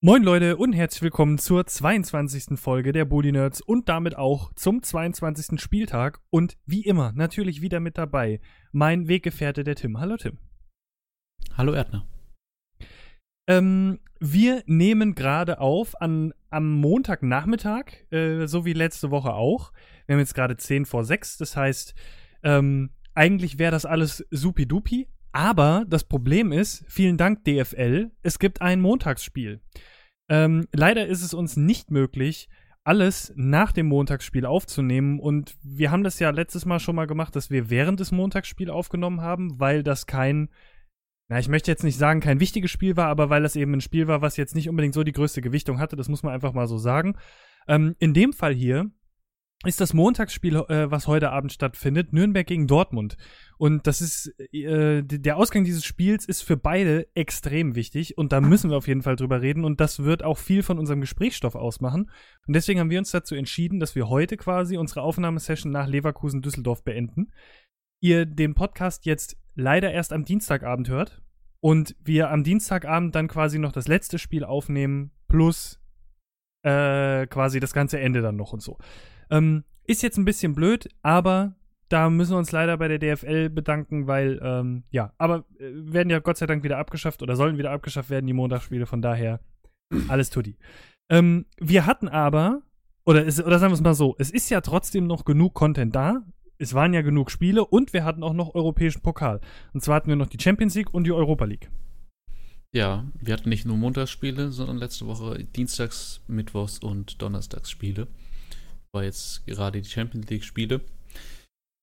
Moin Leute und herzlich willkommen zur 22. Folge der Bully Nerds und damit auch zum 22. Spieltag und wie immer natürlich wieder mit dabei mein Weggefährte der Tim. Hallo Tim. Hallo Erdner. Ähm, wir nehmen gerade auf an, am Montagnachmittag, äh, so wie letzte Woche auch. Wir haben jetzt gerade 10 vor 6, das heißt, ähm, eigentlich wäre das alles supi-dupi, aber das Problem ist, vielen Dank DFL, es gibt ein Montagsspiel. Ähm, leider ist es uns nicht möglich, alles nach dem Montagsspiel aufzunehmen. Und wir haben das ja letztes Mal schon mal gemacht, dass wir während des Montagsspiels aufgenommen haben, weil das kein, na, ich möchte jetzt nicht sagen, kein wichtiges Spiel war, aber weil das eben ein Spiel war, was jetzt nicht unbedingt so die größte Gewichtung hatte. Das muss man einfach mal so sagen. Ähm, in dem Fall hier ist das Montagsspiel, äh, was heute Abend stattfindet, Nürnberg gegen Dortmund. Und das ist, äh, der Ausgang dieses Spiels ist für beide extrem wichtig und da müssen wir auf jeden Fall drüber reden und das wird auch viel von unserem Gesprächsstoff ausmachen. Und deswegen haben wir uns dazu entschieden, dass wir heute quasi unsere Aufnahmesession nach Leverkusen-Düsseldorf beenden. Ihr den Podcast jetzt leider erst am Dienstagabend hört und wir am Dienstagabend dann quasi noch das letzte Spiel aufnehmen plus äh, quasi das ganze Ende dann noch und so. Ähm, ist jetzt ein bisschen blöd, aber da müssen wir uns leider bei der DFL bedanken, weil, ähm, ja, aber äh, werden ja Gott sei Dank wieder abgeschafft oder sollen wieder abgeschafft werden, die Montagsspiele, von daher alles tutti. Ähm, wir hatten aber, oder, ist, oder sagen wir es mal so, es ist ja trotzdem noch genug Content da. Es waren ja genug Spiele und wir hatten auch noch europäischen Pokal. Und zwar hatten wir noch die Champions League und die Europa League. Ja, wir hatten nicht nur Montagsspiele, sondern letzte Woche Dienstags, Mittwochs und Donnerstagsspiele war jetzt gerade die Champions League-Spiele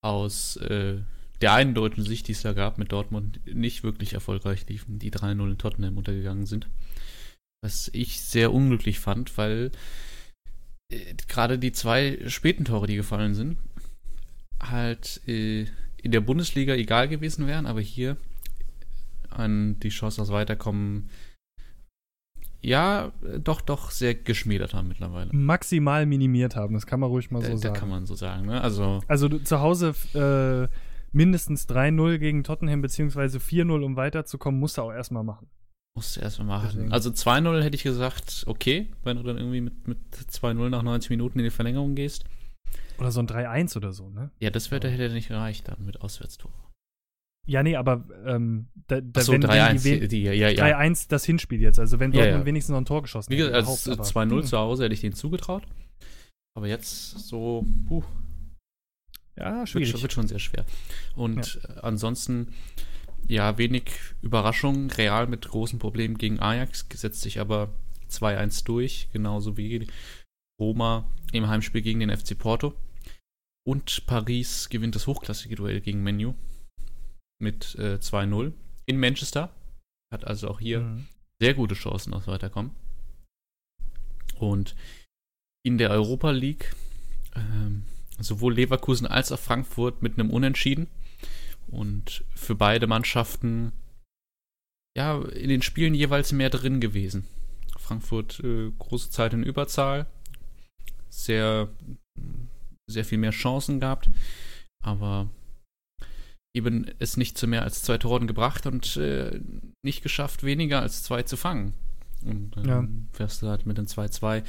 aus äh, der einen deutschen Sicht, die es da gab, mit Dortmund nicht wirklich erfolgreich liefen, die 3-0 in Tottenham untergegangen sind. Was ich sehr unglücklich fand, weil äh, gerade die zwei späten Tore, die gefallen sind, halt äh, in der Bundesliga egal gewesen wären, aber hier an die Chance aufs Weiterkommen ja, doch, doch sehr geschmälert haben mittlerweile. Maximal minimiert haben, das kann man ruhig mal so da, sagen. Da kann man so sagen, ne? Also, also du, zu Hause äh, mindestens 3-0 gegen Tottenham, beziehungsweise 4-0, um weiterzukommen, musst du auch erstmal machen. Musst du erstmal machen. Deswegen. Also 2-0 hätte ich gesagt, okay, wenn du dann irgendwie mit, mit 2-0 nach 90 Minuten in die Verlängerung gehst. Oder so ein 3-1 oder so, ne? Ja, das wäre, hätte nicht gereicht dann mit Auswärtstor. Ja, nee, aber ähm, da, da so, wenn, 3-1, wenn die, ja, ja, ja. 3-1 das Hinspiel jetzt, also wenn Dortmund ja, wenigstens noch ein Tor geschossen hätte. Wie gesagt, also 2-0 zu Hause hätte ich denen zugetraut. Aber jetzt so, puh. Ja, schwierig. Wird, wird schon sehr schwer. Und ja. ansonsten, ja, wenig Überraschung. Real mit großen Problemen gegen Ajax, setzt sich aber 2-1 durch, genauso wie Roma im Heimspiel gegen den FC Porto. Und Paris gewinnt das hochklassige Duell gegen Menu mit äh, 2-0 in Manchester. Hat also auch hier mhm. sehr gute Chancen aufs Weiterkommen. Und in der Europa League ähm, sowohl Leverkusen als auch Frankfurt mit einem Unentschieden. Und für beide Mannschaften ja in den Spielen jeweils mehr drin gewesen. Frankfurt äh, große Zeit in Überzahl, sehr, sehr viel mehr Chancen gehabt, aber eben es nicht zu mehr als zwei Toren gebracht und äh, nicht geschafft, weniger als zwei zu fangen. Und dann ja. fährst du halt mit dem 2-2,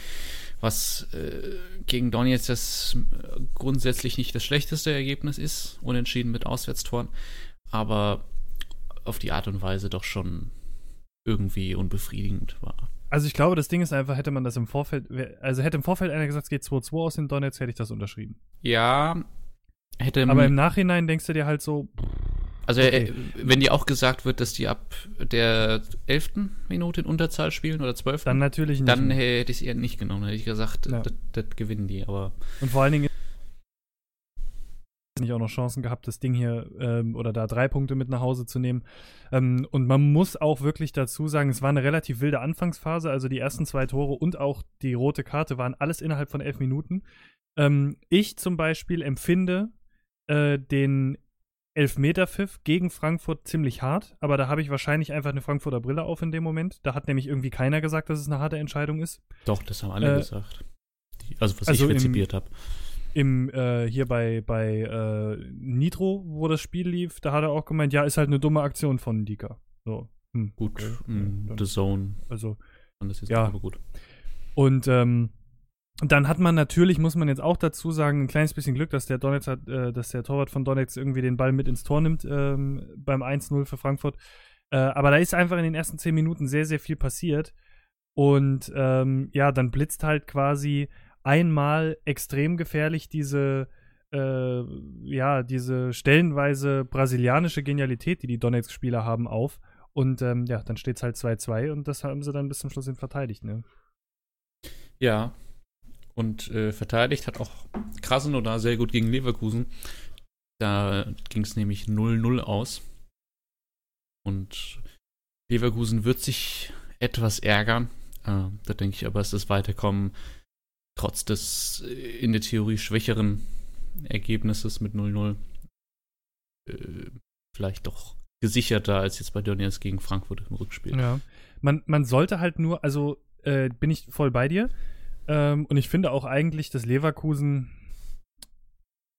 was äh, gegen Donetsk das grundsätzlich nicht das schlechteste Ergebnis ist, unentschieden mit Auswärtstoren, aber auf die Art und Weise doch schon irgendwie unbefriedigend war. Also ich glaube, das Ding ist einfach, hätte man das im Vorfeld, also hätte im Vorfeld einer gesagt, es geht 2-2 aus in Donetsk, hätte ich das unterschrieben. Ja, Hätte Aber im Nachhinein denkst du dir halt so. Also, okay. äh, wenn dir auch gesagt wird, dass die ab der 11. Minute in Unterzahl spielen oder 12. Dann natürlich nicht. Dann hätte ich es eher nicht genommen. Dann hätte ich gesagt, ja. das, das gewinnen die. Aber Und vor allen Dingen nicht auch noch Chancen gehabt, das Ding hier ähm, oder da drei Punkte mit nach Hause zu nehmen. Ähm, und man muss auch wirklich dazu sagen, es war eine relativ wilde Anfangsphase. Also die ersten zwei Tore und auch die rote Karte waren alles innerhalb von elf Minuten. Ähm, ich zum Beispiel empfinde äh, den Elfmeter-Pfiff gegen Frankfurt ziemlich hart, aber da habe ich wahrscheinlich einfach eine Frankfurter Brille auf in dem Moment. Da hat nämlich irgendwie keiner gesagt, dass es eine harte Entscheidung ist. Doch, das haben alle äh, gesagt. Die, also was also ich rezipiert habe. Im, äh, hier bei, bei äh, Nitro, wo das Spiel lief, da hat er auch gemeint, ja, ist halt eine dumme Aktion von Dika. So. Hm, Gut, okay. mm, The Zone. Also, ja. aber gut. Und ähm, dann hat man natürlich, muss man jetzt auch dazu sagen, ein kleines bisschen Glück, dass der Donetsk hat, äh, dass der Torwart von Donetsk irgendwie den Ball mit ins Tor nimmt ähm, beim 1-0 für Frankfurt. Äh, aber da ist einfach in den ersten zehn Minuten sehr, sehr viel passiert. Und ähm, ja, dann blitzt halt quasi einmal extrem gefährlich diese, äh, ja, diese stellenweise brasilianische Genialität, die die Donetsk-Spieler haben, auf. Und ähm, ja, dann steht es halt 2-2 und das haben sie dann bis zum Schluss hin verteidigt, ne? Ja. Und äh, verteidigt hat auch Krasnodar sehr gut gegen Leverkusen. Da ging es nämlich 0-0 aus. Und Leverkusen wird sich etwas ärgern. Äh, da denke ich aber, ist das Weiterkommen trotz des äh, in der Theorie schwächeren Ergebnisses mit 0-0 äh, vielleicht doch gesicherter als jetzt bei Donetsk gegen Frankfurt im Rückspiel. Ja, man, man sollte halt nur, also äh, bin ich voll bei dir. Ähm, und ich finde auch eigentlich, dass Leverkusen,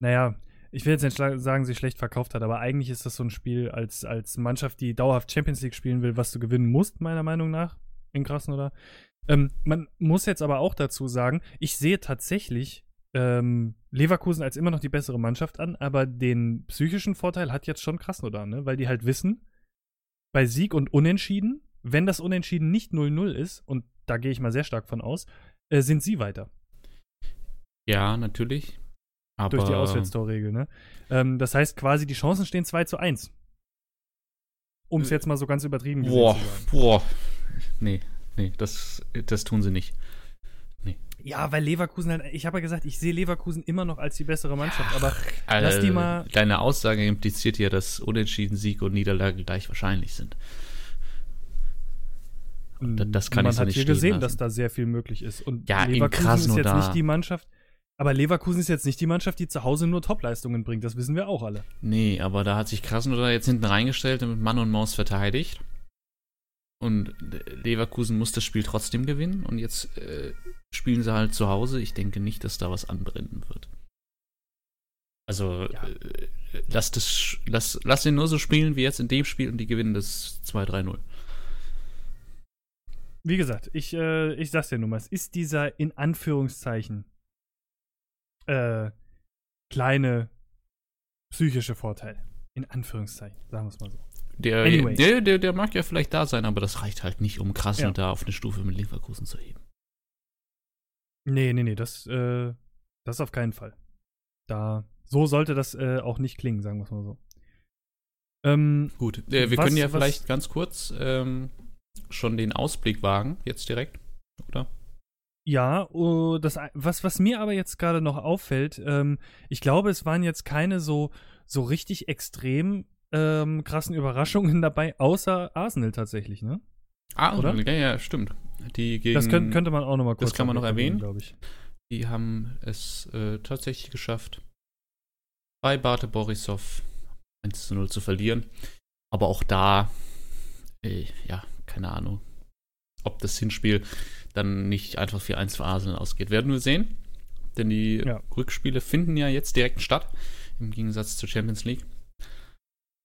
naja, ich will jetzt nicht sagen, sie schlecht verkauft hat, aber eigentlich ist das so ein Spiel als, als Mannschaft, die dauerhaft Champions League spielen will, was du gewinnen musst, meiner Meinung nach, in Krasnodar. Ähm, man muss jetzt aber auch dazu sagen, ich sehe tatsächlich ähm, Leverkusen als immer noch die bessere Mannschaft an, aber den psychischen Vorteil hat jetzt schon Krasnodar, ne? weil die halt wissen, bei Sieg und Unentschieden, wenn das Unentschieden nicht 0-0 ist, und da gehe ich mal sehr stark von aus, äh, sind sie weiter. Ja, natürlich. Aber Durch die Auswärtstorregel, ne? Ähm, das heißt quasi, die Chancen stehen 2 zu 1. Um es äh, jetzt mal so ganz übertrieben boah, zu sagen. Boah, nee, nee, das, das tun sie nicht. Nee. Ja, weil Leverkusen halt, ich habe ja gesagt, ich sehe Leverkusen immer noch als die bessere Mannschaft, aber Ach, lass die mal. Deine Aussage impliziert ja, dass Unentschieden, Sieg und Niederlage gleich wahrscheinlich sind. Das, das kann Man ich so hat hier gesehen, lassen. dass da sehr viel möglich ist. Und ja, Leverkusen ist jetzt nicht die Mannschaft, aber Leverkusen ist jetzt nicht die Mannschaft, die zu Hause nur Topleistungen bringt. Das wissen wir auch alle. Nee, aber da hat sich Krasnodar jetzt hinten reingestellt und mit Mann und Maus verteidigt. Und Leverkusen muss das Spiel trotzdem gewinnen. Und jetzt äh, spielen sie halt zu Hause. Ich denke nicht, dass da was anbrennen wird. Also ja. äh, lass, das, lass, lass den nur so spielen wie jetzt in dem Spiel und die gewinnen das 2-3-0. Wie gesagt, ich, äh, ich sag's dir nur mal, es ist dieser in Anführungszeichen äh, kleine psychische Vorteil. In Anführungszeichen, sagen wir es mal so. Der, anyway. der, der, der, mag ja vielleicht da sein, aber das reicht halt nicht, um krass ja. da auf eine Stufe mit Leverkusen zu heben. Nee, nee, nee, das, äh, das auf keinen Fall. Da, so sollte das äh, auch nicht klingen, sagen wir es mal so. Ähm, Gut, äh, wir was, können ja vielleicht ganz kurz ähm, schon den Ausblick wagen, jetzt direkt, oder? Ja, uh, das, was, was mir aber jetzt gerade noch auffällt, ähm, ich glaube, es waren jetzt keine so, so richtig extrem ähm, krassen Überraschungen dabei, außer Arsenal tatsächlich, ne? Ah, oder? Ja, ja, stimmt. Die gegen, das könnt, könnte man auch noch mal kurz Das kann man noch erwähnen, glaube ich. Die haben es äh, tatsächlich geschafft, bei Bate Borisov 1 zu 0 zu verlieren. Aber auch da, äh, ja, keine Ahnung, ob das Hinspiel dann nicht einfach 4-1 für Arsenal ausgeht. Werden wir sehen. Denn die ja. Rückspiele finden ja jetzt direkt statt, im Gegensatz zur Champions League.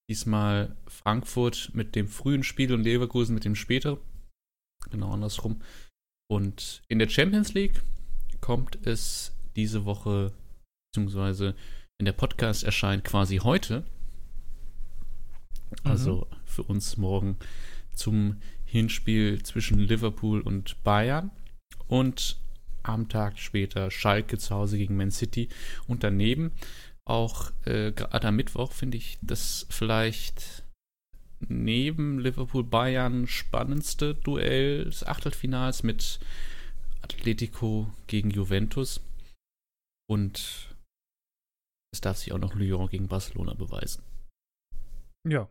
Diesmal Frankfurt mit dem frühen Spiel und Leverkusen mit dem späteren. Genau andersrum. Und in der Champions League kommt es diese Woche, beziehungsweise wenn der Podcast erscheint, quasi heute. Also mhm. für uns morgen zum Hinspiel zwischen Liverpool und Bayern. Und am Tag später Schalke zu Hause gegen Man City. Und daneben auch äh, gerade am Mittwoch finde ich das vielleicht neben Liverpool Bayern spannendste Duell des Achtelfinals mit Atletico gegen Juventus. Und es darf sich auch noch Lyon gegen Barcelona beweisen. Ja,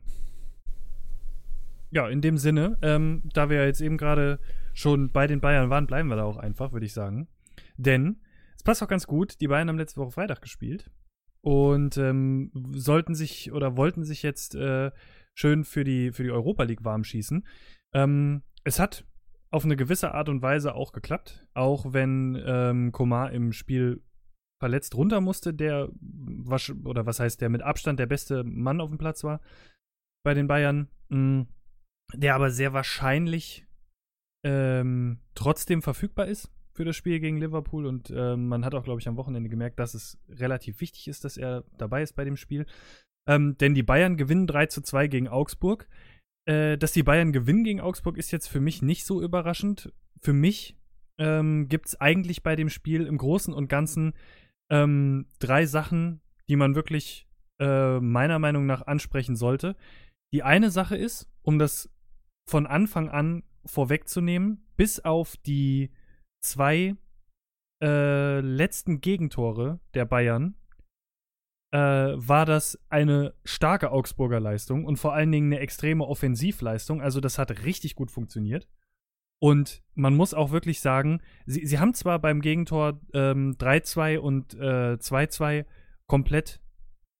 ja, in dem Sinne, ähm, da wir ja jetzt eben gerade schon bei den Bayern waren, bleiben wir da auch einfach, würde ich sagen. Denn es passt auch ganz gut, die Bayern haben letzte Woche Freitag gespielt und ähm, sollten sich oder wollten sich jetzt äh, schön für die, für die Europa League warm schießen. Ähm, es hat auf eine gewisse Art und Weise auch geklappt, auch wenn ähm, Komar im Spiel verletzt runter musste, der was, oder was heißt der mit Abstand der beste Mann auf dem Platz war bei den Bayern. Mh, mm der aber sehr wahrscheinlich ähm, trotzdem verfügbar ist für das Spiel gegen Liverpool. Und ähm, man hat auch, glaube ich, am Wochenende gemerkt, dass es relativ wichtig ist, dass er dabei ist bei dem Spiel. Ähm, denn die Bayern gewinnen 3 zu 2 gegen Augsburg. Äh, dass die Bayern gewinnen gegen Augsburg ist jetzt für mich nicht so überraschend. Für mich ähm, gibt es eigentlich bei dem Spiel im Großen und Ganzen ähm, drei Sachen, die man wirklich äh, meiner Meinung nach ansprechen sollte. Die eine Sache ist, um das von Anfang an vorwegzunehmen, bis auf die zwei äh, letzten Gegentore der Bayern äh, war das eine starke Augsburger Leistung und vor allen Dingen eine extreme Offensivleistung. Also das hat richtig gut funktioniert. Und man muss auch wirklich sagen, sie, sie haben zwar beim Gegentor ähm, 3-2 und äh, 2-2 komplett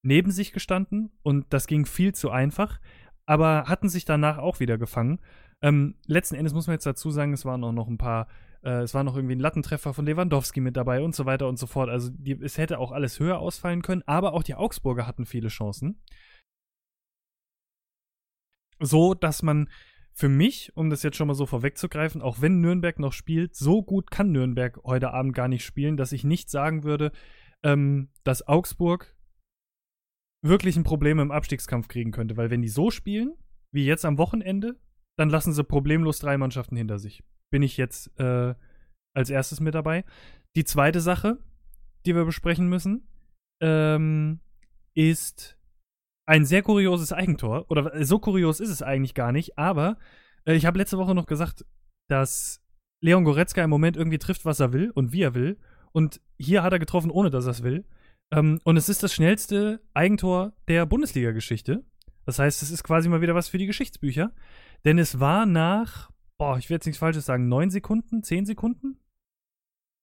neben sich gestanden und das ging viel zu einfach, aber hatten sich danach auch wieder gefangen. Ähm, letzten Endes muss man jetzt dazu sagen, es waren auch noch ein paar, äh, es war noch irgendwie ein Lattentreffer von Lewandowski mit dabei und so weiter und so fort. Also die, es hätte auch alles höher ausfallen können, aber auch die Augsburger hatten viele Chancen. So, dass man für mich, um das jetzt schon mal so vorwegzugreifen, auch wenn Nürnberg noch spielt, so gut kann Nürnberg heute Abend gar nicht spielen, dass ich nicht sagen würde, ähm, dass Augsburg wirklich ein Problem im Abstiegskampf kriegen könnte. Weil wenn die so spielen, wie jetzt am Wochenende, dann lassen sie problemlos drei Mannschaften hinter sich. Bin ich jetzt äh, als erstes mit dabei. Die zweite Sache, die wir besprechen müssen, ähm, ist ein sehr kurioses Eigentor. Oder so kurios ist es eigentlich gar nicht, aber äh, ich habe letzte Woche noch gesagt, dass Leon Goretzka im Moment irgendwie trifft, was er will und wie er will. Und hier hat er getroffen, ohne dass er es will. Ähm, und es ist das schnellste Eigentor der Bundesliga-Geschichte. Das heißt, es ist quasi mal wieder was für die Geschichtsbücher. Denn es war nach, boah, ich will jetzt nichts Falsches sagen, neun Sekunden, zehn Sekunden?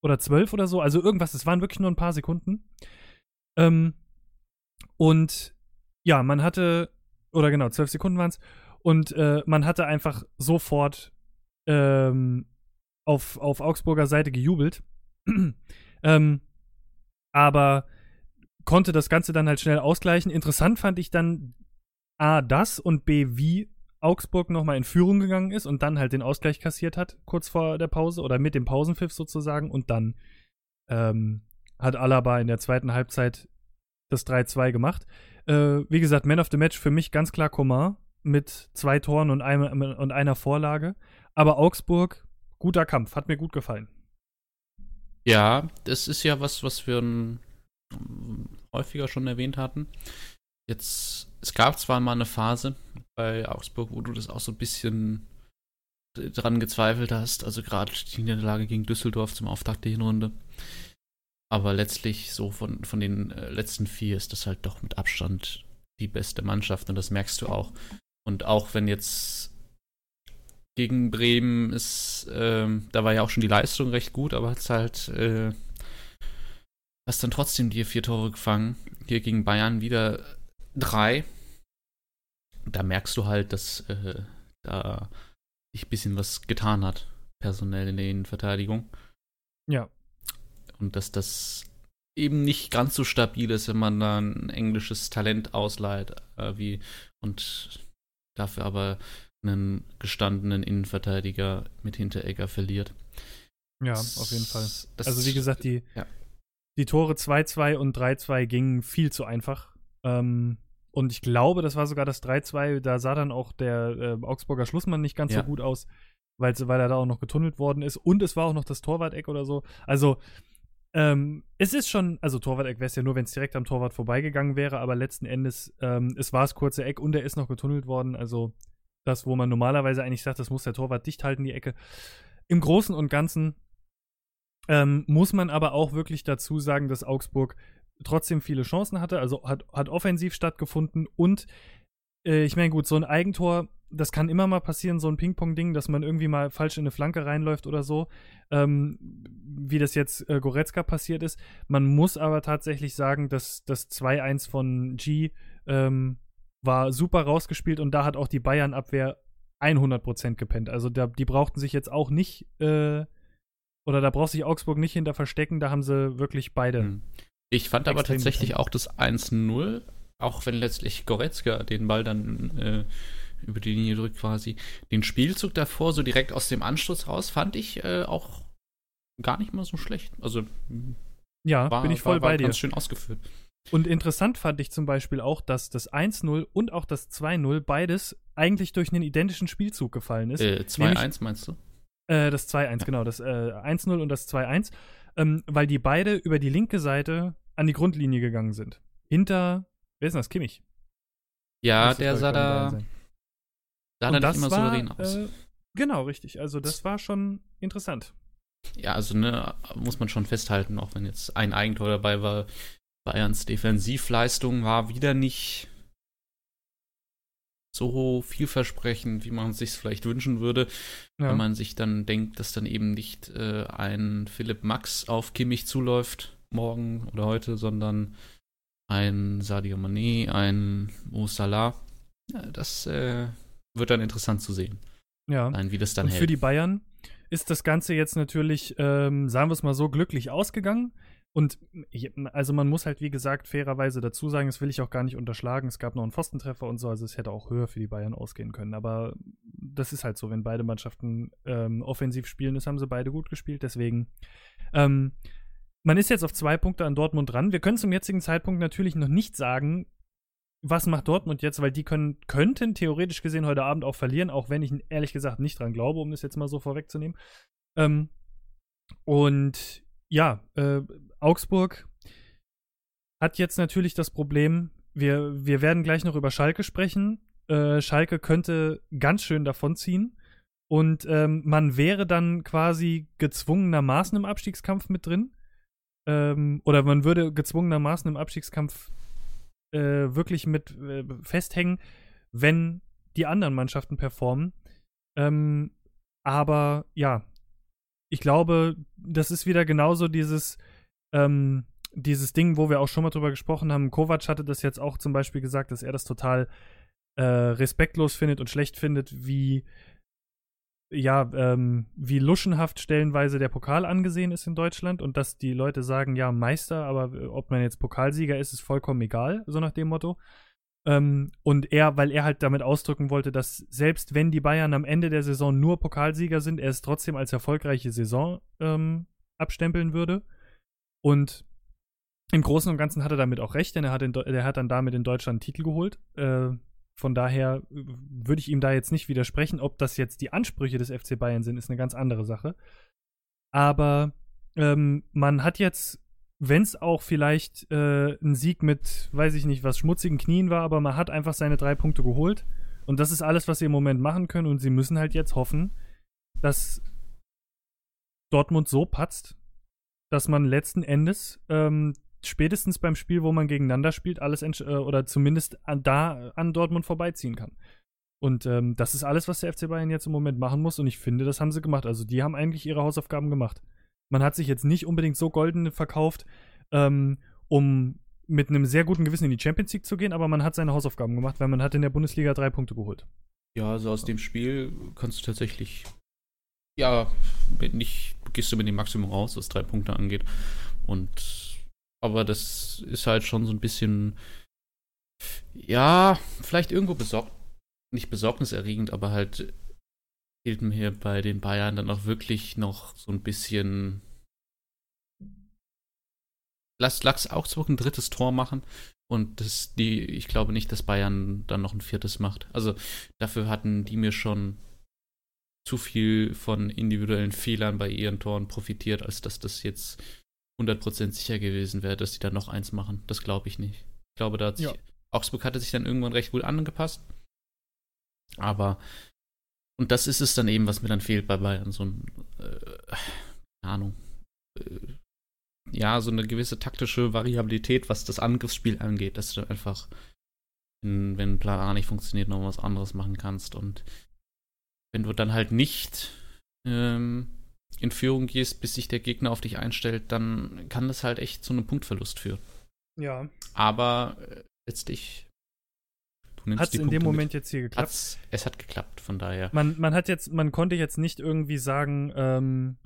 Oder zwölf oder so. Also irgendwas, es waren wirklich nur ein paar Sekunden. Ähm, und ja, man hatte, oder genau, zwölf Sekunden waren es. Und äh, man hatte einfach sofort ähm, auf, auf Augsburger Seite gejubelt. ähm, aber konnte das Ganze dann halt schnell ausgleichen. Interessant fand ich dann A, das und B, wie Augsburg nochmal in Führung gegangen ist und dann halt den Ausgleich kassiert hat, kurz vor der Pause oder mit dem Pausenpfiff sozusagen. Und dann ähm, hat Alaba in der zweiten Halbzeit das 3-2 gemacht. Äh, wie gesagt, Man of the Match für mich ganz klar Coman mit zwei Toren und, einem, und einer Vorlage. Aber Augsburg, guter Kampf, hat mir gut gefallen. Ja, das ist ja was, was wir ein, häufiger schon erwähnt hatten. Jetzt, es gab zwar mal eine Phase bei Augsburg, wo du das auch so ein bisschen dran gezweifelt hast, also gerade die Niederlage gegen Düsseldorf zum Auftakt der Hinrunde. Aber letztlich, so von, von den äh, letzten vier, ist das halt doch mit Abstand die beste Mannschaft und das merkst du auch. Und auch wenn jetzt gegen Bremen ist, ähm, da war ja auch schon die Leistung recht gut, aber hat halt, äh, hast dann trotzdem die vier Tore gefangen. Hier gegen Bayern wieder drei. Da merkst du halt, dass äh, da sich ein bisschen was getan hat, personell in der Innenverteidigung. Ja und dass das eben nicht ganz so stabil ist, wenn man da ein englisches Talent ausleiht, äh, wie und dafür aber einen gestandenen Innenverteidiger mit Hinteregger verliert. Ja, auf jeden Fall. Das, also wie gesagt, die, ja. Die Tore 2-2 und 3-2 gingen viel zu einfach. Ähm, und ich glaube, das war sogar das 3-2, da sah dann auch der äh, Augsburger Schlussmann nicht ganz ja. so gut aus, weil, weil er da auch noch getunnelt worden ist. Und es war auch noch das Torwart-Eck oder so. Also ähm, es ist schon, also Torwart-Eck wäre es ja nur, wenn es direkt am Torwart vorbeigegangen wäre, aber letzten Endes, ähm, es war das kurze Eck und er ist noch getunnelt worden. Also das, wo man normalerweise eigentlich sagt, das muss der Torwart dicht halten, die Ecke. Im Großen und Ganzen ähm, muss man aber auch wirklich dazu sagen, dass Augsburg trotzdem viele Chancen hatte, also hat, hat offensiv stattgefunden und äh, ich meine, gut, so ein Eigentor das kann immer mal passieren, so ein Ping-Pong-Ding, dass man irgendwie mal falsch in eine Flanke reinläuft oder so, ähm, wie das jetzt äh, Goretzka passiert ist. Man muss aber tatsächlich sagen, dass das 2-1 von G ähm, war super rausgespielt und da hat auch die Bayern-Abwehr 100% gepennt. Also da, die brauchten sich jetzt auch nicht, äh, oder da braucht sich Augsburg nicht hinter verstecken, da haben sie wirklich beide. Hm. Ich fand aber tatsächlich auch das 1-0, auch wenn letztlich Goretzka den Ball dann äh, über die Linie drückt quasi. Den Spielzug davor, so direkt aus dem Anschluss raus, fand ich äh, auch gar nicht mal so schlecht. Also ja, war, bin ich voll war, war bei dir. Ganz schön ausgeführt. Und interessant fand ich zum Beispiel auch, dass das 1-0 und auch das 2-0 beides eigentlich durch einen identischen Spielzug gefallen ist. Äh, 2-1 meinst du? Äh, das 2-1, ja. genau. Das äh, 1-0 und das 2-1. Ähm, weil die beide über die linke Seite an die Grundlinie gegangen sind. Hinter, wer ist denn das? Kimmich. Ja, der sah da, sah da nicht immer war, souverän aus. Äh, genau, richtig. Also das war schon interessant. Ja, also ne, muss man schon festhalten, auch wenn jetzt ein Eigentor dabei war, Bayerns Defensivleistung war wieder nicht so vielversprechend, wie man sich vielleicht wünschen würde, ja. wenn man sich dann denkt, dass dann eben nicht äh, ein Philipp Max auf Kimmich zuläuft morgen oder heute, sondern ein Sadio Mané, ein Mo Salah. Ja, das äh, wird dann interessant zu sehen. Ja. Nein, wie das dann Und hält. Für die Bayern ist das Ganze jetzt natürlich, ähm, sagen wir es mal so, glücklich ausgegangen. Und also man muss halt, wie gesagt, fairerweise dazu sagen, das will ich auch gar nicht unterschlagen. Es gab noch einen Pfostentreffer und so, also es hätte auch höher für die Bayern ausgehen können. Aber das ist halt so, wenn beide Mannschaften ähm, offensiv spielen, das haben sie beide gut gespielt. Deswegen, ähm, man ist jetzt auf zwei Punkte an Dortmund dran. Wir können zum jetzigen Zeitpunkt natürlich noch nicht sagen, was macht Dortmund jetzt, weil die können, könnten theoretisch gesehen heute Abend auch verlieren, auch wenn ich ehrlich gesagt nicht dran glaube, um das jetzt mal so vorwegzunehmen. Ähm, und ja, äh, Augsburg hat jetzt natürlich das Problem, wir, wir werden gleich noch über Schalke sprechen. Äh, Schalke könnte ganz schön davonziehen. Und ähm, man wäre dann quasi gezwungenermaßen im Abstiegskampf mit drin. Ähm, oder man würde gezwungenermaßen im Abstiegskampf äh, wirklich mit äh, festhängen, wenn die anderen Mannschaften performen. Ähm, aber ja, ich glaube, das ist wieder genauso dieses, ähm, dieses Ding, wo wir auch schon mal drüber gesprochen haben. Kovac hatte das jetzt auch zum Beispiel gesagt, dass er das total äh, respektlos findet und schlecht findet, wie ja, ähm, wie luschenhaft stellenweise der Pokal angesehen ist in Deutschland und dass die Leute sagen, ja, Meister, aber ob man jetzt Pokalsieger ist, ist vollkommen egal, so nach dem Motto. Ähm, und er, weil er halt damit ausdrücken wollte, dass selbst wenn die Bayern am Ende der Saison nur Pokalsieger sind, er es trotzdem als erfolgreiche Saison ähm, abstempeln würde. Und im Großen und Ganzen hat er damit auch recht, denn er hat, in, er hat dann damit in Deutschland einen Titel geholt. Äh, von daher würde ich ihm da jetzt nicht widersprechen. Ob das jetzt die Ansprüche des FC Bayern sind, ist eine ganz andere Sache. Aber ähm, man hat jetzt, wenn es auch vielleicht äh, ein Sieg mit, weiß ich nicht, was schmutzigen Knien war, aber man hat einfach seine drei Punkte geholt. Und das ist alles, was sie im Moment machen können. Und sie müssen halt jetzt hoffen, dass Dortmund so patzt, dass man letzten Endes ähm, spätestens beim Spiel, wo man gegeneinander spielt, alles äh, oder zumindest an, da an Dortmund vorbeiziehen kann. Und ähm, das ist alles, was der FC Bayern jetzt im Moment machen muss. Und ich finde, das haben sie gemacht. Also die haben eigentlich ihre Hausaufgaben gemacht. Man hat sich jetzt nicht unbedingt so golden verkauft, ähm, um mit einem sehr guten Gewissen in die Champions League zu gehen, aber man hat seine Hausaufgaben gemacht, weil man hat in der Bundesliga drei Punkte geholt. Ja, also aus dem Spiel kannst du tatsächlich, ja, nicht, gehst du mit dem Maximum raus, was drei Punkte angeht. Und aber das ist halt schon so ein bisschen, ja, vielleicht irgendwo besorgt, nicht besorgniserregend, aber halt fehlt mir bei den Bayern dann auch wirklich noch so ein bisschen. Lass Lachs Augsburg ein drittes Tor machen und das, die, ich glaube nicht, dass Bayern dann noch ein viertes macht. Also dafür hatten die mir schon zu viel von individuellen Fehlern bei ihren Toren profitiert, als dass das jetzt 100% sicher gewesen wäre, dass sie da noch eins machen. Das glaube ich nicht. Ich glaube, da hat sich, ja. Augsburg hatte sich dann irgendwann recht wohl angepasst. Aber, und das ist es dann eben, was mir dann fehlt bei Bayern. So ein, äh, keine Ahnung. Äh, ja, so eine gewisse taktische Variabilität, was das Angriffsspiel angeht, dass du einfach, wenn, wenn Plan A nicht funktioniert, noch was anderes machen kannst. Und wenn du dann halt nicht ähm, in Führung gehst, bis sich der Gegner auf dich einstellt, dann kann das halt echt zu einem Punktverlust führen. Ja. Aber äh, letztlich. Hat es in dem Moment mit. jetzt hier geklappt? Hat's, es hat geklappt, von daher. Man, man hat jetzt, man konnte jetzt nicht irgendwie sagen, ähm,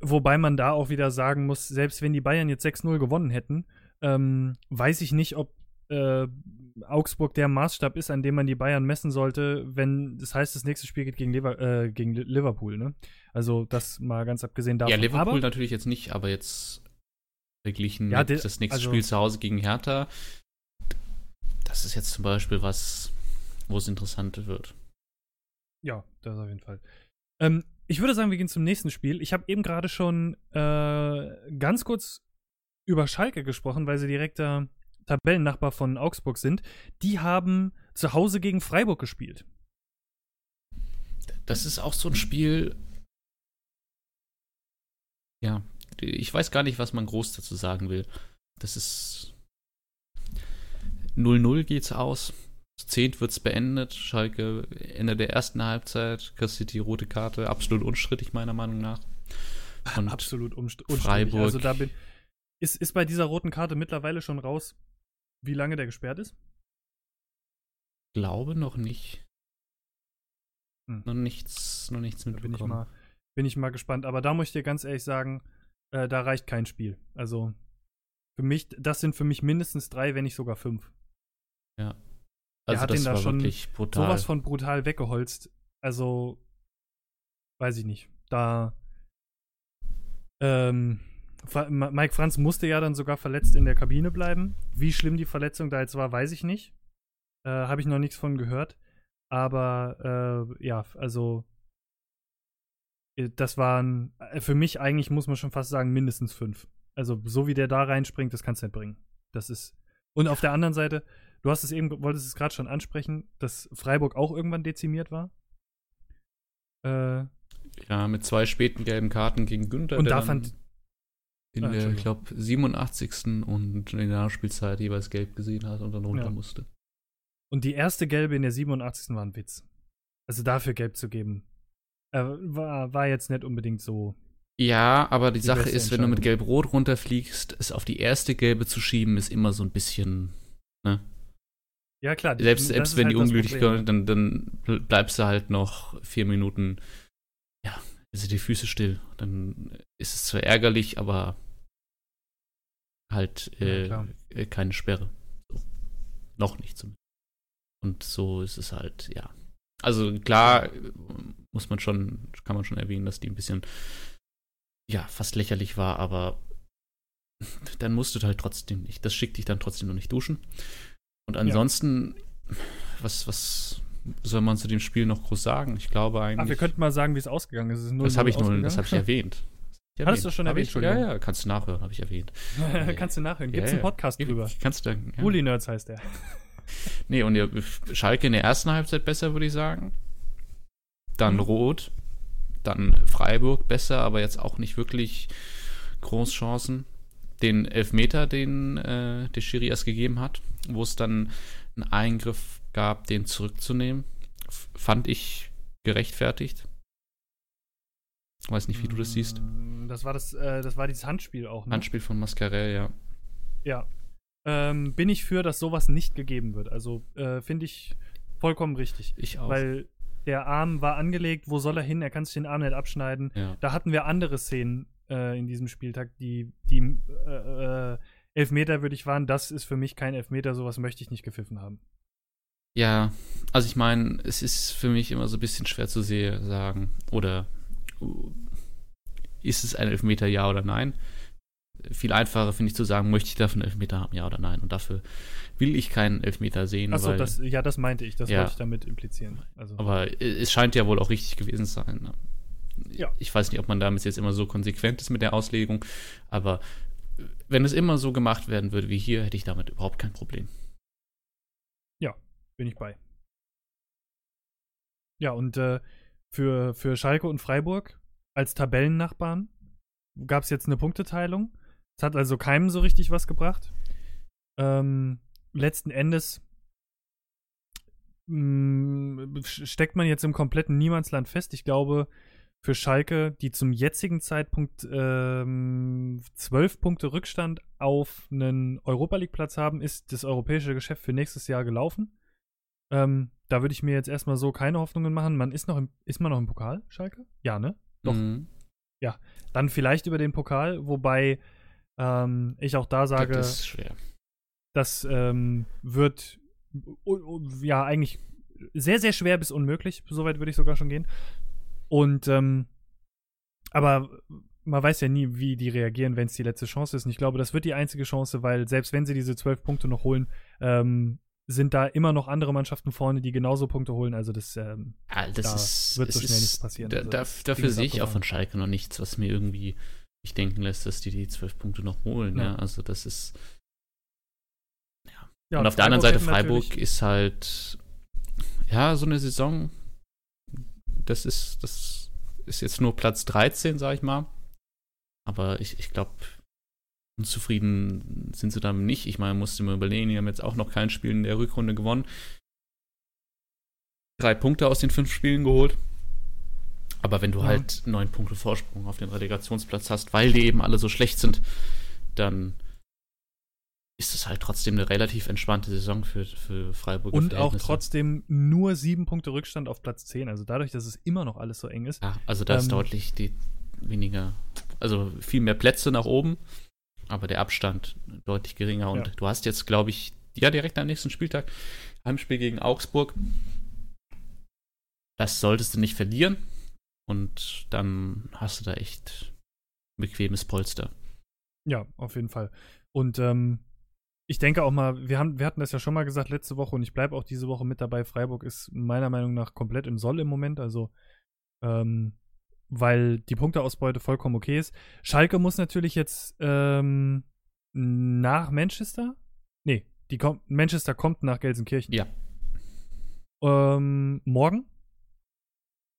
wobei man da auch wieder sagen muss, selbst wenn die Bayern jetzt 6-0 gewonnen hätten, ähm, weiß ich nicht, ob äh, Augsburg der Maßstab ist, an dem man die Bayern messen sollte, wenn das heißt, das nächste Spiel geht gegen, Lever äh, gegen Liverpool, ne? Also das mal ganz abgesehen davon. Ja, Liverpool aber, natürlich jetzt nicht, aber jetzt verglichen ja, das nächste also, Spiel zu Hause gegen Hertha, das ist jetzt zum Beispiel was, wo es interessant wird. Ja, das auf jeden Fall. Ähm, ich würde sagen, wir gehen zum nächsten Spiel. Ich habe eben gerade schon äh, ganz kurz über Schalke gesprochen, weil sie direkter Tabellennachbar von Augsburg sind. Die haben zu Hause gegen Freiburg gespielt. Das ist auch so ein Spiel. Ja, ich weiß gar nicht, was man groß dazu sagen will. Das ist 0-0 geht's aus. Zehnt wird's beendet. Schalke Ende der ersten Halbzeit kassiert die rote Karte. Absolut unstrittig, meiner Meinung nach. Und Absolut unstrittig. Freiburg. Also da bin, ist, ist bei dieser roten Karte mittlerweile schon raus, wie lange der gesperrt ist? Glaube noch nicht. Hm. Noch nichts, noch nichts mitbekommen. Bin ich, mal, bin ich mal gespannt. Aber da muss ich dir ganz ehrlich sagen, äh, da reicht kein Spiel. Also für mich, das sind für mich mindestens drei, wenn nicht sogar fünf. Ja. Also er hat ihn da schon sowas von brutal weggeholzt. Also, weiß ich nicht. Da. Ähm, Mike Franz musste ja dann sogar verletzt in der Kabine bleiben. Wie schlimm die Verletzung da jetzt war, weiß ich nicht. Äh, Habe ich noch nichts von gehört. Aber äh, ja, also äh, das waren äh, für mich eigentlich, muss man schon fast sagen, mindestens fünf. Also so wie der da reinspringt, das kannst du nicht bringen. Das ist. Und auf der anderen Seite, Du hast es eben, wolltest es gerade schon ansprechen, dass Freiburg auch irgendwann dezimiert war. Äh, ja, mit zwei späten gelben Karten gegen Günther. Und da fand. In ah, der, ich glaube, 87. und in der Nachspielzeit jeweils gelb gesehen hat und dann runter ja. musste. Und die erste gelbe in der 87. war ein Witz. Also dafür gelb zu geben, äh, war, war jetzt nicht unbedingt so. Ja, aber die, die Sache ist, wenn du mit gelb-rot runterfliegst, es auf die erste gelbe zu schieben, ist immer so ein bisschen, ne? Ja, klar. Selbst, selbst wenn halt die unglücklich kommen, dann, dann bleibst du halt noch vier Minuten, ja, sind die Füße still. Dann ist es zwar ärgerlich, aber halt äh, ja, äh, keine Sperre. So. Noch nicht zumindest. Und so ist es halt, ja. Also klar muss man schon, kann man schon erwähnen, dass die ein bisschen, ja, fast lächerlich war, aber dann musst du halt trotzdem nicht. Das schickt dich dann trotzdem noch nicht duschen. Und ansonsten, ja. was, was soll man zu dem Spiel noch groß sagen? Ich glaube eigentlich. Ach, wir könnten mal sagen, wie es ausgegangen ist. ist das habe ich, nur, das hab ich erwähnt. Ich Hattest du schon erwähnt? Ja, ja, kannst du nachhören, habe ich erwähnt. kannst du nachhören. Gibt es ja, einen Podcast ja. drüber? Kannst du. Ja. Uli Nerds heißt der. nee, und der Schalke in der ersten Halbzeit besser, würde ich sagen. Dann mhm. Rot. Dann Freiburg besser, aber jetzt auch nicht wirklich Großchancen den Elfmeter, den äh, der Schiri erst gegeben hat, wo es dann einen Eingriff gab, den zurückzunehmen, fand ich gerechtfertigt. Weiß nicht, wie du das siehst. Mm, das war das, äh, das war dieses Handspiel auch. Ne? Handspiel von Mascarell, ja. Ja. Ähm, bin ich für, dass sowas nicht gegeben wird. Also äh, finde ich vollkommen richtig. Ich auch. Weil der Arm war angelegt, wo soll er hin? Er kann sich den Arm nicht abschneiden. Ja. Da hatten wir andere Szenen äh, in diesem Spieltag, die, die äh, äh, Elfmeter ich waren. Das ist für mich kein Elfmeter, sowas möchte ich nicht gepfiffen haben. Ja, also ich meine, es ist für mich immer so ein bisschen schwer zu sehen, sagen. Oder uh, ist es ein Elfmeter, ja oder nein? Viel einfacher finde ich zu sagen, möchte ich dafür einen Elfmeter haben, ja oder nein? Und dafür will ich keinen Elfmeter sehen. Achso, ja, das meinte ich, das ja, wollte ich damit implizieren. Also. Aber es scheint ja wohl auch richtig gewesen zu sein. Ja. ich weiß nicht, ob man damit jetzt immer so konsequent ist mit der Auslegung, aber wenn es immer so gemacht werden würde wie hier, hätte ich damit überhaupt kein Problem. Ja, bin ich bei. Ja, und äh, für, für Schalke und Freiburg als Tabellennachbarn gab es jetzt eine Punkteteilung. Es hat also keinem so richtig was gebracht. Ähm, letzten Endes mh, mm, steckt man jetzt im kompletten Niemandsland fest. Ich glaube, für Schalke, die zum jetzigen Zeitpunkt ähm, zwölf Punkte Rückstand auf einen Europa League Platz haben, ist das europäische Geschäft für nächstes Jahr gelaufen. Ähm, da würde ich mir jetzt erstmal so keine Hoffnungen machen. Man ist noch im, ist man noch im Pokal, Schalke? Ja, ne? Doch. Mhm. Ja, dann vielleicht über den Pokal, wobei ähm, ich auch da sage, das ist schwer. Das ähm, wird ja, eigentlich sehr, sehr schwer bis unmöglich. Soweit würde ich sogar schon gehen. Und, ähm, aber man weiß ja nie, wie die reagieren, wenn es die letzte Chance ist. Und ich glaube, das wird die einzige Chance, weil selbst wenn sie diese zwölf Punkte noch holen, ähm, sind da immer noch andere Mannschaften vorne, die genauso Punkte holen. Also das, ähm, ja, das da ist, wird so schnell ist, nichts passieren. Da, also da, dafür sehe ich auch von Schalke noch nichts, was mir irgendwie nicht denken lässt, dass die die zwölf Punkte noch holen. Ja. ja. Also das ist ja. ja und auf der anderen Seite Freiburg ist halt ja so eine Saison. Das ist das ist jetzt nur Platz 13, sag ich mal. Aber ich, ich glaube, unzufrieden sind sie damit nicht. Ich meine, musste mir überlegen, die haben jetzt auch noch kein Spiel in der Rückrunde gewonnen. Drei Punkte aus den fünf Spielen geholt. Aber wenn du ja. halt neun Punkte Vorsprung auf den Relegationsplatz hast, weil die eben alle so schlecht sind, dann ist es halt trotzdem eine relativ entspannte Saison für, für Freiburg. Und auch trotzdem nur sieben Punkte Rückstand auf Platz 10. Also dadurch, dass es immer noch alles so eng ist. Ja, also da ähm, ist deutlich die weniger, also viel mehr Plätze nach oben aber der Abstand deutlich geringer. Und ja. du hast jetzt, glaube ich, ja, direkt am nächsten Spieltag Heimspiel gegen Augsburg. Das solltest du nicht verlieren. Und dann hast du da echt bequemes Polster. Ja, auf jeden Fall. Und ähm, ich denke auch mal, wir, haben, wir hatten das ja schon mal gesagt letzte Woche und ich bleibe auch diese Woche mit dabei. Freiburg ist meiner Meinung nach komplett im Soll im Moment. Also ähm, weil die Punkteausbeute vollkommen okay ist. Schalke muss natürlich jetzt ähm, nach Manchester. Nee, die kommt, Manchester kommt nach Gelsenkirchen. Ja. Ähm, morgen?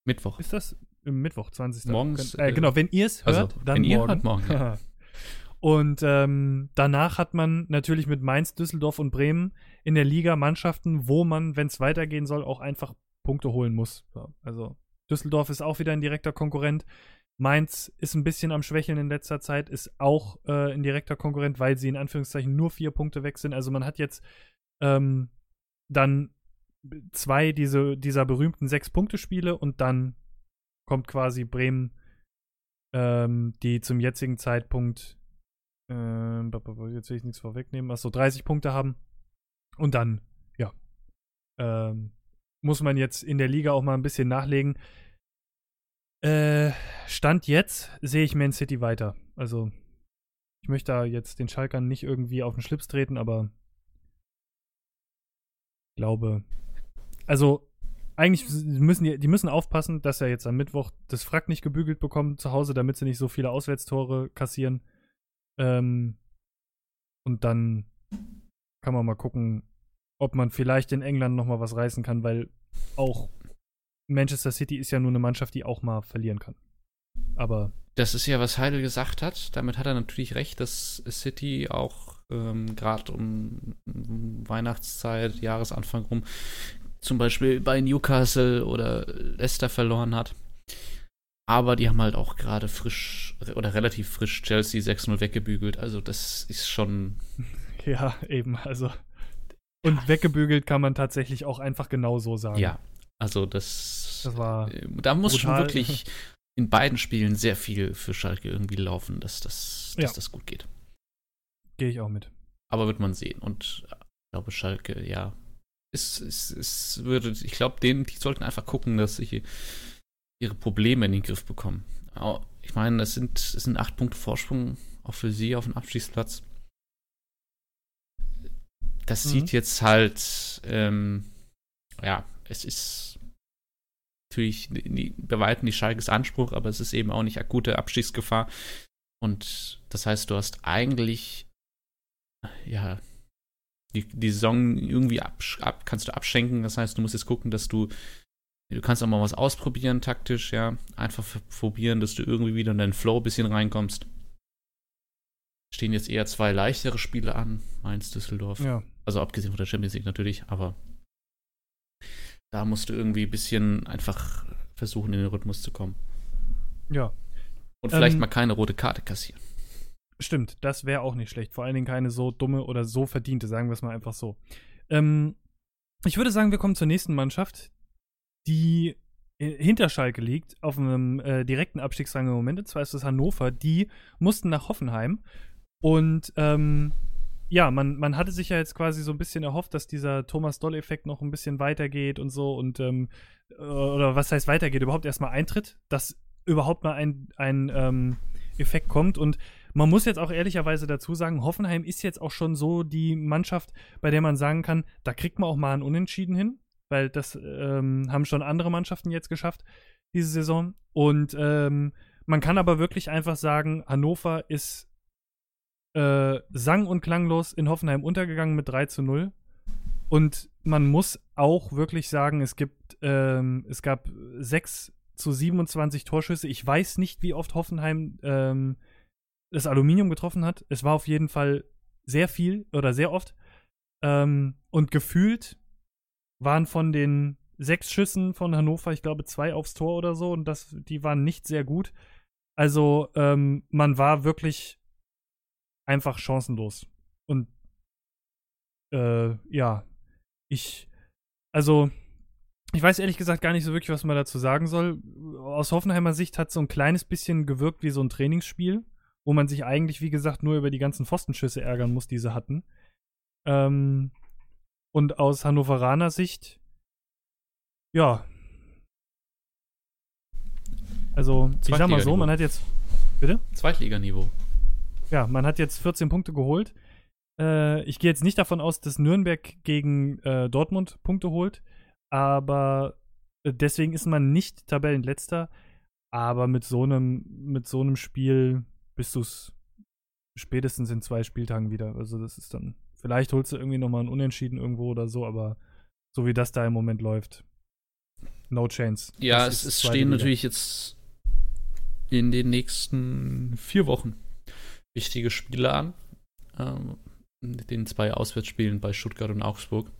Mittwoch. Ist das? Mittwoch, 20. Morgens. Äh, genau, wenn ihr es hört, also, dann wenn morgen. Ihr hört, morgen ja. Und ähm, danach hat man natürlich mit Mainz, Düsseldorf und Bremen in der Liga Mannschaften, wo man, wenn es weitergehen soll, auch einfach Punkte holen muss. Also Düsseldorf ist auch wieder ein direkter Konkurrent. Mainz ist ein bisschen am Schwächeln in letzter Zeit, ist auch äh, ein direkter Konkurrent, weil sie in Anführungszeichen nur vier Punkte weg sind. Also man hat jetzt ähm, dann zwei diese, dieser berühmten Sechs-Punkte-Spiele und dann kommt quasi Bremen, ähm, die zum jetzigen Zeitpunkt, äh, jetzt will ich nichts vorwegnehmen, achso, 30 Punkte haben. Und dann, ja, ähm, muss man jetzt in der Liga auch mal ein bisschen nachlegen. Äh, Stand jetzt sehe ich Man City weiter. Also, ich möchte da jetzt den Schalkern nicht irgendwie auf den Schlips treten, aber ich glaube, also eigentlich müssen die, die müssen aufpassen, dass er jetzt am Mittwoch das Frack nicht gebügelt bekommt zu Hause, damit sie nicht so viele Auswärtstore kassieren. Ähm, und dann kann man mal gucken, ob man vielleicht in England noch mal was reißen kann, weil auch Manchester City ist ja nur eine Mannschaft, die auch mal verlieren kann. Aber das ist ja, was Heidel gesagt hat. Damit hat er natürlich recht, dass City auch ähm, gerade um Weihnachtszeit, Jahresanfang rum, zum Beispiel bei Newcastle oder Leicester verloren hat. Aber die haben halt auch gerade frisch oder relativ frisch Chelsea 6-0 weggebügelt. Also das ist schon. Ja, eben. Also und weggebügelt kann man tatsächlich auch einfach genau so sagen. Ja, also das, das war äh, da muss brutal. schon wirklich in beiden Spielen sehr viel für Schalke irgendwie laufen, dass das, dass ja. das gut geht. Gehe ich auch mit. Aber wird man sehen. Und ich glaube, Schalke, ja, es, es, es würde, ich glaube, denen, die sollten einfach gucken, dass sie ihre Probleme in den Griff bekommen. Ich meine, es sind, es sind acht Punkte Vorsprung auch für sie auf dem Abstiegsplatz das mhm. sieht jetzt halt, ähm, ja, es ist natürlich bei weitem nicht Schalkes Anspruch, aber es ist eben auch nicht akute Abstiegsgefahr. Und das heißt, du hast eigentlich, ja, die, die Saison irgendwie ab, ab, kannst du abschenken. Das heißt, du musst jetzt gucken, dass du, du kannst auch mal was ausprobieren taktisch, ja. Einfach probieren, dass du irgendwie wieder in deinen Flow ein bisschen reinkommst. Stehen jetzt eher zwei leichtere Spiele an, Mainz, Düsseldorf. Ja. Also abgesehen von der Champions League natürlich, aber da musst du irgendwie ein bisschen einfach versuchen, in den Rhythmus zu kommen. Ja. Und vielleicht ähm, mal keine rote Karte kassieren. Stimmt, das wäre auch nicht schlecht. Vor allen Dingen keine so dumme oder so verdiente, sagen wir es mal einfach so. Ähm, ich würde sagen, wir kommen zur nächsten Mannschaft, die hinter Schalke liegt, auf einem äh, direkten Abstiegsrang im Moment. Und zwar ist es Hannover. Die mussten nach Hoffenheim. Und ähm, ja, man, man hatte sich ja jetzt quasi so ein bisschen erhofft, dass dieser Thomas Doll-Effekt noch ein bisschen weitergeht und so und ähm, oder was heißt weitergeht, überhaupt erstmal eintritt, dass überhaupt mal ein, ein ähm, Effekt kommt. Und man muss jetzt auch ehrlicherweise dazu sagen, Hoffenheim ist jetzt auch schon so die Mannschaft, bei der man sagen kann, da kriegt man auch mal ein Unentschieden hin, weil das ähm, haben schon andere Mannschaften jetzt geschafft diese Saison. Und ähm, man kann aber wirklich einfach sagen, Hannover ist äh, sang- und klanglos in Hoffenheim untergegangen mit 3 zu 0. Und man muss auch wirklich sagen, es gibt, ähm, es gab sechs zu 27 Torschüsse. Ich weiß nicht, wie oft Hoffenheim ähm, das Aluminium getroffen hat. Es war auf jeden Fall sehr viel oder sehr oft. Ähm, und gefühlt waren von den sechs Schüssen von Hannover, ich glaube, zwei aufs Tor oder so. Und das, die waren nicht sehr gut. Also, ähm, man war wirklich einfach chancenlos. Und äh, ja, ich, also, ich weiß ehrlich gesagt gar nicht so wirklich, was man dazu sagen soll. Aus Hoffenheimer Sicht hat so ein kleines bisschen gewirkt wie so ein Trainingsspiel, wo man sich eigentlich, wie gesagt, nur über die ganzen Pfostenschüsse ärgern muss, die sie hatten. Ähm, und aus Hannoveraner Sicht, ja. Also, ich sag mal so, man hat jetzt. Bitte? Zweitliganiveau. Ja, man hat jetzt 14 Punkte geholt. Äh, ich gehe jetzt nicht davon aus, dass Nürnberg gegen äh, Dortmund Punkte holt aber äh, deswegen ist man nicht Tabellenletzter. Aber mit so einem, mit so einem Spiel bist du es spätestens in zwei Spieltagen wieder. Also das ist dann, vielleicht holst du irgendwie nochmal einen Unentschieden irgendwo oder so, aber so wie das da im Moment läuft, no chance. Ja, es, es stehen Liga. natürlich jetzt in den nächsten vier Wochen wichtige Spiele an. Ähm, den zwei Auswärtsspielen bei Stuttgart und Augsburg.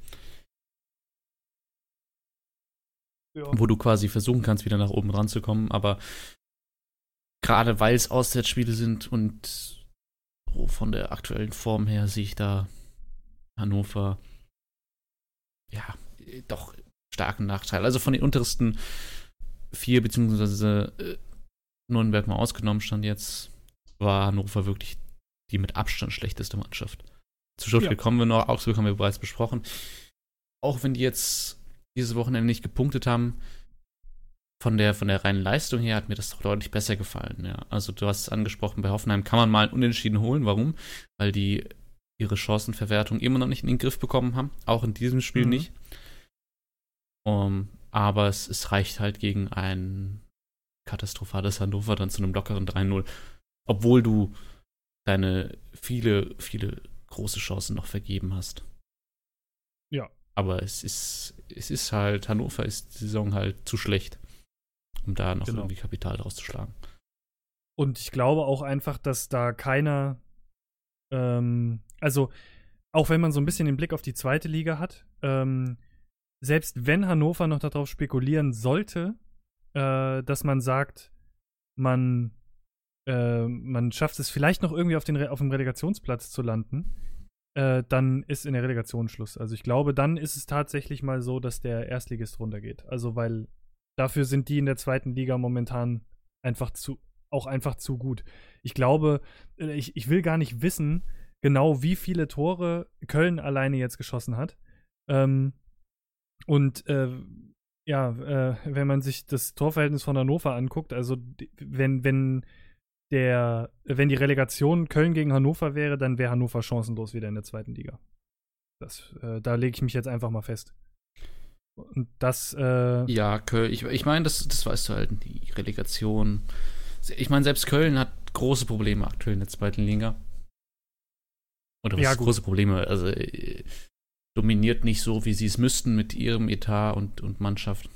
ja. wo du quasi versuchen kannst, wieder nach oben ranzukommen. Aber gerade weil es Auswärtsspiele sind und von der aktuellen Form her sehe ich da Hannover ja doch starken Nachteil. Also von den untersten vier, beziehungsweise äh, Nürnberg mal ausgenommen stand jetzt, war Hannover wirklich die mit Abstand schlechteste Mannschaft. Zu Stuttgart ja. kommen wir noch, Augsburg haben wir bereits besprochen. Auch wenn die jetzt dieses Wochenende nicht gepunktet haben, von der, von der reinen Leistung her hat mir das doch deutlich besser gefallen. Ja. Also du hast es angesprochen, bei Hoffenheim kann man mal einen Unentschieden holen. Warum? Weil die ihre Chancenverwertung immer noch nicht in den Griff bekommen haben. Auch in diesem Spiel mhm. nicht. Um, aber es, es reicht halt gegen ein katastrophales Hannover dann zu einem lockeren 3-0. Obwohl du deine viele, viele große Chancen noch vergeben hast. Ja, aber es ist, es ist halt, Hannover ist die Saison halt zu schlecht, um da noch genau. irgendwie Kapital draus zu schlagen. Und ich glaube auch einfach, dass da keiner, ähm, also auch wenn man so ein bisschen den Blick auf die zweite Liga hat, ähm, selbst wenn Hannover noch darauf spekulieren sollte, äh, dass man sagt, man, äh, man schafft es vielleicht noch irgendwie auf, den Re auf dem Relegationsplatz zu landen, äh, dann ist in der Relegation Schluss. Also ich glaube, dann ist es tatsächlich mal so, dass der Erstligist runtergeht. Also weil dafür sind die in der zweiten Liga momentan einfach zu, auch einfach zu gut. Ich glaube, äh, ich, ich will gar nicht wissen, genau wie viele Tore Köln alleine jetzt geschossen hat. Ähm, und äh, ja, äh, wenn man sich das Torverhältnis von Hannover anguckt, also wenn, wenn der, wenn die Relegation Köln gegen Hannover wäre, dann wäre Hannover chancenlos wieder in der zweiten Liga. Das, äh, da lege ich mich jetzt einfach mal fest. Und das, äh, Ja, Köln, ich, ich meine, das, das weißt du halt, die Relegation. Ich meine, selbst Köln hat große Probleme aktuell in der zweiten Liga. Oder was ja, große Probleme? Also äh, dominiert nicht so, wie sie es müssten mit ihrem Etat und, und Mannschaft.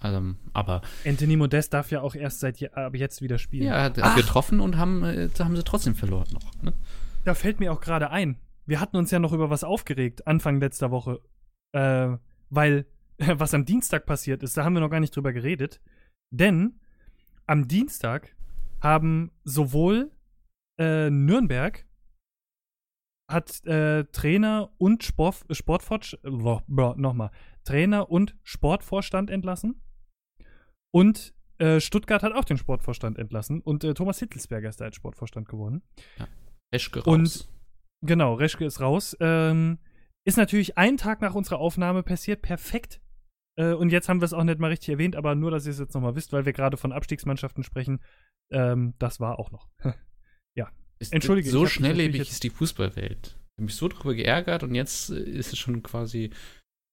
Also, aber Anthony Modest darf ja auch erst seit je, ab jetzt wieder spielen. Ja, er hat Ach. getroffen und haben, äh, haben sie trotzdem verloren noch. Ne? Da fällt mir auch gerade ein. Wir hatten uns ja noch über was aufgeregt Anfang letzter Woche, äh, weil was am Dienstag passiert ist, da haben wir noch gar nicht drüber geredet. Denn am Dienstag haben sowohl äh, Nürnberg hat äh, Trainer und Sport, Sportvorstand, nochmal, Trainer und Sportvorstand entlassen. Und äh, Stuttgart hat auch den Sportvorstand entlassen und äh, Thomas Hittelsberger ist da als Sportvorstand geworden. Ja. Eschke raus. Und Genau, Reschke ist raus. Ähm, ist natürlich einen Tag nach unserer Aufnahme passiert, perfekt. Äh, und jetzt haben wir es auch nicht mal richtig erwähnt, aber nur, dass ihr es jetzt nochmal wisst, weil wir gerade von Abstiegsmannschaften sprechen. Ähm, das war auch noch. ja. Ist, Entschuldige. So schnelllebig ist die Fußballwelt. Ich habe mich so drüber geärgert und jetzt ist es schon quasi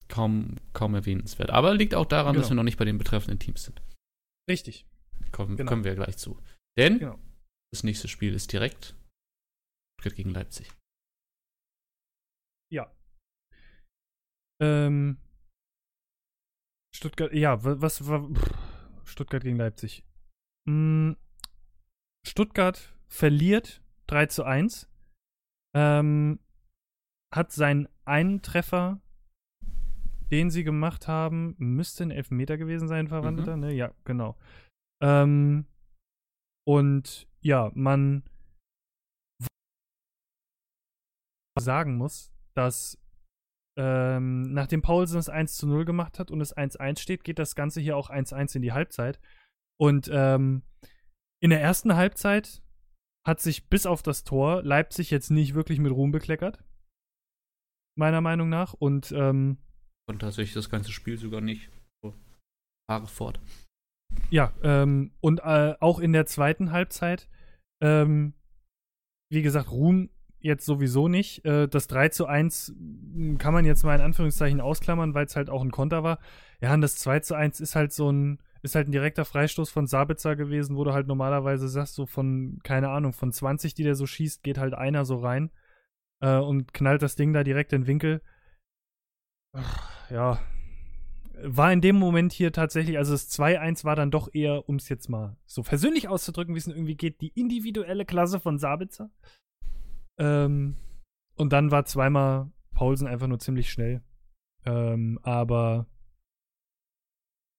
kaum, kaum erwähnenswert. Aber liegt auch daran, genau. dass wir noch nicht bei den betreffenden Teams sind. Richtig. Kommen, genau. kommen wir gleich zu. Denn genau. das nächste Spiel ist direkt Stuttgart gegen Leipzig. Ja. Ähm, Stuttgart, ja, was war Stuttgart gegen Leipzig? Hm, Stuttgart verliert 3 zu 1. Ähm, hat seinen einen Treffer, den sie gemacht haben, müsste ein Elfmeter gewesen sein, Verwandter, mhm. ne? Ja, genau. Ähm, und ja, man sagen muss, dass ähm, nachdem Paulsen es 1 zu 0 gemacht hat und es 1-1 steht, geht das Ganze hier auch 1-1 in die Halbzeit. Und ähm, in der ersten Halbzeit hat sich bis auf das Tor Leipzig jetzt nicht wirklich mit Ruhm bekleckert. Meiner Meinung nach. Und ähm, und tatsächlich das ganze Spiel sogar nicht. So, Haare fort. Ja, ähm, und äh, auch in der zweiten Halbzeit, ähm, wie gesagt, Ruhm jetzt sowieso nicht. Äh, das 3 zu 1 hm, kann man jetzt mal in Anführungszeichen ausklammern, weil es halt auch ein Konter war. Ja, und das 2 zu 1 ist halt so ein, ist halt ein direkter Freistoß von Sabitzer gewesen, wo du halt normalerweise sagst, so von, keine Ahnung, von 20, die der so schießt, geht halt einer so rein äh, und knallt das Ding da direkt in den Winkel. Ach, ja. War in dem Moment hier tatsächlich, also das 2-1 war dann doch eher, um es jetzt mal so persönlich auszudrücken, wie es irgendwie geht, die individuelle Klasse von Sabitzer. Ähm, und dann war zweimal Paulsen einfach nur ziemlich schnell. Ähm, aber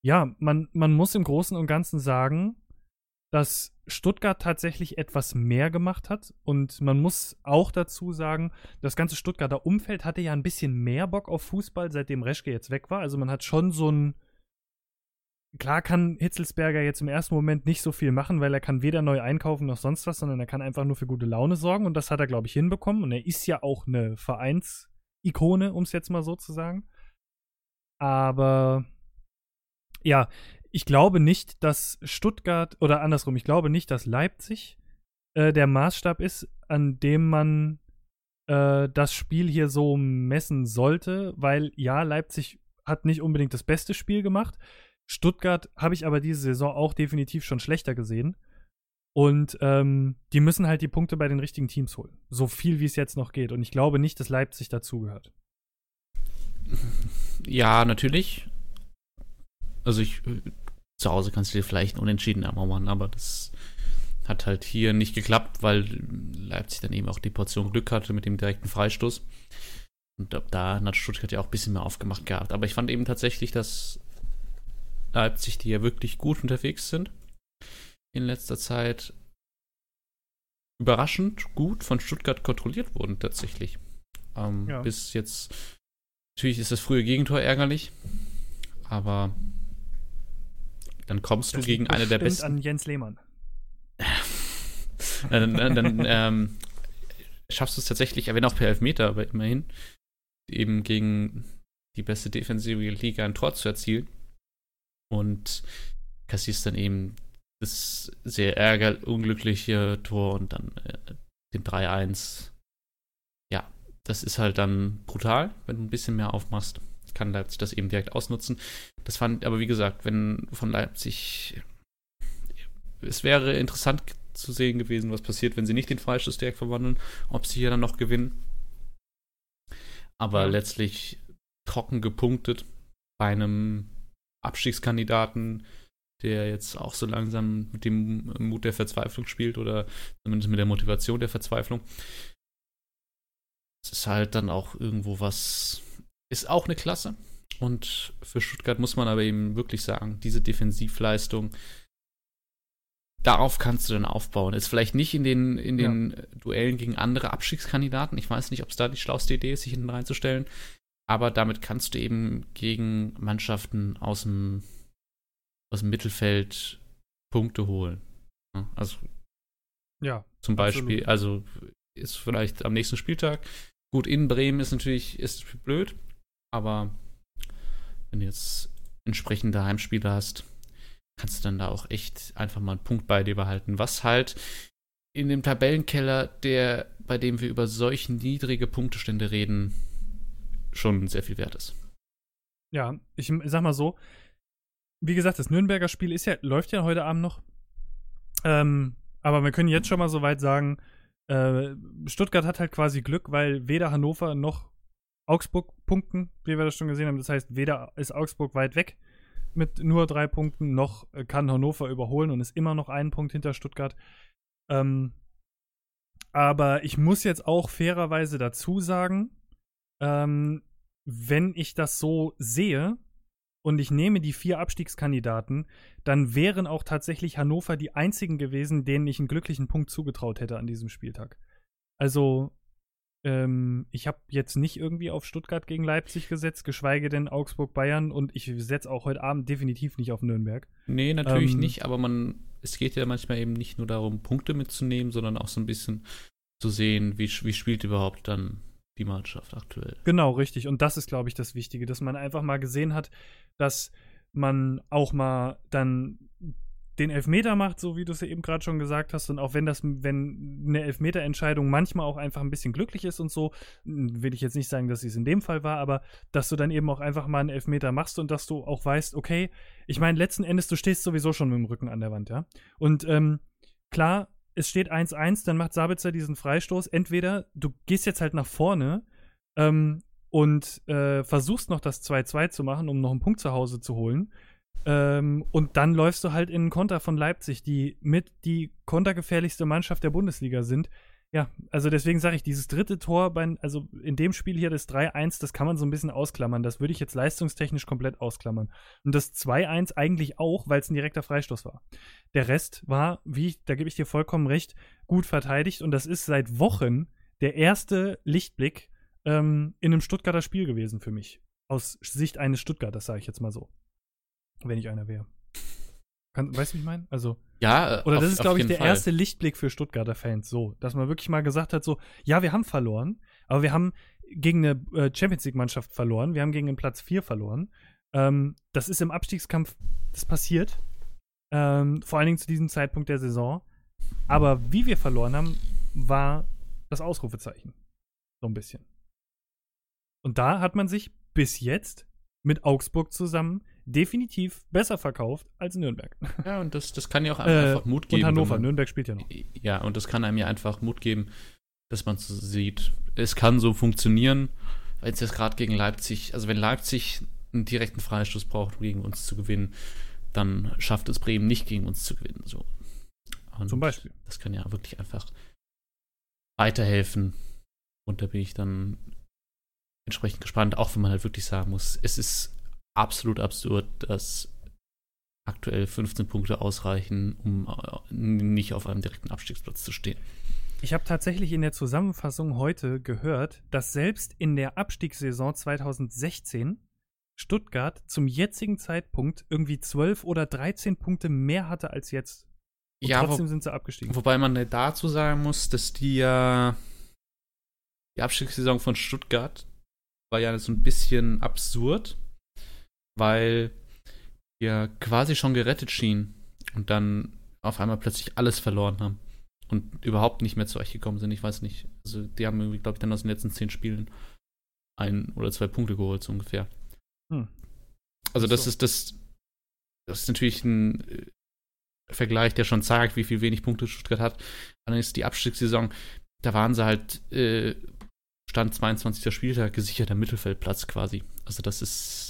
ja, man, man muss im Großen und Ganzen sagen, dass Stuttgart tatsächlich etwas mehr gemacht hat. Und man muss auch dazu sagen, das ganze Stuttgarter Umfeld hatte ja ein bisschen mehr Bock auf Fußball, seitdem Reschke jetzt weg war. Also man hat schon so ein Klar kann Hitzelsberger jetzt im ersten Moment nicht so viel machen, weil er kann weder neu einkaufen noch sonst was, sondern er kann einfach nur für gute Laune sorgen und das hat er, glaube ich, hinbekommen. Und er ist ja auch eine Vereinsikone, um es jetzt mal so zu sagen. Aber ja, ich glaube nicht, dass Stuttgart oder andersrum, ich glaube nicht, dass Leipzig äh, der Maßstab ist, an dem man äh, das Spiel hier so messen sollte, weil ja, Leipzig hat nicht unbedingt das beste Spiel gemacht. Stuttgart habe ich aber diese Saison auch definitiv schon schlechter gesehen. Und ähm, die müssen halt die Punkte bei den richtigen Teams holen. So viel wie es jetzt noch geht. Und ich glaube nicht, dass Leipzig dazugehört. Ja, natürlich. Also ich zu Hause kannst du dir vielleicht einen Unentschieden ermauern, aber das hat halt hier nicht geklappt, weil Leipzig dann eben auch die Portion Glück hatte mit dem direkten Freistoß. Und da hat Stuttgart ja auch ein bisschen mehr aufgemacht gehabt. Aber ich fand eben tatsächlich, dass Leipzig, die ja wirklich gut unterwegs sind in letzter Zeit, überraschend gut von Stuttgart kontrolliert wurden tatsächlich. Ähm, ja. Bis jetzt, natürlich ist das frühe Gegentor ärgerlich, aber dann kommst das du gegen eine der besten. an Jens Lehmann. dann, dann, dann ähm, schaffst du es tatsächlich, wenn auch per Elfmeter, aber immerhin, eben gegen die beste defensive Liga ein Tor zu erzielen und kassierst dann eben das sehr ärgerlich, unglückliche Tor und dann äh, den 3-1. Ja, das ist halt dann brutal, wenn du ein bisschen mehr aufmachst. Kann Leipzig das eben direkt ausnutzen. Das fand, aber wie gesagt, wenn von Leipzig. Es wäre interessant zu sehen gewesen, was passiert, wenn sie nicht den Freistoß direkt verwandeln, ob sie hier dann noch gewinnen. Aber letztlich trocken gepunktet bei einem Abstiegskandidaten, der jetzt auch so langsam mit dem Mut der Verzweiflung spielt oder zumindest mit der Motivation der Verzweiflung. Es ist halt dann auch irgendwo was, ist auch eine Klasse. Und für Stuttgart muss man aber eben wirklich sagen, diese Defensivleistung, darauf kannst du dann aufbauen. Ist vielleicht nicht in den, in den ja. Duellen gegen andere Abstiegskandidaten. Ich weiß nicht, ob es da die schlauste Idee ist, sich hinten reinzustellen aber damit kannst du eben gegen Mannschaften aus dem, aus dem Mittelfeld Punkte holen. Also ja, zum Beispiel, absolut. also ist vielleicht am nächsten Spieltag. Gut, in Bremen ist natürlich ist blöd, aber wenn du jetzt entsprechende Heimspiele hast, kannst du dann da auch echt einfach mal einen Punkt bei dir behalten. Was halt in dem Tabellenkeller, der, bei dem wir über solch niedrige Punktestände reden, schon sehr viel wert ist. Ja, ich sag mal so, wie gesagt, das Nürnberger Spiel ist ja, läuft ja heute Abend noch. Ähm, aber wir können jetzt schon mal so weit sagen, äh, Stuttgart hat halt quasi Glück, weil weder Hannover noch Augsburg punkten, wie wir das schon gesehen haben. Das heißt, weder ist Augsburg weit weg mit nur drei Punkten, noch kann Hannover überholen und ist immer noch einen Punkt hinter Stuttgart. Ähm, aber ich muss jetzt auch fairerweise dazu sagen, ähm, wenn ich das so sehe und ich nehme die vier Abstiegskandidaten, dann wären auch tatsächlich Hannover die einzigen gewesen, denen ich einen glücklichen Punkt zugetraut hätte an diesem Spieltag. Also, ähm, ich habe jetzt nicht irgendwie auf Stuttgart gegen Leipzig gesetzt, geschweige denn Augsburg-Bayern und ich setze auch heute Abend definitiv nicht auf Nürnberg. Nee, natürlich ähm, nicht, aber man, es geht ja manchmal eben nicht nur darum, Punkte mitzunehmen, sondern auch so ein bisschen zu sehen, wie, wie spielt überhaupt dann die Mannschaft aktuell. Genau, richtig. Und das ist, glaube ich, das Wichtige, dass man einfach mal gesehen hat, dass man auch mal dann den Elfmeter macht, so wie du es ja eben gerade schon gesagt hast, und auch wenn das, wenn eine Elfmeterentscheidung manchmal auch einfach ein bisschen glücklich ist und so, will ich jetzt nicht sagen, dass sie es in dem Fall war, aber dass du dann eben auch einfach mal einen Elfmeter machst und dass du auch weißt, okay, ich meine, letzten Endes, du stehst sowieso schon mit dem Rücken an der Wand, ja. Und ähm, klar, es steht 1-1, dann macht Sabitzer diesen Freistoß. Entweder du gehst jetzt halt nach vorne ähm, und äh, versuchst noch das 2-2 zu machen, um noch einen Punkt zu Hause zu holen. Ähm, und dann läufst du halt in einen Konter von Leipzig, die mit die kontergefährlichste Mannschaft der Bundesliga sind. Ja, also deswegen sage ich, dieses dritte Tor, bei, also in dem Spiel hier das 3-1, das kann man so ein bisschen ausklammern. Das würde ich jetzt leistungstechnisch komplett ausklammern. Und das 2-1 eigentlich auch, weil es ein direkter Freistoß war. Der Rest war, wie da gebe ich dir vollkommen recht, gut verteidigt. Und das ist seit Wochen der erste Lichtblick ähm, in einem Stuttgarter Spiel gewesen für mich. Aus Sicht eines Stuttgarters, sage ich jetzt mal so. Wenn ich einer wäre. Kann, weißt du, wie ich meine? Also. Ja, Oder das auf, ist, glaube ich, der Fall. erste Lichtblick für Stuttgarter Fans, so. Dass man wirklich mal gesagt hat, so, ja, wir haben verloren, aber wir haben gegen eine äh, Champions League-Mannschaft verloren, wir haben gegen den Platz 4 verloren. Ähm, das ist im Abstiegskampf, das passiert. Ähm, vor allen Dingen zu diesem Zeitpunkt der Saison. Aber wie wir verloren haben, war das Ausrufezeichen. So ein bisschen. Und da hat man sich bis jetzt mit Augsburg zusammen definitiv besser verkauft als Nürnberg. Ja, und das, das kann ja auch einfach äh, Mut geben. Und Hannover, man, Nürnberg spielt ja noch. Ja, und das kann einem ja einfach Mut geben, dass man so sieht, es kann so funktionieren, weil es jetzt gerade gegen Leipzig, also wenn Leipzig einen direkten Freistoß braucht, um gegen uns zu gewinnen, dann schafft es Bremen nicht gegen uns zu gewinnen. So. Und Zum Beispiel. Das kann ja wirklich einfach weiterhelfen. Und da bin ich dann entsprechend gespannt, auch wenn man halt wirklich sagen muss, es ist absolut absurd, dass aktuell 15 Punkte ausreichen, um äh, nicht auf einem direkten Abstiegsplatz zu stehen. Ich habe tatsächlich in der Zusammenfassung heute gehört, dass selbst in der Abstiegssaison 2016 Stuttgart zum jetzigen Zeitpunkt irgendwie 12 oder 13 Punkte mehr hatte als jetzt. Und ja, trotzdem wo, sind sie abgestiegen. Wobei man dazu sagen muss, dass die ja die Abstiegssaison von Stuttgart war ja so ein bisschen absurd weil wir quasi schon gerettet schienen und dann auf einmal plötzlich alles verloren haben und überhaupt nicht mehr zu euch gekommen sind. Ich weiß nicht. Also, die haben irgendwie, glaube ich, dann aus den letzten zehn Spielen ein oder zwei Punkte geholt, so ungefähr. Hm. Also, das so. ist das. Das ist natürlich ein äh, Vergleich, der schon zeigt, wie viel wenig Punkte Stuttgart hat. Dann ist die Abstiegssaison, da waren sie halt äh, Stand 22. Spieltag gesicherter Mittelfeldplatz quasi. Also, das ist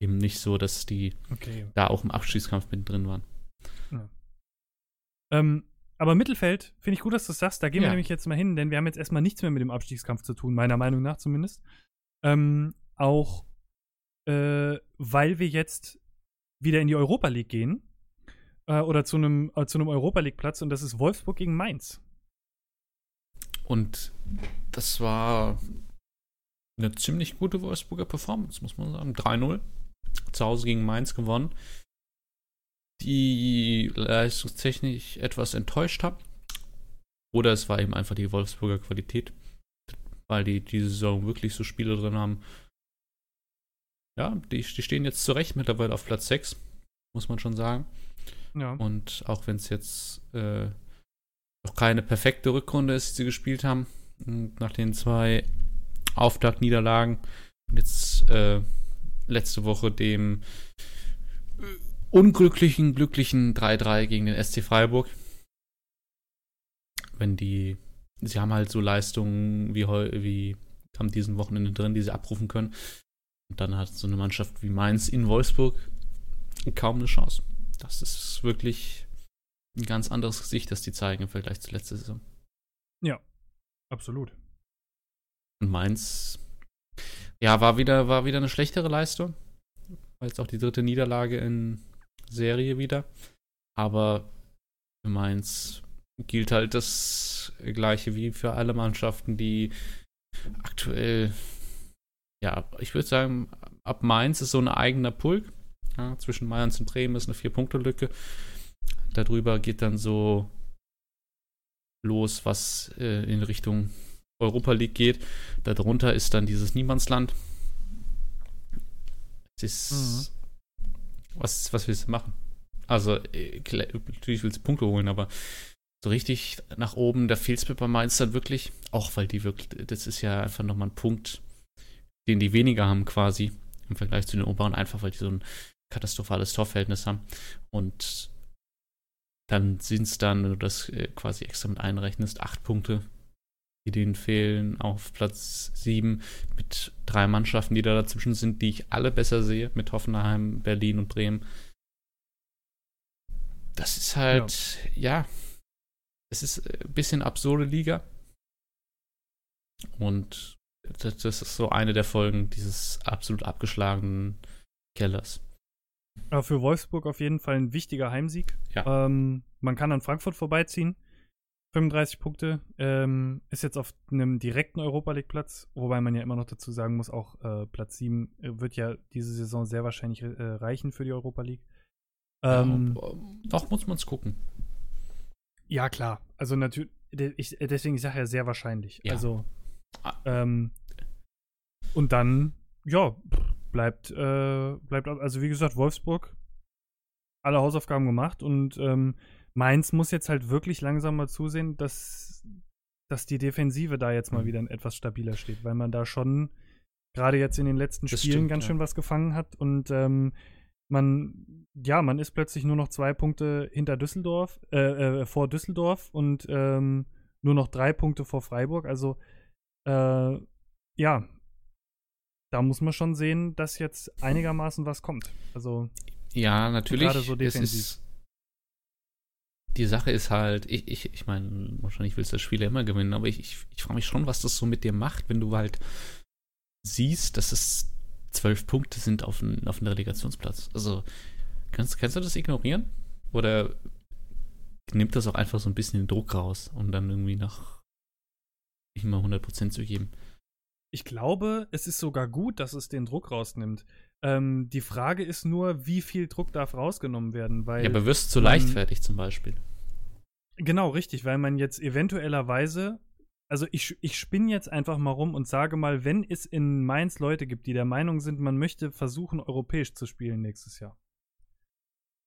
eben nicht so, dass die okay. da auch im Abschießkampf mit drin waren. Ja. Ähm, aber Mittelfeld, finde ich gut, dass du das sagst. Da gehen ja. wir nämlich jetzt mal hin, denn wir haben jetzt erstmal nichts mehr mit dem Abstiegskampf zu tun, meiner Meinung nach zumindest. Ähm, auch äh, weil wir jetzt wieder in die Europa League gehen. Äh, oder zu einem äh, zu einem Europa League Platz und das ist Wolfsburg gegen Mainz. Und das war eine ziemlich gute Wolfsburger Performance, muss man sagen. 3-0 zu Hause gegen Mainz gewonnen, die leistungstechnisch etwas enttäuscht haben. Oder es war eben einfach die Wolfsburger Qualität, weil die diese Saison wirklich so Spiele drin haben. Ja, die, die stehen jetzt zurecht mittlerweile auf Platz 6, muss man schon sagen. Ja. Und auch wenn es jetzt äh, noch keine perfekte Rückrunde ist, die sie gespielt haben, nach den zwei Auftaktniederlagen, jetzt äh, letzte Woche dem unglücklichen, glücklichen 3-3 gegen den SC Freiburg. Wenn die, sie haben halt so Leistungen wie, wie am diesen Wochenende drin, die sie abrufen können. Und dann hat so eine Mannschaft wie Mainz in Wolfsburg kaum eine Chance. Das ist wirklich ein ganz anderes Gesicht, das die zeigen im Vergleich zur letzten Saison. Ja, absolut. Und Mainz, ja, war wieder, war wieder eine schlechtere Leistung. War jetzt auch die dritte Niederlage in Serie wieder. Aber für Mainz gilt halt das Gleiche wie für alle Mannschaften, die aktuell, ja, ich würde sagen, ab Mainz ist so ein eigener Pulk. Ja, zwischen Mainz und Bremen ist eine Vier-Punkte-Lücke. Darüber geht dann so los, was äh, in Richtung Europa League geht. Darunter ist dann dieses Niemandsland. Es ist. Mhm. Was, was willst du machen? Also, äh, natürlich willst du Punkte holen, aber so richtig nach oben, da fehlt es mir bei Mainz dann wirklich. Auch weil die wirklich, das ist ja einfach nochmal ein Punkt, den die weniger haben quasi im Vergleich zu den Oberen, einfach weil die so ein katastrophales Torverhältnis haben. Und dann sind es dann, wenn du das äh, quasi extra mit einrechnest, acht Punkte, die denen fehlen, auf Platz sieben mit drei Mannschaften, die da dazwischen sind, die ich alle besser sehe, mit Hoffenheim, Berlin und Bremen. Das ist halt, ja, ja es ist ein bisschen absurde Liga. Und das, das ist so eine der Folgen dieses absolut abgeschlagenen Kellers. Aber für Wolfsburg auf jeden Fall ein wichtiger Heimsieg. Ja. Ähm, man kann an Frankfurt vorbeiziehen. 35 Punkte. Ähm, ist jetzt auf einem direkten Europa League-Platz, wobei man ja immer noch dazu sagen muss, auch äh, Platz 7 äh, wird ja diese Saison sehr wahrscheinlich äh, reichen für die Europa League. Ähm, ja, doch muss man es gucken. Ja, klar. Also natürlich, deswegen ich sage ja sehr wahrscheinlich. Ja. Also ah. ähm, und dann, ja, bleibt, äh, bleibt, also wie gesagt, Wolfsburg, alle Hausaufgaben gemacht und ähm, Mainz muss jetzt halt wirklich langsam mal zusehen, dass, dass die Defensive da jetzt mal mhm. wieder etwas stabiler steht, weil man da schon gerade jetzt in den letzten das Spielen stimmt, ganz schön was gefangen hat und ähm, man, ja, man ist plötzlich nur noch zwei Punkte hinter Düsseldorf, äh, äh, vor Düsseldorf und ähm, nur noch drei Punkte vor Freiburg. Also, äh, ja, da muss man schon sehen, dass jetzt einigermaßen was kommt. Also ja, natürlich. Gerade so defensiv. Die Sache ist halt, ich, ich, ich meine, wahrscheinlich willst du das Spiel ja immer gewinnen, aber ich, ich, ich frage mich schon, was das so mit dir macht, wenn du halt siehst, dass es zwölf Punkte sind auf einem auf Relegationsplatz. Also, kannst, kannst du das ignorieren? Oder nimmt das auch einfach so ein bisschen den Druck raus, um dann irgendwie nach nicht mal 100% zu geben? Ich glaube, es ist sogar gut, dass es den Druck rausnimmt. Ähm, die Frage ist nur, wie viel Druck darf rausgenommen werden, weil. Ja, aber wirst du leichtfertig zum Beispiel. Genau, richtig, weil man jetzt eventuellerweise, also ich, ich spinne jetzt einfach mal rum und sage mal, wenn es in Mainz Leute gibt, die der Meinung sind, man möchte versuchen, europäisch zu spielen nächstes Jahr,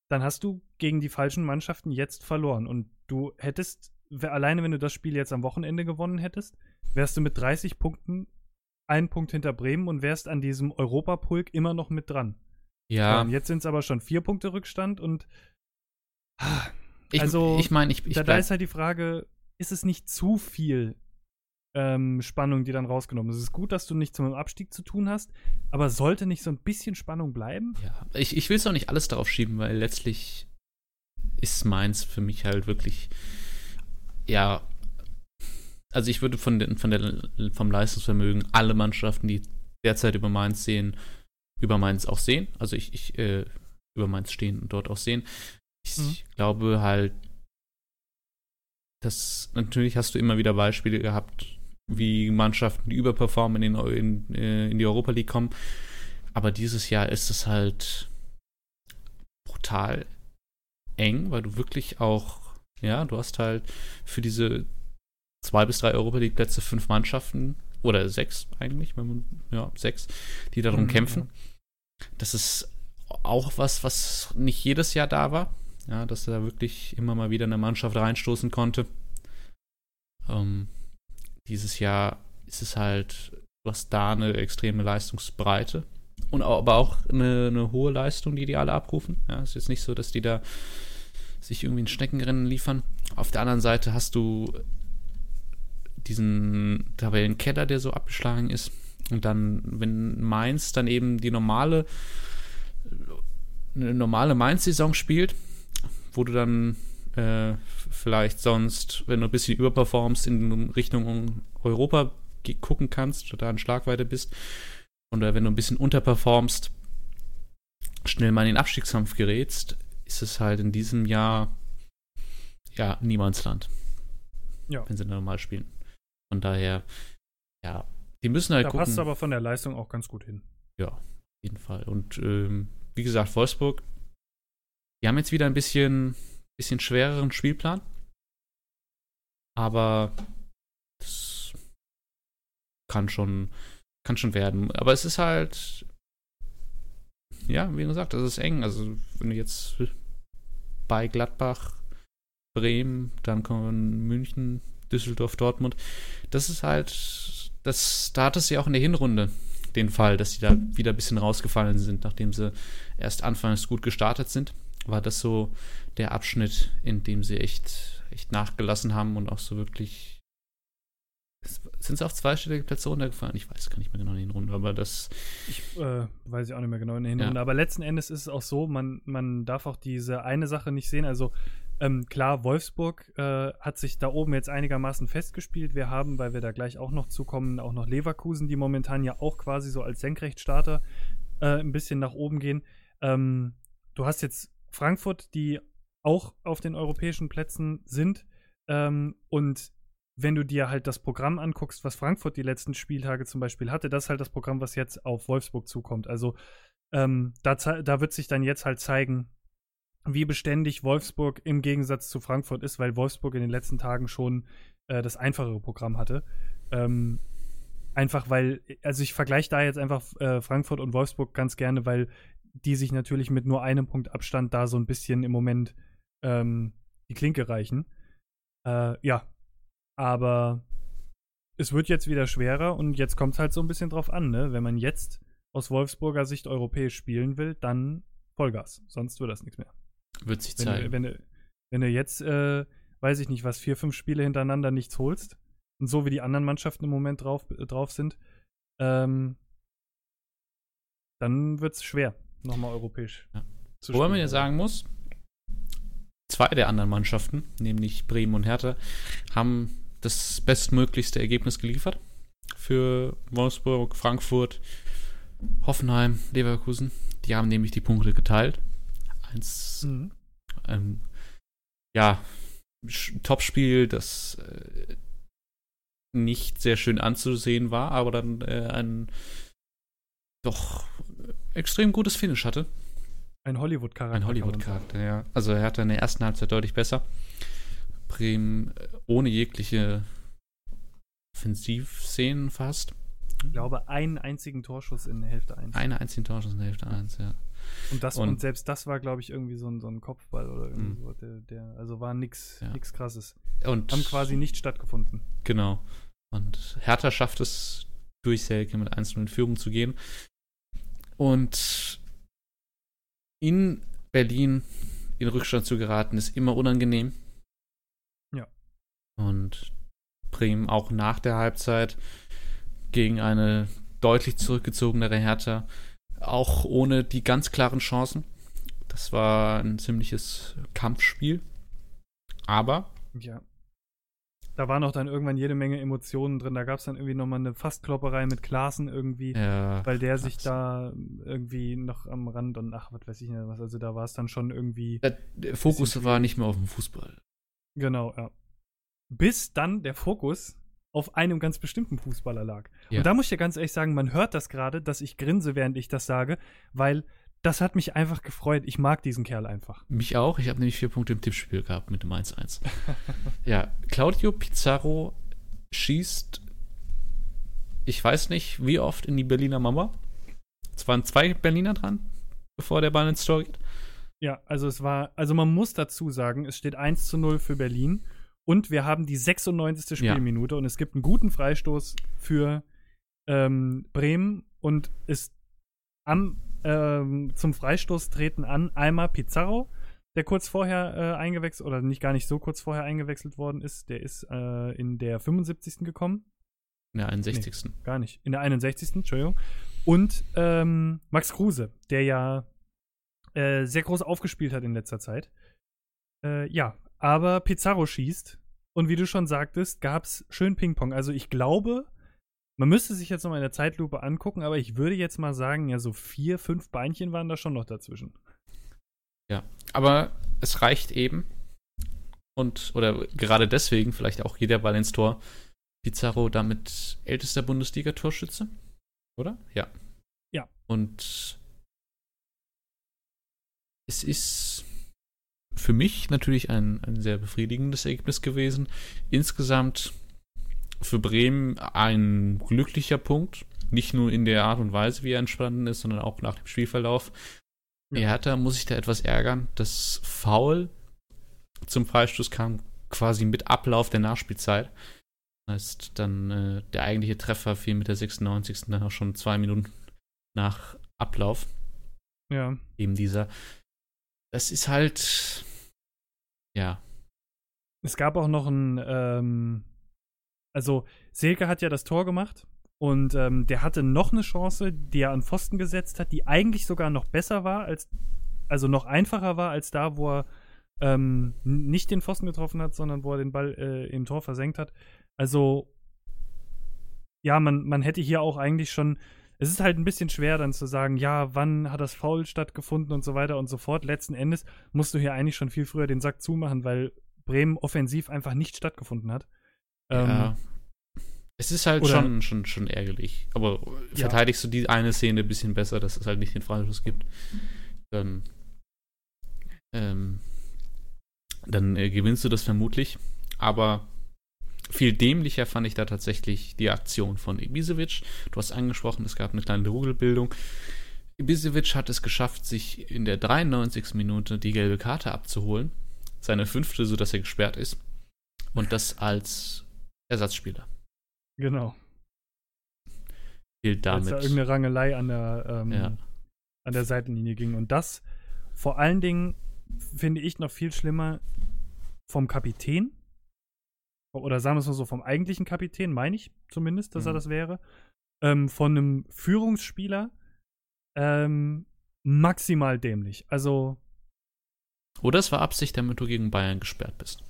dann hast du gegen die falschen Mannschaften jetzt verloren und du hättest, alleine wenn du das Spiel jetzt am Wochenende gewonnen hättest, wärst du mit 30 Punkten einen Punkt hinter Bremen und wärst an diesem Europapulk immer noch mit dran. Ja. Ähm, jetzt sind es aber schon vier Punkte Rückstand und ich, also ich meine, ich, ich da, da, ist halt die Frage, ist es nicht zu viel ähm, Spannung, die dann rausgenommen ist? Es ist gut, dass du nichts mit dem Abstieg zu tun hast, aber sollte nicht so ein bisschen Spannung bleiben? Ja, ich, ich will es auch nicht alles darauf schieben, weil letztlich ist meins für mich halt wirklich ja also ich würde von, den, von der, vom Leistungsvermögen alle Mannschaften, die derzeit über Mainz sehen, über Mainz auch sehen. Also ich, ich äh, über Mainz stehen und dort auch sehen. Ich mhm. glaube halt, dass natürlich hast du immer wieder Beispiele gehabt, wie Mannschaften, die überperformen, in, in, äh, in die Europa League kommen. Aber dieses Jahr ist es halt brutal eng, weil du wirklich auch, ja, du hast halt für diese zwei bis drei Europa League-Plätze, fünf Mannschaften oder sechs eigentlich, wenn man, ja, sechs, die darum mhm, kämpfen. Ja. Das ist auch was, was nicht jedes Jahr da war. Ja, dass er wirklich immer mal wieder eine Mannschaft reinstoßen konnte. Ähm, dieses Jahr ist es halt, du hast da eine extreme Leistungsbreite und auch, aber auch eine, eine, hohe Leistung, die die alle abrufen. Ja, es ist jetzt nicht so, dass die da sich irgendwie ein Schneckenrennen liefern. Auf der anderen Seite hast du diesen Tabellenkeller, der so abgeschlagen ist. Und dann, wenn Mainz dann eben die normale, eine normale Mainz-Saison spielt, wo du dann äh, vielleicht sonst, wenn du ein bisschen überperformst, in Richtung Europa gucken kannst oder da in Schlagweite bist. Oder wenn du ein bisschen unterperformst, schnell mal in den Abstiegskampf gerätst, ist es halt in diesem Jahr ja Niemandsland. Ja. Wenn sie normal spielen. Von daher, ja, die müssen halt da gucken. passt aber von der Leistung auch ganz gut hin. Ja, auf jeden Fall. Und ähm, wie gesagt, Wolfsburg, die haben jetzt wieder ein bisschen, bisschen schwereren Spielplan. Aber das kann schon, kann schon werden. Aber es ist halt, ja, wie gesagt, das ist eng. Also, wenn du jetzt bei Gladbach, Bremen, dann kommen München, Düsseldorf, Dortmund. Das ist halt, das, da hattest du ja auch in der Hinrunde den Fall, dass sie da wieder ein bisschen rausgefallen sind, nachdem sie erst anfangs gut gestartet sind. War das so der Abschnitt, in dem sie echt, echt nachgelassen haben und auch so wirklich. Sind sie auf zweistellige Plätze runtergefallen? Ich weiß gar nicht mehr genau in den Runden, aber das. Ich äh, weiß ich auch nicht mehr genau in der Hinrunde. Ja. Aber letzten Endes ist es auch so, man, man darf auch diese eine Sache nicht sehen. Also ähm, klar, Wolfsburg äh, hat sich da oben jetzt einigermaßen festgespielt. Wir haben, weil wir da gleich auch noch zukommen, auch noch Leverkusen, die momentan ja auch quasi so als Senkrechtstarter äh, ein bisschen nach oben gehen. Ähm, du hast jetzt Frankfurt, die auch auf den europäischen Plätzen sind. Ähm, und wenn du dir halt das Programm anguckst, was Frankfurt die letzten Spieltage zum Beispiel hatte, das ist halt das Programm, was jetzt auf Wolfsburg zukommt. Also ähm, da, da wird sich dann jetzt halt zeigen, wie beständig Wolfsburg im Gegensatz zu Frankfurt ist, weil Wolfsburg in den letzten Tagen schon äh, das einfachere Programm hatte. Ähm, einfach weil, also ich vergleiche da jetzt einfach äh, Frankfurt und Wolfsburg ganz gerne, weil die sich natürlich mit nur einem Punkt Abstand da so ein bisschen im Moment ähm, die Klinke reichen. Äh, ja, aber es wird jetzt wieder schwerer und jetzt kommt es halt so ein bisschen drauf an, ne? Wenn man jetzt aus Wolfsburger Sicht europäisch spielen will, dann Vollgas, sonst wird das nichts mehr. Wird sich wenn zeigen. Du, wenn, du, wenn du jetzt, äh, weiß ich nicht, was, vier, fünf Spiele hintereinander nichts holst und so wie die anderen Mannschaften im Moment drauf, äh, drauf sind, ähm, dann wird es schwer, nochmal europäisch ja. zu Wobei man ja sagen muss, zwei der anderen Mannschaften, nämlich Bremen und Hertha, haben das bestmöglichste Ergebnis geliefert. Für Wolfsburg, Frankfurt, Hoffenheim, Leverkusen. Die haben nämlich die Punkte geteilt. Eins, mhm. ähm, ja, Topspiel, das äh, nicht sehr schön anzusehen war, aber dann äh, ein doch extrem gutes Finish hatte. Ein Hollywood-Charakter. Ein Hollywood-Charakter, ja. Also er hatte in der ersten Halbzeit deutlich besser. Bremen äh, ohne jegliche Offensivszenen fast. Ich glaube, einen einzigen Torschuss in Hälfte 1. Einen einzigen Torschuss in Hälfte 1, ja. Und, das, und, und, selbst das war, glaube ich, irgendwie so ein, so ein Kopfball oder irgendwie mhm. so. Der, der, also war nichts ja. krasses. Und Haben quasi nicht stattgefunden. Genau. Und Hertha schafft es, durch Selke mit 1 in Führung zu gehen. Und in Berlin in Rückstand zu geraten, ist immer unangenehm. Ja. Und Bremen auch nach der Halbzeit gegen eine deutlich zurückgezogenere Hertha auch ohne die ganz klaren Chancen. Das war ein ziemliches Kampfspiel. Aber. Ja. Da waren auch dann irgendwann jede Menge Emotionen drin. Da gab es dann irgendwie nochmal eine Fastklopperei mit Klaassen irgendwie, ja, weil der krass. sich da irgendwie noch am Rand und ach, was weiß ich nicht was. Also da war es dann schon irgendwie. Der, der Fokus war nicht mehr auf dem Fußball. Genau, ja. Bis dann der Fokus auf einem ganz bestimmten Fußballer lag. Ja. Und da muss ich ja ganz ehrlich sagen, man hört das gerade, dass ich grinse, während ich das sage, weil das hat mich einfach gefreut. Ich mag diesen Kerl einfach. Mich auch. Ich habe nämlich vier Punkte im Tippspiel gehabt mit dem 1-1. ja, Claudio Pizarro schießt, ich weiß nicht, wie oft in die Berliner Mauer. Es waren zwei Berliner dran, bevor der Ball ins Tor geht. Ja, also es war, also man muss dazu sagen, es steht 1 zu 0 für Berlin und wir haben die 96. Spielminute ja. und es gibt einen guten Freistoß für ähm, Bremen und ist am, ähm, zum Freistoß treten an einmal Pizarro, der kurz vorher äh, eingewechselt, oder nicht gar nicht so kurz vorher eingewechselt worden ist. Der ist äh, in der 75. gekommen. In der 61. Nee, gar nicht. In der 61. Entschuldigung. Und ähm, Max Kruse, der ja äh, sehr groß aufgespielt hat in letzter Zeit. Äh, ja, aber Pizarro schießt. Und wie du schon sagtest, gab es schön Ping-Pong. Also ich glaube, man müsste sich jetzt noch mal in der Zeitlupe angucken, aber ich würde jetzt mal sagen, ja, so vier, fünf Beinchen waren da schon noch dazwischen. Ja, aber es reicht eben. Und, oder gerade deswegen, vielleicht auch jeder Ball ins Tor. Pizarro damit ältester Bundesliga-Torschütze. Oder? Ja. Ja. Und es ist für mich natürlich ein, ein sehr befriedigendes Ergebnis gewesen. Insgesamt für Bremen ein glücklicher Punkt. Nicht nur in der Art und Weise, wie er entstanden ist, sondern auch nach dem Spielverlauf. Ja. Hertha muss sich da etwas ärgern. Das Foul zum Freistoß kam quasi mit Ablauf der Nachspielzeit. Das heißt, dann äh, der eigentliche Treffer fiel mit der 96. dann auch schon zwei Minuten nach Ablauf. Ja. Eben dieser. Das ist halt. Ja. Es gab auch noch ein, ähm, also Selke hat ja das Tor gemacht und ähm, der hatte noch eine Chance, die er an Pfosten gesetzt hat, die eigentlich sogar noch besser war, als, also noch einfacher war als da, wo er ähm, nicht den Pfosten getroffen hat, sondern wo er den Ball äh, im Tor versenkt hat. Also, ja, man, man hätte hier auch eigentlich schon. Es ist halt ein bisschen schwer dann zu sagen, ja, wann hat das Foul stattgefunden und so weiter und so fort. Letzten Endes musst du hier eigentlich schon viel früher den Sack zumachen, weil Bremen offensiv einfach nicht stattgefunden hat. Ja. Ähm, es ist halt schon, schon, schon ärgerlich. Aber ja. verteidigst du die eine Szene ein bisschen besser, dass es halt nicht den Freischuss gibt, dann, ähm, dann äh, gewinnst du das vermutlich. Aber viel dämlicher fand ich da tatsächlich die Aktion von Ibisevic. Du hast angesprochen, es gab eine kleine Rudelbildung. Ibisevic hat es geschafft, sich in der 93. Minute die gelbe Karte abzuholen. Seine fünfte, sodass er gesperrt ist. Und das als Ersatzspieler. Genau. Gilt damit. Als da irgendeine Rangelei an der, ähm, ja. an der Seitenlinie ging. Und das vor allen Dingen finde ich noch viel schlimmer vom Kapitän. Oder sagen wir es mal so, vom eigentlichen Kapitän, meine ich zumindest, dass mhm. er das wäre. Ähm, von einem Führungsspieler ähm, maximal dämlich. Also. Oder es war Absicht, damit du gegen Bayern gesperrt bist.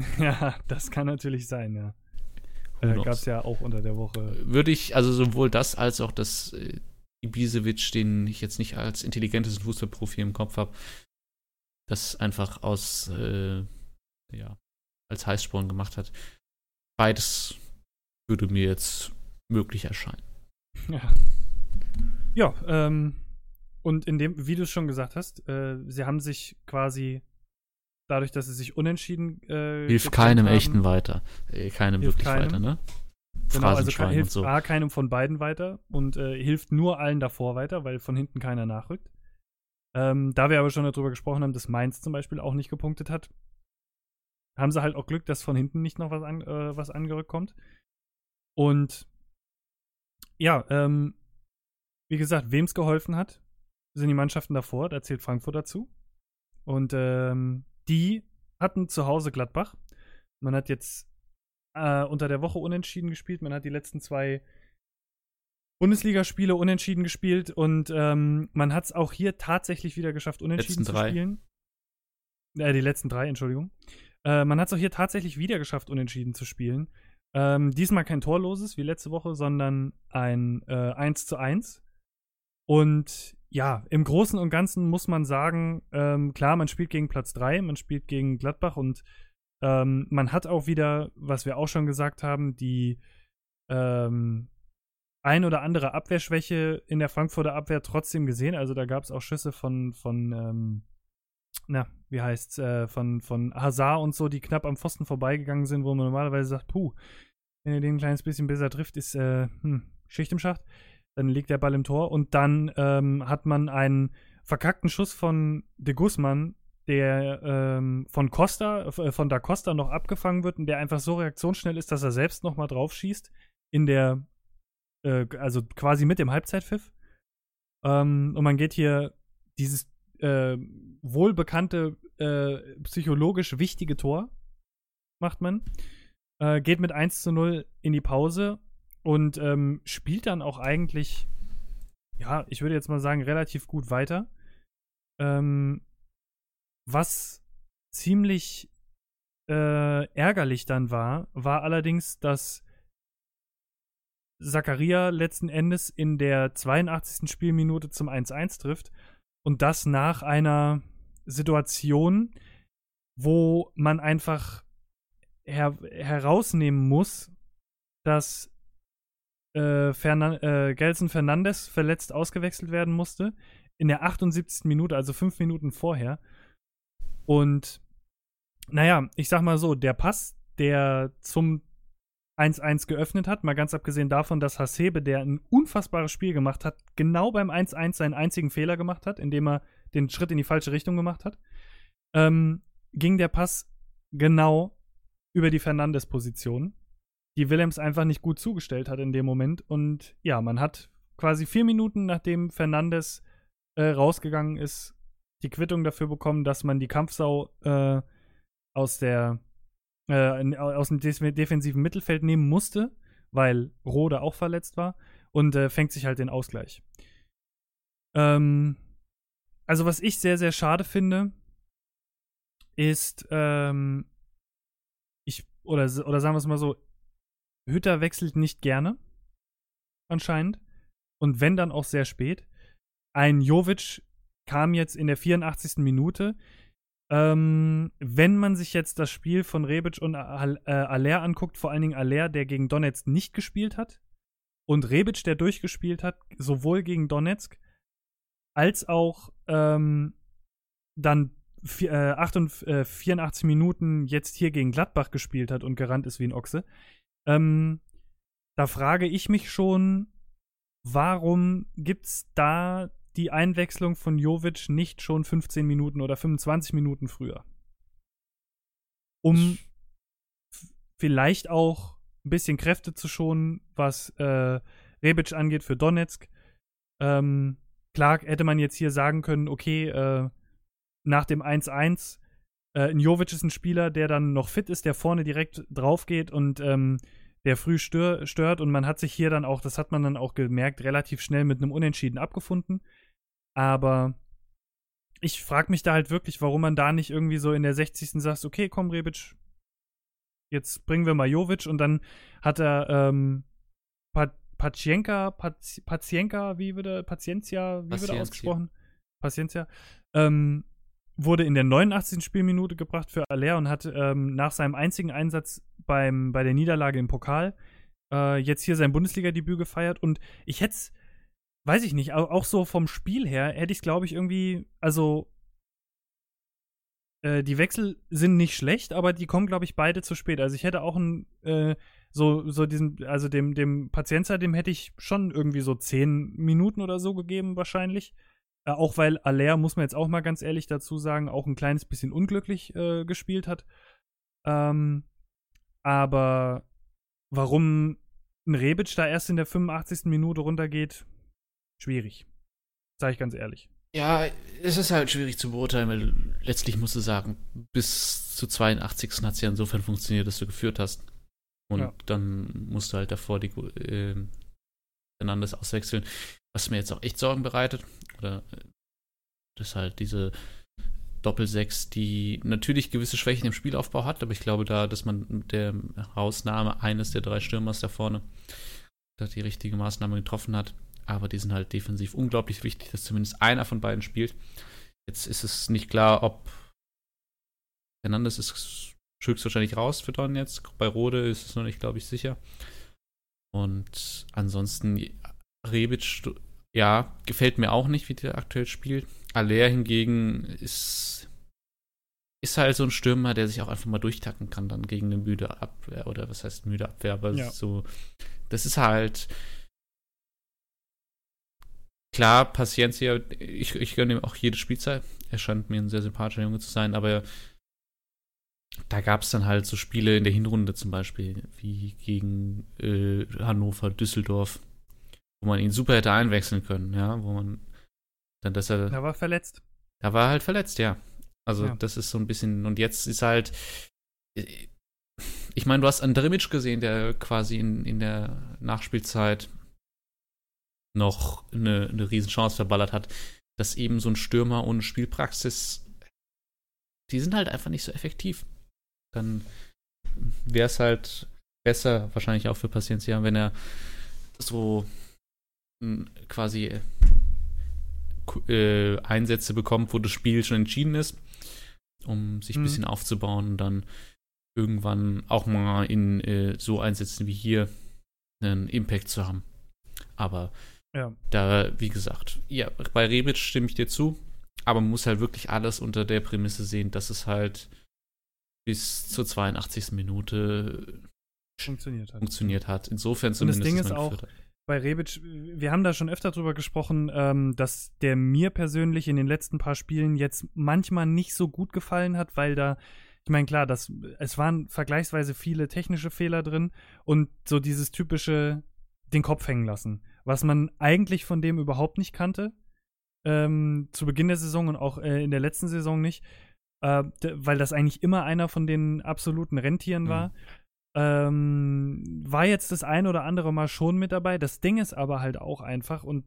Ja, das kann natürlich sein, ja. Äh, Gab es ja auch unter der Woche. Würde ich, also sowohl das als auch das äh, Ibisevic, den ich jetzt nicht als intelligentesten Fußballprofi im Kopf habe, das einfach aus, äh, ja, als Heißsporn gemacht hat. Beides würde mir jetzt möglich erscheinen. Ja. Ja, ähm, und in dem, wie du es schon gesagt hast, äh, sie haben sich quasi dadurch, dass sie sich unentschieden äh, hilft keinem haben, echten weiter, äh, keinem wirklich keinem. weiter, ne? Genau, also kann, hilft so. A keinem von beiden weiter und äh, hilft nur allen davor weiter, weil von hinten keiner nachrückt. Ähm, da wir aber schon darüber gesprochen haben, dass Mainz zum Beispiel auch nicht gepunktet hat, haben sie halt auch Glück, dass von hinten nicht noch was, an, äh, was angerückt kommt. Und ja, ähm, wie gesagt, wem es geholfen hat, sind die Mannschaften davor, da zählt Frankfurt dazu. Und ähm, die hatten zu Hause Gladbach. Man hat jetzt äh, unter der Woche unentschieden gespielt. Man hat die letzten zwei Bundesligaspiele unentschieden gespielt und ähm, man hat es auch hier tatsächlich wieder geschafft, unentschieden zu spielen. Äh, die letzten drei, Entschuldigung. Äh, man hat es auch hier tatsächlich wieder geschafft, unentschieden zu spielen. Ähm, diesmal kein torloses wie letzte Woche, sondern ein äh, 1 zu 1. Und ja, im Großen und Ganzen muss man sagen, ähm, klar, man spielt gegen Platz 3, man spielt gegen Gladbach und ähm, man hat auch wieder, was wir auch schon gesagt haben, die ähm, ein oder andere Abwehrschwäche in der Frankfurter Abwehr trotzdem gesehen. Also da gab es auch Schüsse von, von ähm, na, wie heißt's, äh, von, von Hazard und so, die knapp am Pfosten vorbeigegangen sind, wo man normalerweise sagt, puh, Wenn er den ein kleines bisschen besser trifft, ist äh, hm, Schicht im Schacht. Dann liegt der Ball im Tor und dann ähm, hat man einen verkackten Schuss von De Guzman, der ähm, von Costa, äh, von Da Costa noch abgefangen wird und der einfach so reaktionsschnell ist, dass er selbst nochmal drauf schießt. In der, äh, also quasi mit dem Halbzeitpfiff. Ähm, und man geht hier dieses äh, wohlbekannte, äh, psychologisch wichtige Tor, macht man. Äh, geht mit 1 zu 0 in die Pause und ähm, spielt dann auch eigentlich, ja, ich würde jetzt mal sagen, relativ gut weiter. Ähm, was ziemlich äh, ärgerlich dann war, war allerdings, dass Zakaria letzten Endes in der 82. Spielminute zum 1-1 trifft und das nach einer Situation, wo man einfach her herausnehmen muss, dass äh, Fernan äh, Gelson Fernandes verletzt ausgewechselt werden musste. In der 78. Minute, also fünf Minuten vorher. Und naja, ich sag mal so, der Pass, der zum 1-1 geöffnet hat, mal ganz abgesehen davon, dass Hasebe, der ein unfassbares Spiel gemacht hat, genau beim 1-1 seinen einzigen Fehler gemacht hat, indem er den Schritt in die falsche Richtung gemacht hat, ähm, ging der Pass genau über die Fernandes-Position, die Willems einfach nicht gut zugestellt hat in dem Moment. Und ja, man hat quasi vier Minuten, nachdem Fernandes äh, rausgegangen ist, die Quittung dafür bekommen, dass man die Kampfsau äh, aus der äh, aus dem defensiven Mittelfeld nehmen musste, weil Rode auch verletzt war und äh, fängt sich halt den Ausgleich. Ähm, also was ich sehr, sehr schade finde, ist, ähm, ich, oder, oder sagen wir es mal so, Hütter wechselt nicht gerne, anscheinend. Und wenn dann auch sehr spät. Ein Jovic kam jetzt in der 84. Minute. Ähm, wenn man sich jetzt das Spiel von Rebic und Aller anguckt, vor allen Dingen Aller, der gegen Donetsk nicht gespielt hat, und Rebic, der durchgespielt hat, sowohl gegen Donetsk als auch ähm, dann vier, äh, 88, äh, 84 Minuten jetzt hier gegen Gladbach gespielt hat und gerannt ist wie ein Ochse. Ähm, da frage ich mich schon, warum gibt's da die Einwechslung von Jovic nicht schon 15 Minuten oder 25 Minuten früher? Um vielleicht auch ein bisschen Kräfte zu schonen, was äh, Rebic angeht für Donetsk. Ähm, klar hätte man jetzt hier sagen können, okay, äh, nach dem 1-1, äh, Jovic ist ein Spieler, der dann noch fit ist, der vorne direkt drauf geht und ähm, der früh stör stört und man hat sich hier dann auch, das hat man dann auch gemerkt, relativ schnell mit einem Unentschieden abgefunden. Aber ich frage mich da halt wirklich, warum man da nicht irgendwie so in der 60. sagt, okay, komm, Rebic, jetzt bringen wir mal Jovic und dann hat er ähm, Pacienka, Pacienka, wie wird er, Paciencia, wie wird er ausgesprochen? Paciencia. Ähm, wurde in der 89. Spielminute gebracht für Aller und hat ähm, nach seinem einzigen Einsatz beim, bei der Niederlage im Pokal äh, jetzt hier sein Bundesliga-Debüt gefeiert. Und ich hätte es, weiß ich nicht, auch, so vom Spiel her, hätte ich es, glaube ich, irgendwie, also äh, die Wechsel sind nicht schlecht, aber die kommen, glaube ich, beide zu spät. Also ich hätte auch ein, äh, so, so diesen, also dem, dem Patienza, dem hätte ich schon irgendwie so zehn Minuten oder so gegeben, wahrscheinlich. Äh, auch weil Aller, muss man jetzt auch mal ganz ehrlich dazu sagen, auch ein kleines bisschen unglücklich äh, gespielt hat. Ähm, aber warum ein Rebic da erst in der 85. Minute runtergeht, schwierig. Sag ich ganz ehrlich. Ja, es ist halt schwierig zu beurteilen, weil letztlich musst du sagen, bis zu 82. hat es ja insofern funktioniert, dass du geführt hast. Und ja. dann musst du halt davor die äh, Fernandes auswechseln. Was mir jetzt auch echt Sorgen bereitet, oder äh, das halt diese Doppel-6, die natürlich gewisse Schwächen im Spielaufbau hat, aber ich glaube da, dass man mit der Ausnahme eines der drei Stürmers da vorne da die richtige Maßnahme getroffen hat. Aber die sind halt defensiv unglaublich wichtig, dass zumindest einer von beiden spielt. Jetzt ist es nicht klar, ob Hernandez ist höchstwahrscheinlich raus für Don jetzt. Bei Rode ist es noch nicht, glaube ich, sicher. Und ansonsten Rebic, ja, gefällt mir auch nicht, wie der aktuell spielt. Aller hingegen ist ist halt so ein Stürmer, der sich auch einfach mal durchtacken kann, dann gegen eine müde Abwehr oder was heißt müde Abwehr, aber ja. so, das ist halt klar, Paciencia, ich, ich gönne ihm auch jede Spielzeit. Er scheint mir ein sehr sympathischer Junge zu sein, aber da gab es dann halt so Spiele in der Hinrunde zum Beispiel, wie gegen äh, Hannover, Düsseldorf, wo man ihn super hätte einwechseln können, ja, wo man dann, dass er. Da war verletzt. Da war halt verletzt, ja. Also ja. das ist so ein bisschen, und jetzt ist halt, ich meine, du hast Andrimic gesehen, der quasi in, in der Nachspielzeit noch eine, eine Riesenchance verballert hat, dass eben so ein Stürmer ohne Spielpraxis, die sind halt einfach nicht so effektiv. Dann wäre es halt besser, wahrscheinlich auch für Paciencia, wenn er so quasi äh, Einsätze bekommt, wo das Spiel schon entschieden ist, um sich ein mhm. bisschen aufzubauen und dann irgendwann auch mal in äh, so Einsätzen wie hier einen Impact zu haben. Aber ja. da, wie gesagt, ja, bei Rebic stimme ich dir zu, aber man muss halt wirklich alles unter der Prämisse sehen, dass es halt bis zur 82. Minute funktioniert hat. Funktioniert hat. Insofern zumindest. Und das Ding ist auch, bei Rebic, wir haben da schon öfter drüber gesprochen, ähm, dass der mir persönlich in den letzten paar Spielen jetzt manchmal nicht so gut gefallen hat, weil da, ich meine, klar, das, es waren vergleichsweise viele technische Fehler drin und so dieses typische den Kopf hängen lassen, was man eigentlich von dem überhaupt nicht kannte. Ähm, zu Beginn der Saison und auch äh, in der letzten Saison nicht, äh, weil das eigentlich immer einer von den absoluten Rentieren war. Mhm. Ähm, war jetzt das ein oder andere Mal schon mit dabei. Das Ding ist aber halt auch einfach, und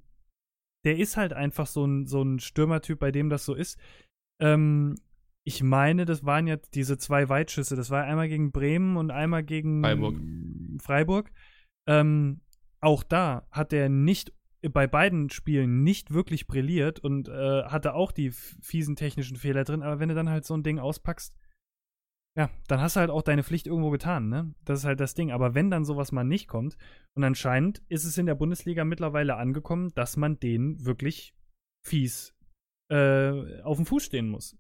der ist halt einfach so ein, so ein Stürmertyp, bei dem das so ist. Ähm, ich meine, das waren jetzt diese zwei Weitschüsse. Das war einmal gegen Bremen und einmal gegen Freiburg. Freiburg. Ähm, auch da hat er nicht bei beiden Spielen nicht wirklich brilliert und äh, hatte auch die fiesen technischen Fehler drin. Aber wenn du dann halt so ein Ding auspackst, ja, dann hast du halt auch deine Pflicht irgendwo getan, ne? Das ist halt das Ding. Aber wenn dann sowas mal nicht kommt, und anscheinend ist es in der Bundesliga mittlerweile angekommen, dass man denen wirklich fies äh, auf dem Fuß stehen muss.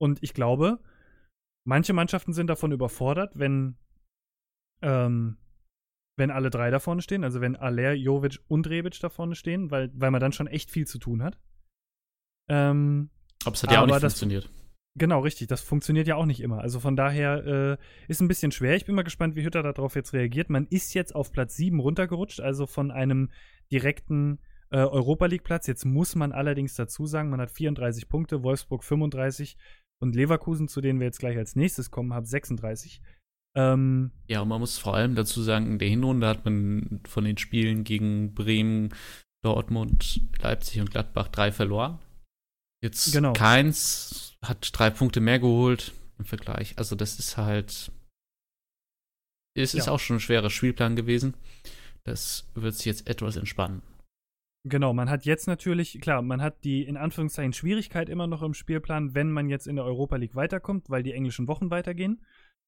Und ich glaube, manche Mannschaften sind davon überfordert, wenn, ähm, wenn alle drei da vorne stehen, also wenn Aller, Jovic und Rebic da vorne stehen, weil, weil man dann schon echt viel zu tun hat. Ähm, aber es hat ja auch nicht funktioniert. Genau, richtig. Das funktioniert ja auch nicht immer. Also von daher äh, ist ein bisschen schwer. Ich bin mal gespannt, wie Hütter darauf jetzt reagiert. Man ist jetzt auf Platz 7 runtergerutscht, also von einem direkten äh, Europa League Platz. Jetzt muss man allerdings dazu sagen, man hat 34 Punkte, Wolfsburg 35 und Leverkusen, zu denen wir jetzt gleich als nächstes kommen, hat 36. Ähm, ja, und man muss vor allem dazu sagen, in der Hinrunde hat man von den Spielen gegen Bremen, Dortmund, Leipzig und Gladbach drei verloren. Jetzt genau. keins hat drei Punkte mehr geholt im Vergleich. Also das ist halt. Es ist ja. auch schon ein schwerer Spielplan gewesen. Das wird sich jetzt etwas entspannen. Genau, man hat jetzt natürlich, klar, man hat die in Anführungszeichen Schwierigkeit immer noch im Spielplan, wenn man jetzt in der Europa League weiterkommt, weil die englischen Wochen weitergehen.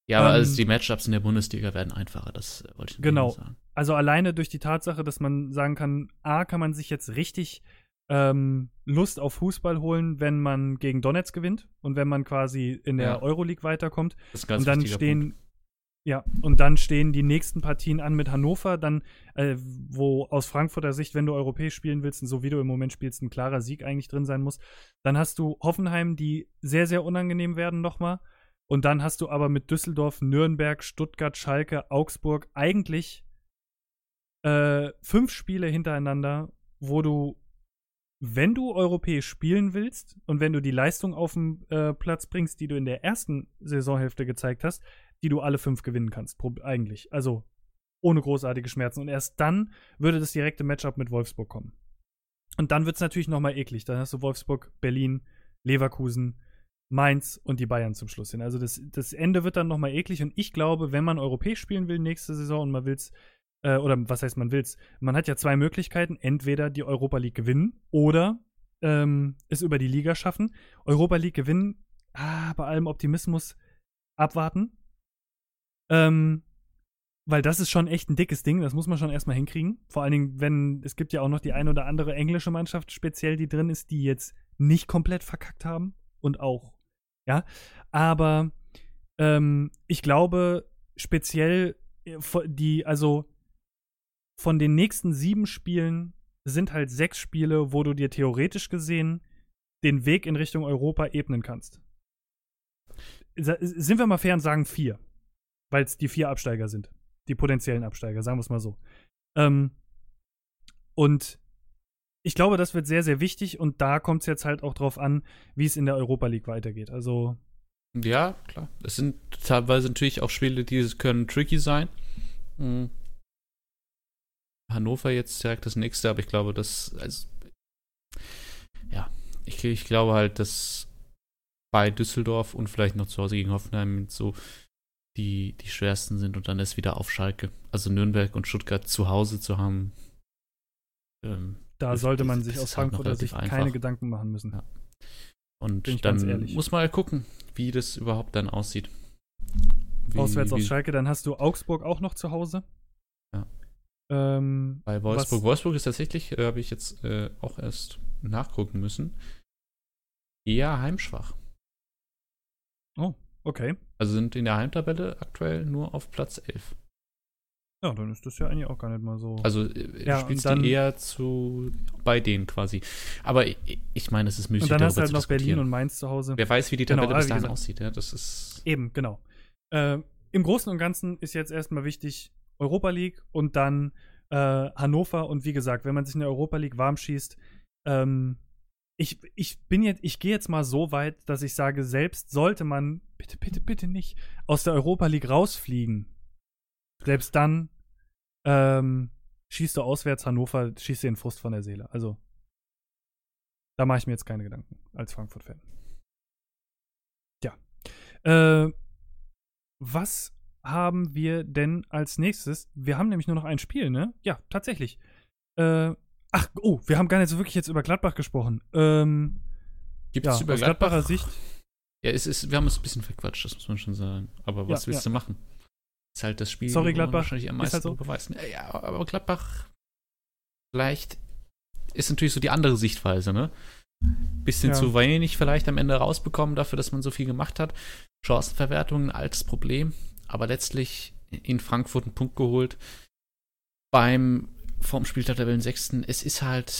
Ja, aber ähm, also die Matchups in der Bundesliga werden einfacher, das wollte ich genau. sagen. Genau. Also alleine durch die Tatsache, dass man sagen kann, A, kann man sich jetzt richtig ähm, Lust auf Fußball holen, wenn man gegen Donetsk gewinnt und wenn man quasi in der ja. Euroleague weiterkommt. Das ist ganz und dann stehen Punkt. ja und dann stehen die nächsten Partien an mit Hannover, dann äh, wo aus Frankfurter Sicht, wenn du europäisch spielen willst, und so wie du im Moment spielst, ein klarer Sieg eigentlich drin sein muss. Dann hast du Hoffenheim, die sehr sehr unangenehm werden nochmal. Und dann hast du aber mit Düsseldorf, Nürnberg, Stuttgart, Schalke, Augsburg eigentlich äh, fünf Spiele hintereinander, wo du wenn du europäisch spielen willst und wenn du die Leistung auf den äh, Platz bringst, die du in der ersten Saisonhälfte gezeigt hast, die du alle fünf gewinnen kannst, eigentlich. Also ohne großartige Schmerzen. Und erst dann würde das direkte Matchup mit Wolfsburg kommen. Und dann wird es natürlich nochmal eklig. Dann hast du Wolfsburg, Berlin, Leverkusen, Mainz und die Bayern zum Schluss hin. Also das, das Ende wird dann nochmal eklig. Und ich glaube, wenn man europäisch spielen will nächste Saison und man will es äh, oder was heißt man will's? Man hat ja zwei Möglichkeiten: entweder die Europa League gewinnen oder ähm, es über die Liga schaffen. Europa League gewinnen, ah, bei allem Optimismus abwarten. Ähm, weil das ist schon echt ein dickes Ding, das muss man schon erstmal hinkriegen. Vor allen Dingen, wenn es gibt ja auch noch die eine oder andere englische Mannschaft speziell, die drin ist, die jetzt nicht komplett verkackt haben und auch Ja, aber ähm, ich glaube, speziell äh, die, also von den nächsten sieben Spielen sind halt sechs Spiele, wo du dir theoretisch gesehen den Weg in Richtung Europa ebnen kannst. Sind wir mal fair und sagen vier, weil es die vier Absteiger sind. Die potenziellen Absteiger, sagen wir es mal so. Ähm, und ich glaube, das wird sehr, sehr wichtig und da kommt es jetzt halt auch drauf an, wie es in der Europa League weitergeht. Also. Ja, klar. Es sind teilweise natürlich auch Spiele, die können tricky sein. Mhm. Hannover jetzt direkt das nächste, aber ich glaube, dass. Also, ja, ich, ich glaube halt, dass bei Düsseldorf und vielleicht noch zu Hause gegen Hoffenheim so die, die schwersten sind und dann ist wieder auf Schalke. Also Nürnberg und Stuttgart zu Hause zu haben, ähm, da sollte man sich aus Frankfurter Sicht einfach. keine Gedanken machen müssen. Ja. Und dann muss man halt gucken, wie das überhaupt dann aussieht. Wie, Auswärts wie, auf Schalke, dann hast du Augsburg auch noch zu Hause. Ja. Ähm, Bei Wolfsburg. Wolfsburg ist tatsächlich, äh, habe ich jetzt äh, auch erst nachgucken müssen, eher heimschwach. Oh, okay. Also sind in der Heimtabelle aktuell nur auf Platz 11. Ja, dann ist das ja eigentlich auch gar nicht mal so. Also äh, ja, spielst du eher zu bei denen quasi. Aber ich, ich meine, es ist müßig, Und dann hast du halt noch Berlin und Mainz zu Hause. Wer weiß, wie die Tabelle genau, bis dahin aussieht. Ja, das ist Eben, genau. Äh, Im Großen und Ganzen ist jetzt erstmal wichtig Europa League und dann äh, Hannover. Und wie gesagt, wenn man sich in der Europa League warm schießt, ähm, ich, ich bin jetzt, ich gehe jetzt mal so weit, dass ich sage, selbst sollte man, bitte, bitte, bitte nicht, aus der Europa League rausfliegen, selbst dann ähm, schießt du auswärts Hannover, schießt dir den Frust von der Seele. Also, da mache ich mir jetzt keine Gedanken als Frankfurt-Fan. Ja. Äh, was haben wir denn als nächstes? Wir haben nämlich nur noch ein Spiel, ne? Ja, tatsächlich. Äh, ach, oh, wir haben gar nicht so wirklich jetzt über Gladbach gesprochen. Ähm, Gibt es ja, über Gladbach? Gladbacher Sicht? Ja, es ist, wir haben uns ein bisschen verquatscht, das muss man schon sagen. Aber was ja, willst ja. du machen? Ist halt das Spiel, Sorry, Gladbach. wahrscheinlich am meisten halt so. beweisen. Ja, aber Gladbach vielleicht ist natürlich so die andere Sichtweise, ne? Bisschen ja. zu wenig vielleicht am Ende rausbekommen dafür, dass man so viel gemacht hat. Chancenverwertung ein altes Problem, aber letztlich in Frankfurt einen Punkt geholt. Beim vorm Spieltag der Wellen Sechsten, es ist halt,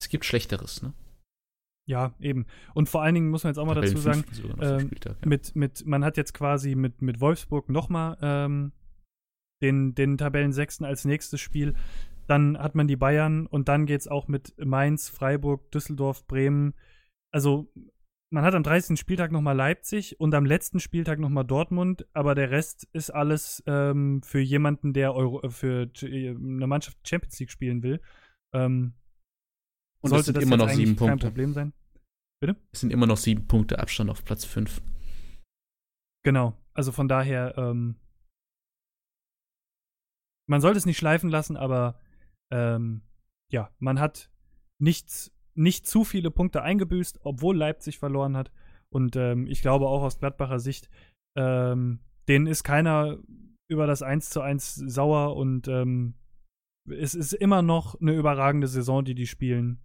es gibt Schlechteres, ne? Ja, eben. Und vor allen Dingen muss man jetzt auch mal dazu sagen, äh, Spieltag, ja. mit, mit, man hat jetzt quasi mit, mit Wolfsburg nochmal ähm, den, den Tabellensechsten als nächstes Spiel. Dann hat man die Bayern und dann geht es auch mit Mainz, Freiburg, Düsseldorf, Bremen. Also man hat am 30. Spieltag nochmal Leipzig und am letzten Spieltag nochmal Dortmund, aber der Rest ist alles ähm, für jemanden, der Euro, für eine Mannschaft Champions League spielen will. Ähm, und sollte das immer noch sieben Punkte. kein Problem sein. Bitte? Es sind immer noch sieben Punkte Abstand auf Platz fünf. Genau. Also von daher, ähm, man sollte es nicht schleifen lassen, aber ähm, ja, man hat nichts, nicht zu viele Punkte eingebüßt, obwohl Leipzig verloren hat. Und ähm, ich glaube auch aus Gladbacher Sicht, ähm, denen ist keiner über das 1 zu 1 sauer und ähm, es ist immer noch eine überragende Saison, die die spielen.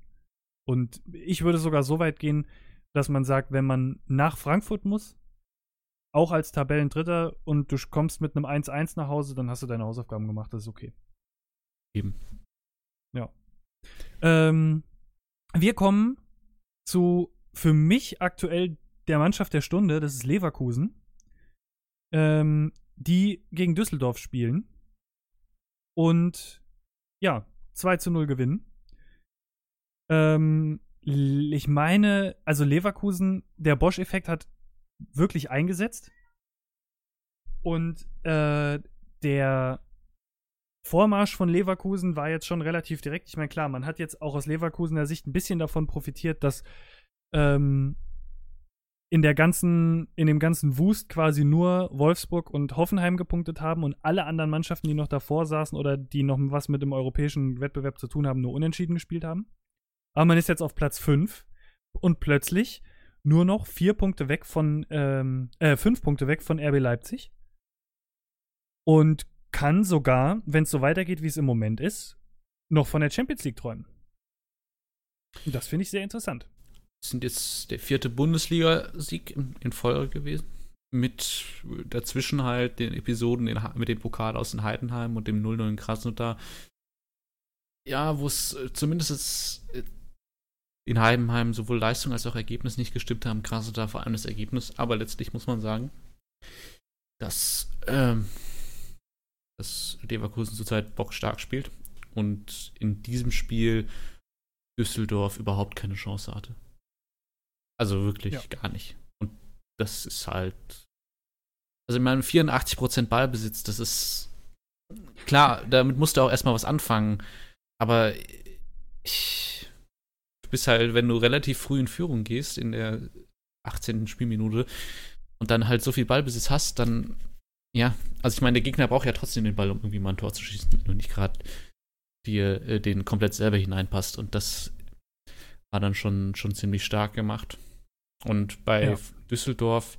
Und ich würde sogar so weit gehen, dass man sagt, wenn man nach Frankfurt muss, auch als Tabellendritter und du kommst mit einem 1-1 nach Hause, dann hast du deine Hausaufgaben gemacht, das ist okay. Eben. Ja. Ähm, wir kommen zu für mich aktuell der Mannschaft der Stunde, das ist Leverkusen, ähm, die gegen Düsseldorf spielen und ja, 2 zu 0 gewinnen. Ähm, ich meine, also Leverkusen, der Bosch-Effekt hat wirklich eingesetzt. Und äh, der Vormarsch von Leverkusen war jetzt schon relativ direkt. Ich meine, klar, man hat jetzt auch aus Leverkusener Sicht ein bisschen davon profitiert, dass ähm, in der ganzen, in dem ganzen Wust quasi nur Wolfsburg und Hoffenheim gepunktet haben und alle anderen Mannschaften, die noch davor saßen oder die noch was mit dem europäischen Wettbewerb zu tun haben, nur unentschieden gespielt haben. Aber man ist jetzt auf Platz 5 und plötzlich nur noch vier Punkte weg von, ähm, äh, fünf Punkte weg von RB Leipzig. Und kann sogar, wenn es so weitergeht, wie es im Moment ist, noch von der Champions League träumen. Und das finde ich sehr interessant. sind jetzt der vierte Bundesliga-Sieg in, Folge gewesen. Mit dazwischen halt den Episoden in, mit dem Pokal aus den Heidenheim und dem 0-0 in Krasnodar. Ja, wo es äh, zumindest äh, in Heidenheim sowohl Leistung als auch Ergebnis nicht gestimmt haben. Krasnodar vor allem das Ergebnis. Aber letztlich muss man sagen, dass, ähm, dass Leverkusen zurzeit bockstark spielt und in diesem Spiel Düsseldorf überhaupt keine Chance hatte. Also wirklich ja. gar nicht. Und das ist halt. Also in meinem 84% Ballbesitz, das ist. Klar, damit musst du auch erstmal was anfangen. Aber ich, du bist halt, wenn du relativ früh in Führung gehst, in der 18. Spielminute, und dann halt so viel Ballbesitz hast, dann. Ja, also ich meine, der Gegner braucht ja trotzdem den Ball, um irgendwie mal ein Tor zu schießen und nicht gerade dir äh, den komplett selber hineinpasst. Und das war dann schon, schon ziemlich stark gemacht. Und bei ja. Düsseldorf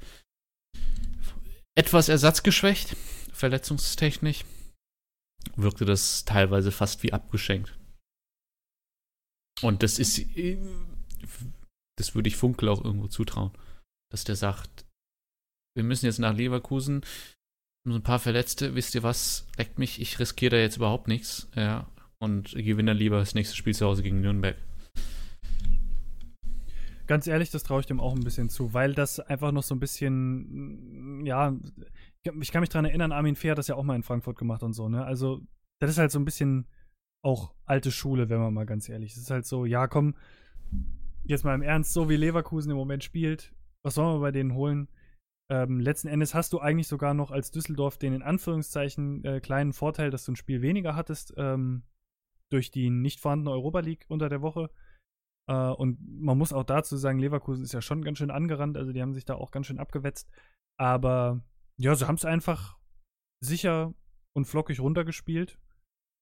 etwas ersatzgeschwächt, verletzungstechnisch, wirkte das teilweise fast wie abgeschenkt. Und das ist, das würde ich Funkel auch irgendwo zutrauen, dass der sagt, wir müssen jetzt nach Leverkusen, so ein paar Verletzte, wisst ihr was, leckt mich, ich riskiere da jetzt überhaupt nichts, ja, und gewinne dann lieber das nächste Spiel zu Hause gegen Nürnberg. Ganz ehrlich, das traue ich dem auch ein bisschen zu, weil das einfach noch so ein bisschen, ja, ich kann mich daran erinnern, Armin Fehr hat das ja auch mal in Frankfurt gemacht und so, ne? Also, das ist halt so ein bisschen auch alte Schule, wenn man mal ganz ehrlich ist. Es ist halt so, ja, komm, jetzt mal im Ernst, so wie Leverkusen im Moment spielt, was sollen wir bei denen holen? Ähm, letzten Endes hast du eigentlich sogar noch als Düsseldorf den in Anführungszeichen äh, kleinen Vorteil, dass du ein Spiel weniger hattest ähm, durch die nicht vorhandene Europa League unter der Woche. Äh, und man muss auch dazu sagen, Leverkusen ist ja schon ganz schön angerannt, also die haben sich da auch ganz schön abgewetzt. Aber ja, sie haben es einfach sicher und flockig runtergespielt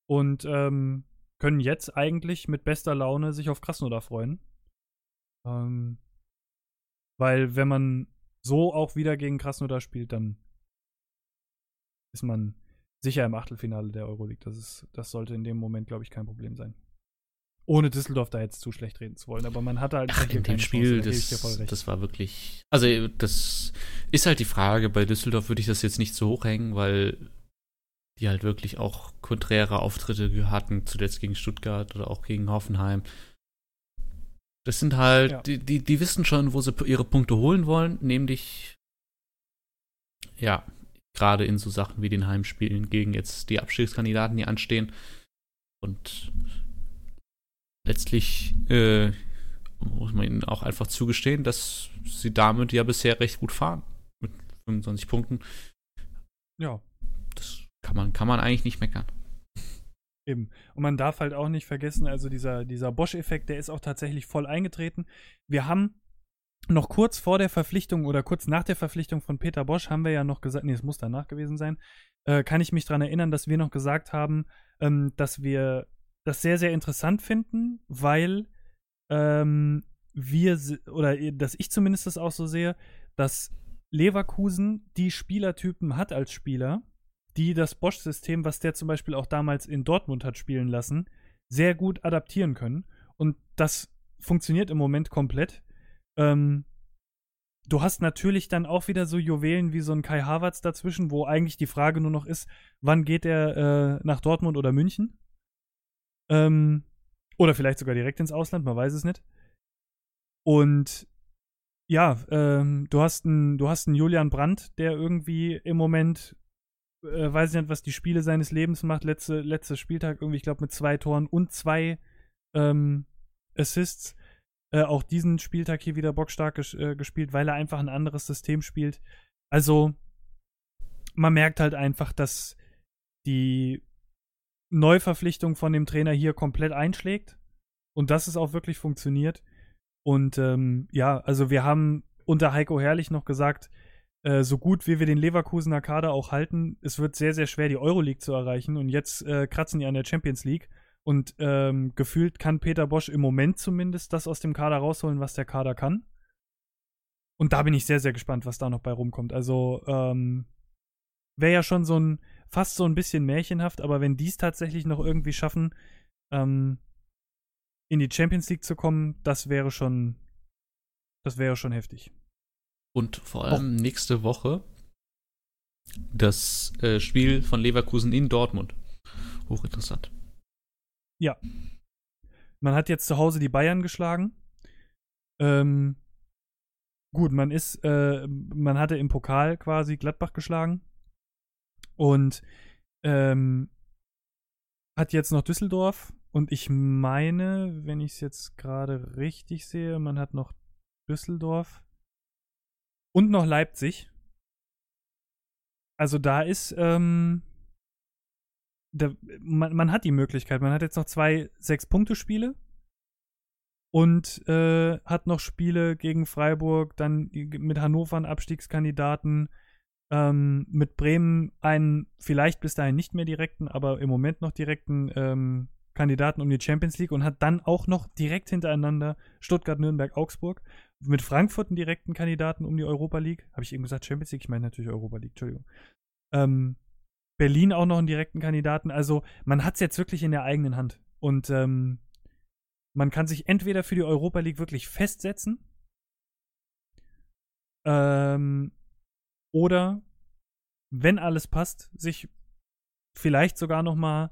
und ähm, können jetzt eigentlich mit bester Laune sich auf Krasnodar freuen. Ähm, weil wenn man so auch wieder gegen Krasnodar spielt, dann ist man sicher im Achtelfinale der Euroleague. Das, ist, das sollte in dem Moment, glaube ich, kein Problem sein ohne Düsseldorf da jetzt zu schlecht reden zu wollen. Aber man hatte halt Ach, in dem Spiel, Chance, da das, das war wirklich. Also, das ist halt die Frage. Bei Düsseldorf würde ich das jetzt nicht so hochhängen, weil die halt wirklich auch konträre Auftritte hatten, zuletzt gegen Stuttgart oder auch gegen Hoffenheim. Das sind halt, ja. die, die, die wissen schon, wo sie ihre Punkte holen wollen, nämlich, ja, gerade in so Sachen wie den Heimspielen gegen jetzt die Abstiegskandidaten, die anstehen. Und letztlich äh, muss man ihnen auch einfach zugestehen, dass sie damit ja bisher recht gut fahren. Mit 25 Punkten. Ja. Kann man, kann man eigentlich nicht meckern. Eben. Und man darf halt auch nicht vergessen, also dieser, dieser Bosch-Effekt, der ist auch tatsächlich voll eingetreten. Wir haben noch kurz vor der Verpflichtung oder kurz nach der Verpflichtung von Peter Bosch haben wir ja noch gesagt, nee, es muss danach gewesen sein, äh, kann ich mich daran erinnern, dass wir noch gesagt haben, ähm, dass wir das sehr, sehr interessant finden, weil ähm, wir, oder dass ich zumindest das auch so sehe, dass Leverkusen die Spielertypen hat als Spieler, die das Bosch-System, was der zum Beispiel auch damals in Dortmund hat spielen lassen, sehr gut adaptieren können. Und das funktioniert im Moment komplett. Ähm, du hast natürlich dann auch wieder so Juwelen wie so ein Kai Havertz dazwischen, wo eigentlich die Frage nur noch ist, wann geht er äh, nach Dortmund oder München? Ähm, oder vielleicht sogar direkt ins Ausland, man weiß es nicht. Und ja, ähm, du hast einen, du hast einen Julian Brandt, der irgendwie im Moment, äh, weiß ich nicht, was die Spiele seines Lebens macht. Letzte, letzter Spieltag irgendwie, ich glaube, mit zwei Toren und zwei ähm, Assists. Äh, auch diesen Spieltag hier wieder bockstark ges äh, gespielt, weil er einfach ein anderes System spielt. Also, man merkt halt einfach, dass die Neuverpflichtung von dem Trainer hier komplett einschlägt und dass es auch wirklich funktioniert. Und ähm, ja, also wir haben unter Heiko Herrlich noch gesagt, äh, so gut wie wir den Leverkusener Kader auch halten, es wird sehr, sehr schwer, die Euroleague zu erreichen. Und jetzt äh, kratzen die an der Champions League. Und ähm, gefühlt kann Peter Bosch im Moment zumindest das aus dem Kader rausholen, was der Kader kann. Und da bin ich sehr, sehr gespannt, was da noch bei rumkommt. Also, ähm, wäre ja schon so ein, fast so ein bisschen märchenhaft, aber wenn die es tatsächlich noch irgendwie schaffen, ähm, in die Champions League zu kommen, das wäre schon Das wäre schon heftig. Und vor allem oh. nächste Woche das äh, Spiel von Leverkusen in Dortmund. Hochinteressant. Ja. Man hat jetzt zu Hause die Bayern geschlagen. Ähm, gut, man ist, äh, man hatte im Pokal quasi Gladbach geschlagen. Und ähm, hat jetzt noch Düsseldorf. Und ich meine, wenn ich es jetzt gerade richtig sehe, man hat noch Düsseldorf und noch Leipzig. Also da ist, ähm, da, man, man, hat die Möglichkeit. Man hat jetzt noch zwei Sechs-Punkte-Spiele und äh, hat noch Spiele gegen Freiburg, dann mit Hannover einen Abstiegskandidaten, ähm, mit Bremen einen vielleicht bis dahin nicht mehr direkten, aber im Moment noch direkten ähm, Kandidaten um die Champions League und hat dann auch noch direkt hintereinander Stuttgart, Nürnberg, Augsburg. Mit Frankfurt einen direkten Kandidaten um die Europa League. Habe ich eben gesagt Champions League? Ich meine natürlich Europa League, Entschuldigung. Ähm, Berlin auch noch einen direkten Kandidaten. Also man hat es jetzt wirklich in der eigenen Hand. Und ähm, man kann sich entweder für die Europa League wirklich festsetzen ähm, oder, wenn alles passt, sich vielleicht sogar noch mal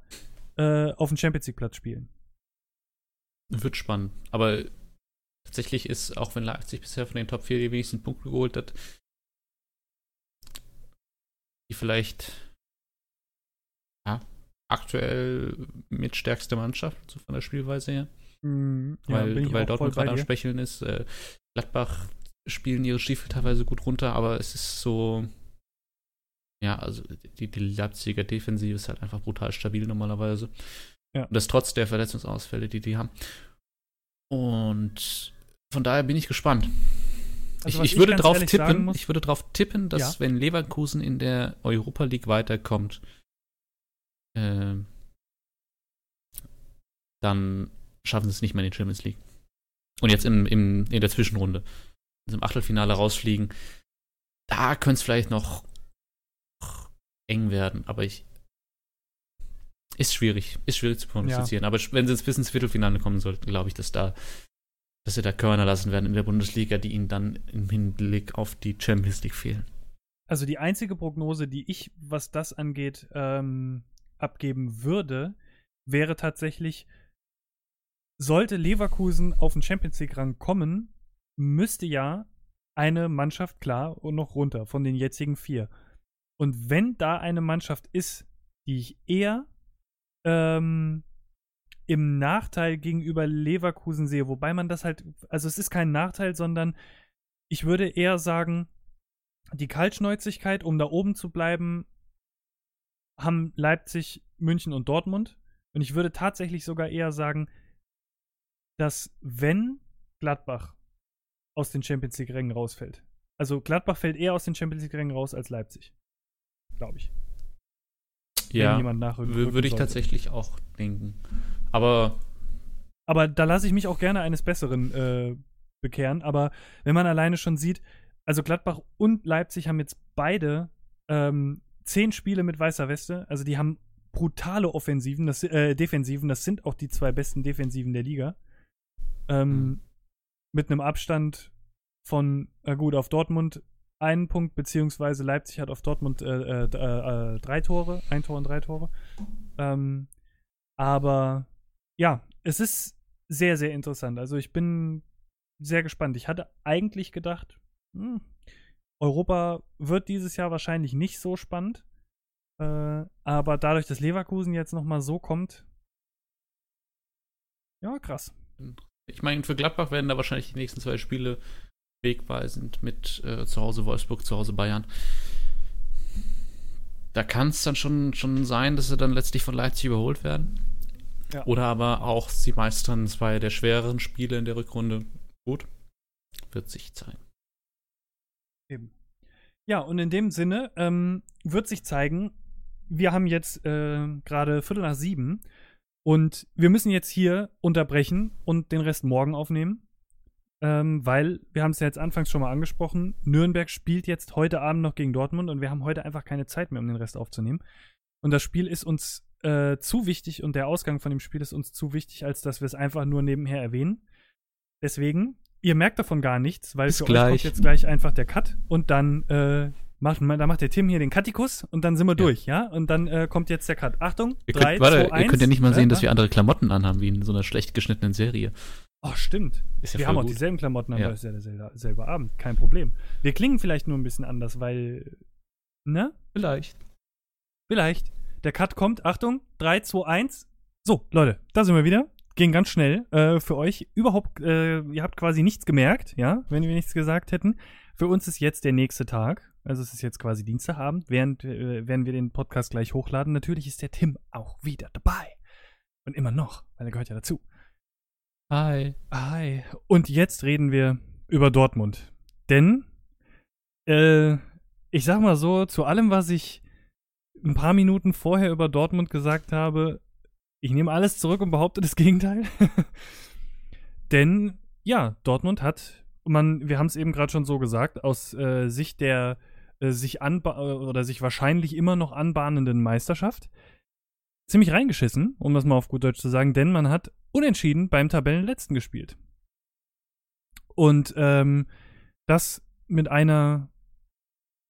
äh, auf dem Champions League Platz spielen. Wird spannend. Aber tatsächlich ist, auch wenn Leipzig bisher von den Top 4 die wenigsten Punkte geholt hat, die vielleicht ja, aktuell mit stärkste Mannschaft, so von der Spielweise her. Mm, ja, weil weil Dortmund gerade am Specheln ist. Äh, Gladbach spielen ihre Stiefel teilweise gut runter, aber es ist so, ja, also die, die Leipziger Defensive ist halt einfach brutal stabil normalerweise. Ja. Und das trotz der Verletzungsausfälle, die die haben. Und von daher bin ich gespannt. Also, ich, ich, würde drauf tippen, ich würde drauf tippen, dass ja. wenn Leverkusen in der Europa League weiterkommt, äh, dann schaffen sie es nicht mehr in die Champions League. Und jetzt im, im, in der Zwischenrunde, also im Achtelfinale rausfliegen, da könnte es vielleicht noch eng werden, aber ich. Ist schwierig, ist schwierig zu prognostizieren. Ja. Aber wenn sie bis ins Viertelfinale kommen sollten, glaube ich, dass da, dass sie da Körner lassen werden in der Bundesliga, die ihnen dann im Hinblick auf die Champions League fehlen. Also die einzige Prognose, die ich, was das angeht, ähm, abgeben würde, wäre tatsächlich, sollte Leverkusen auf den Champions League-Rang kommen, müsste ja eine Mannschaft klar und noch runter von den jetzigen vier. Und wenn da eine Mannschaft ist, die ich eher ähm, im Nachteil gegenüber Leverkusen sehe, wobei man das halt, also es ist kein Nachteil, sondern ich würde eher sagen, die Kaltschnäuzigkeit, um da oben zu bleiben, haben Leipzig, München und Dortmund. Und ich würde tatsächlich sogar eher sagen, dass wenn Gladbach aus den Champions League-Rängen rausfällt, also Gladbach fällt eher aus den Champions League-Rängen raus als Leipzig glaube ich. Ja, würde ich tatsächlich auch denken. Aber. Aber da lasse ich mich auch gerne eines Besseren äh, bekehren. Aber wenn man alleine schon sieht, also Gladbach und Leipzig haben jetzt beide ähm, zehn Spiele mit weißer Weste. Also die haben brutale Offensiven, das, äh, Defensiven. Das sind auch die zwei besten Defensiven der Liga. Ähm, mhm. Mit einem Abstand von, äh, gut, auf Dortmund einen Punkt, beziehungsweise Leipzig hat auf Dortmund äh, äh, äh, drei Tore, ein Tor und drei Tore. Ähm, aber ja, es ist sehr, sehr interessant. Also ich bin sehr gespannt. Ich hatte eigentlich gedacht, hm, Europa wird dieses Jahr wahrscheinlich nicht so spannend. Äh, aber dadurch, dass Leverkusen jetzt nochmal so kommt, ja, krass. Ich meine, für Gladbach werden da wahrscheinlich die nächsten zwei Spiele wegweisend mit äh, zu Hause Wolfsburg, zu Hause Bayern. Da kann es dann schon, schon sein, dass sie dann letztlich von Leipzig überholt werden. Ja. Oder aber auch sie meistern zwei der schwereren Spiele in der Rückrunde. Gut, wird sich zeigen. Eben. Ja, und in dem Sinne ähm, wird sich zeigen, wir haben jetzt äh, gerade Viertel nach sieben und wir müssen jetzt hier unterbrechen und den Rest morgen aufnehmen ähm, weil wir haben es ja jetzt anfangs schon mal angesprochen, Nürnberg spielt jetzt heute Abend noch gegen Dortmund und wir haben heute einfach keine Zeit mehr, um den Rest aufzunehmen. Und das Spiel ist uns äh, zu wichtig und der Ausgang von dem Spiel ist uns zu wichtig, als dass wir es einfach nur nebenher erwähnen. Deswegen ihr merkt davon gar nichts, weil Bis für gleich. euch kommt jetzt gleich einfach der Cut und dann äh, macht, da macht der Tim hier den Cutikus und dann sind wir durch, ja? Und dann äh, kommt jetzt der Cut. Achtung, Ihr 3, könnt, warte, 2, 1. ihr könnt ja nicht mal sehen, dass wir andere Klamotten anhaben, wie in so einer schlecht geschnittenen Serie. Oh, stimmt. Ja wir haben auch gut. dieselben Klamotten, aber Ja. ist ja derselbe, selbe Abend. Kein Problem. Wir klingen vielleicht nur ein bisschen anders, weil. Ne? Vielleicht. Vielleicht. Der Cut kommt. Achtung. 3, 2, 1. So, Leute, da sind wir wieder. Ging ganz schnell. Äh, für euch überhaupt, äh, ihr habt quasi nichts gemerkt, ja, wenn wir nichts gesagt hätten. Für uns ist jetzt der nächste Tag. Also es ist jetzt quasi Dienstagabend, während äh, werden wir den Podcast gleich hochladen. Natürlich ist der Tim auch wieder dabei. Und immer noch, weil er gehört ja dazu. Hi. Hi. Und jetzt reden wir über Dortmund. Denn, äh, ich sag mal so, zu allem, was ich ein paar Minuten vorher über Dortmund gesagt habe, ich nehme alles zurück und behaupte das Gegenteil. Denn, ja, Dortmund hat, man, wir haben es eben gerade schon so gesagt, aus äh, Sicht der äh, sich anba oder sich wahrscheinlich immer noch anbahnenden Meisterschaft ziemlich reingeschissen, um das mal auf gut Deutsch zu sagen, denn man hat unentschieden beim Tabellenletzten gespielt. Und ähm, das mit einer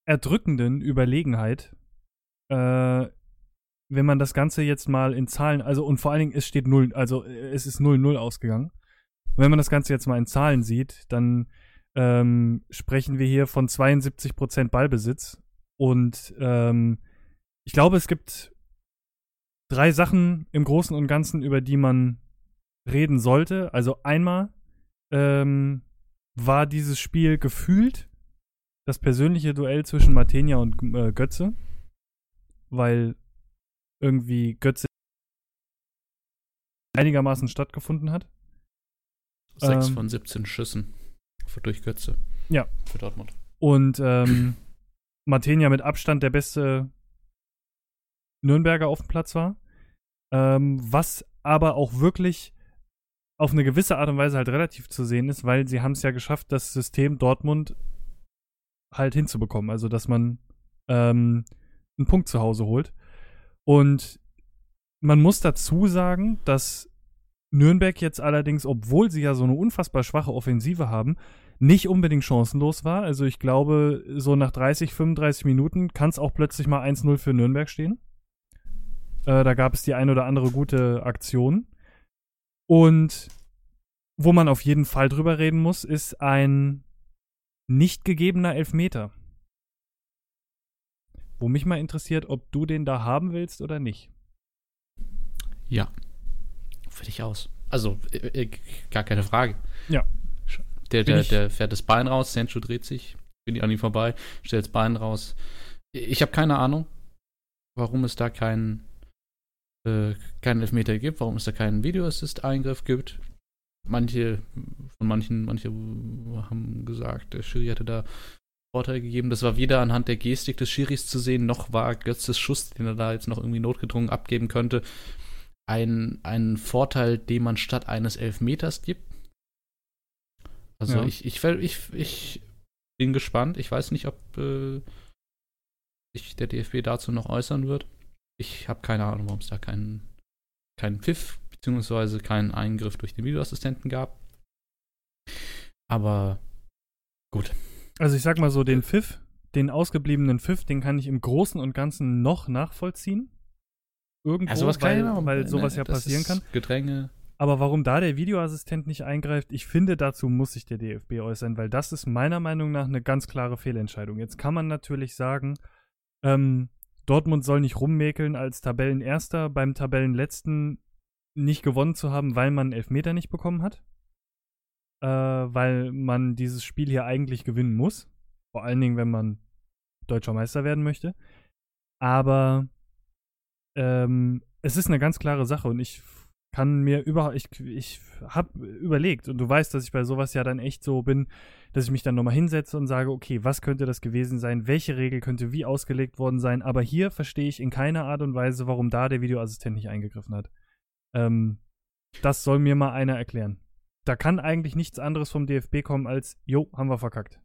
erdrückenden Überlegenheit, äh, wenn man das Ganze jetzt mal in Zahlen, also und vor allen Dingen, es steht 0, also es ist 0-0 ausgegangen. Und wenn man das Ganze jetzt mal in Zahlen sieht, dann ähm, sprechen wir hier von 72% Ballbesitz. Und ähm, ich glaube, es gibt drei Sachen im Großen und Ganzen, über die man reden sollte. Also einmal ähm, war dieses Spiel gefühlt das persönliche Duell zwischen Martenia und äh, Götze, weil irgendwie Götze einigermaßen stattgefunden hat. Sechs Ähm. von 17 Schüssen für durch Götze. Ja. Für Dortmund. Und ähm, Martenia mit Abstand der beste Nürnberger auf dem Platz war. Ähm, was aber auch wirklich auf eine gewisse Art und Weise halt relativ zu sehen ist, weil sie haben es ja geschafft, das System Dortmund halt hinzubekommen. Also, dass man ähm, einen Punkt zu Hause holt. Und man muss dazu sagen, dass Nürnberg jetzt allerdings, obwohl sie ja so eine unfassbar schwache Offensive haben, nicht unbedingt chancenlos war. Also ich glaube, so nach 30, 35 Minuten kann es auch plötzlich mal 1-0 für Nürnberg stehen. Äh, da gab es die ein oder andere gute Aktion. Und wo man auf jeden Fall drüber reden muss, ist ein nicht gegebener Elfmeter. Wo mich mal interessiert, ob du den da haben willst oder nicht. Ja. Fertig aus. Also, äh, äh, gar keine Frage. Ja. Der, der, der fährt das Bein raus, Sancho dreht sich, bin ich an ihm vorbei, stellt das Bein raus. Ich habe keine Ahnung, warum es da keinen äh, keinen Elfmeter gibt, warum es da keinen Video-Assist-Eingriff gibt. Manche, von manchen, manche haben gesagt, der Schiri hätte da Vorteil gegeben. Das war weder anhand der Gestik des Schiris zu sehen, noch war Götzes Schuss, den er da jetzt noch irgendwie notgedrungen abgeben könnte, ein, ein Vorteil, den man statt eines Elfmeters gibt. Also Ja. ich, ich, ich, ich bin gespannt. Ich weiß nicht, ob äh, sich der DFB dazu noch äußern wird. Ich habe keine Ahnung, warum es da keinen keinen Pfiff beziehungsweise keinen Eingriff durch den Videoassistenten gab. Aber gut. Also ich sag mal so, den Pfiff, den ausgebliebenen Pfiff, den kann ich im Großen und Ganzen noch nachvollziehen. Irgendwo, Ja, sowas weil, kann weil sowas ne, ja passieren kann. Gedränge. Aber warum da der Videoassistent nicht eingreift, ich finde, dazu muss sich der DFB äußern, weil das ist meiner Meinung nach eine ganz klare Fehlentscheidung. Jetzt kann man natürlich sagen, ähm, Dortmund soll nicht rummäkeln, als Tabellenerster beim Tabellenletzten nicht gewonnen zu haben, weil man Elfmeter nicht bekommen hat. Äh, weil man dieses Spiel hier eigentlich gewinnen muss. Vor allen Dingen, wenn man deutscher Meister werden möchte. Aber ähm, es ist eine ganz klare Sache und ich kann mir überhaupt, ich, ich habe überlegt und du weißt, dass ich bei sowas ja dann echt so bin, dass ich mich dann nochmal hinsetze und sage, okay, was könnte das gewesen sein, welche Regel könnte wie ausgelegt worden sein, aber hier verstehe ich in keiner Art und Weise, warum da der Videoassistent nicht eingegriffen hat. Ähm, das soll mir mal einer erklären. Da kann eigentlich nichts anderes vom DFB kommen als, jo, haben wir verkackt.